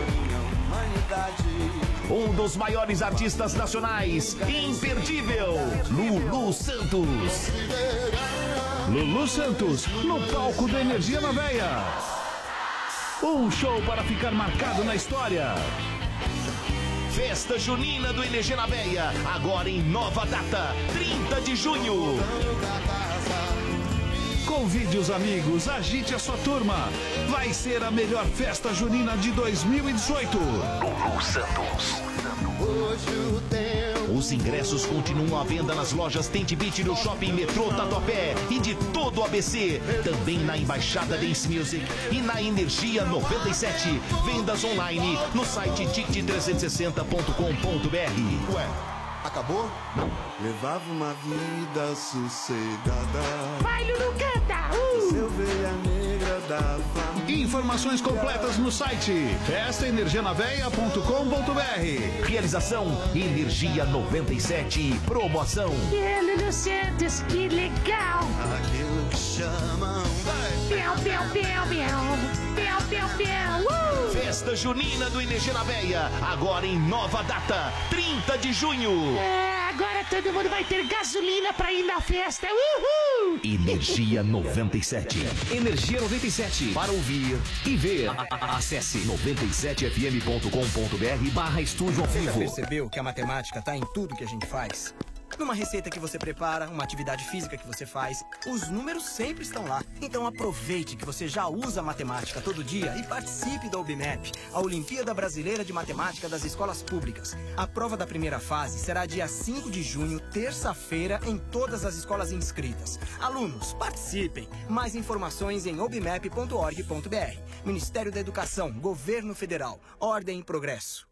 Um dos maiores artistas nacionais, imperdível, Lulu Santos. Lulu Santos no palco da Energia na Veia. Um show para ficar marcado na história. Festa Junina do Energia na Veia, agora em nova data, 30 de junho. Convide os amigos, agite a sua turma. Vai ser a melhor festa junina de 2018. Lulu Santos. Os ingressos continuam à venda nas lojas Tente Beat no Shopping Metrô Tatuapé e de todo o ABC. Também na Embaixada Dance Music e na Energia 97. Vendas online no site tic360.com.br. Acabou? Levava uma vida sossegada. Vai, Lulu, canta! Seu ovelha negra da família. Informações completas no site festaenergianaveia.com.br. Realização Energia 97. Promoção. É, Lulu Santos, que legal! Aquilo que chamam. Piau, piau, piau, piau. Piau, piau, piau. Uh! Festa Junina do Energia na Veia. Agora em nova data, 30 de junho. É, agora todo mundo vai ter gasolina pra ir na festa. Uhul! Energia 97. Energia 97. Para ouvir e ver. A- a- Acesse 97fm.com.br barra estúdio ao Você já vivo. percebeu que a matemática tá em tudo que a gente faz? Numa receita que você prepara, uma atividade física que você faz, os números sempre estão lá. Então aproveite que você já usa matemática todo dia e participe da OBMAP, a Olimpíada Brasileira de Matemática das Escolas Públicas. A prova da primeira fase será dia 5 de junho, terça-feira, em todas as escolas inscritas. Alunos, participem! Mais informações em obmap.org.br. Ministério da Educação, Governo Federal, Ordem e Progresso.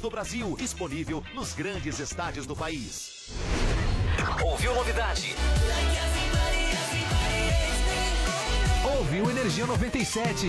do Brasil, disponível nos grandes estádios do país. Ouviu novidade? Ouviu Energia 97.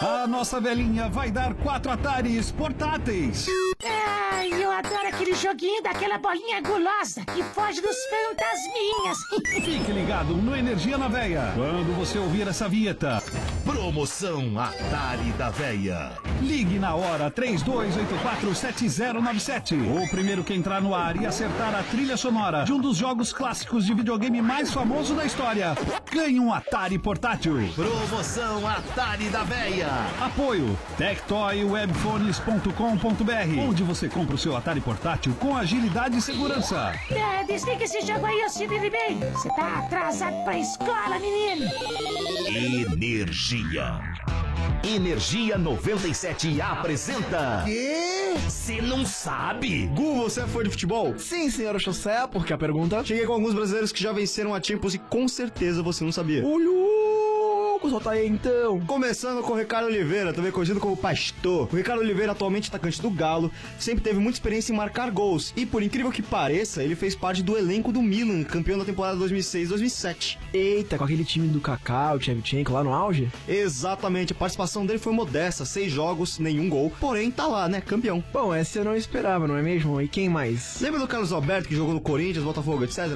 A nossa velhinha vai dar quatro atares portáteis. Ai, eu adoro aquele joguinho daquela bolinha gulosa que foge dos fantasminhas. Fique ligado no Energia na Veia. Quando você ouvir essa vinheta. Promoção Atari da Veia. Ligue na hora 32847097. O primeiro que entrar no ar e acertar a trilha sonora de um dos jogos clássicos de videogame mais famoso da história ganha um Atari portátil. Promoção Atari da Veia. Apoio tectoywebphones.com.br onde você compra o seu Atari portátil com agilidade e segurança. É, desliga esse jogo aí, ô Sidney Bem. Você tá atrasado pra escola, menino. Energia. Energia 97 apresenta. Quê? Você não sabe? Gu, você é fã de futebol? Sim, senhora José, porque a pergunta? Cheguei com alguns brasileiros que já venceram a Champions e com certeza você não sabia. Ô, louco, solta aí então. Começando com o Ricardo Oliveira, também conhecido como Pastor. O Ricardo Oliveira, atualmente atacante do Galo, sempre teve muita experiência em marcar gols. E por incrível que pareça, ele fez parte do elenco do Milan, campeão da temporada 2006-2007. Eita, com aquele time do Kaká, o Shevchenko lá no auge? Exatamente, a participação dele foi modesta, seis jogos, nenhum gol. Porém, tá lá, né? Campeão. Bom, essa eu não esperava, não é mesmo? E quem mais? Lembra do Carlos Alberto que jogou no Corinthians, Botafogo, etc?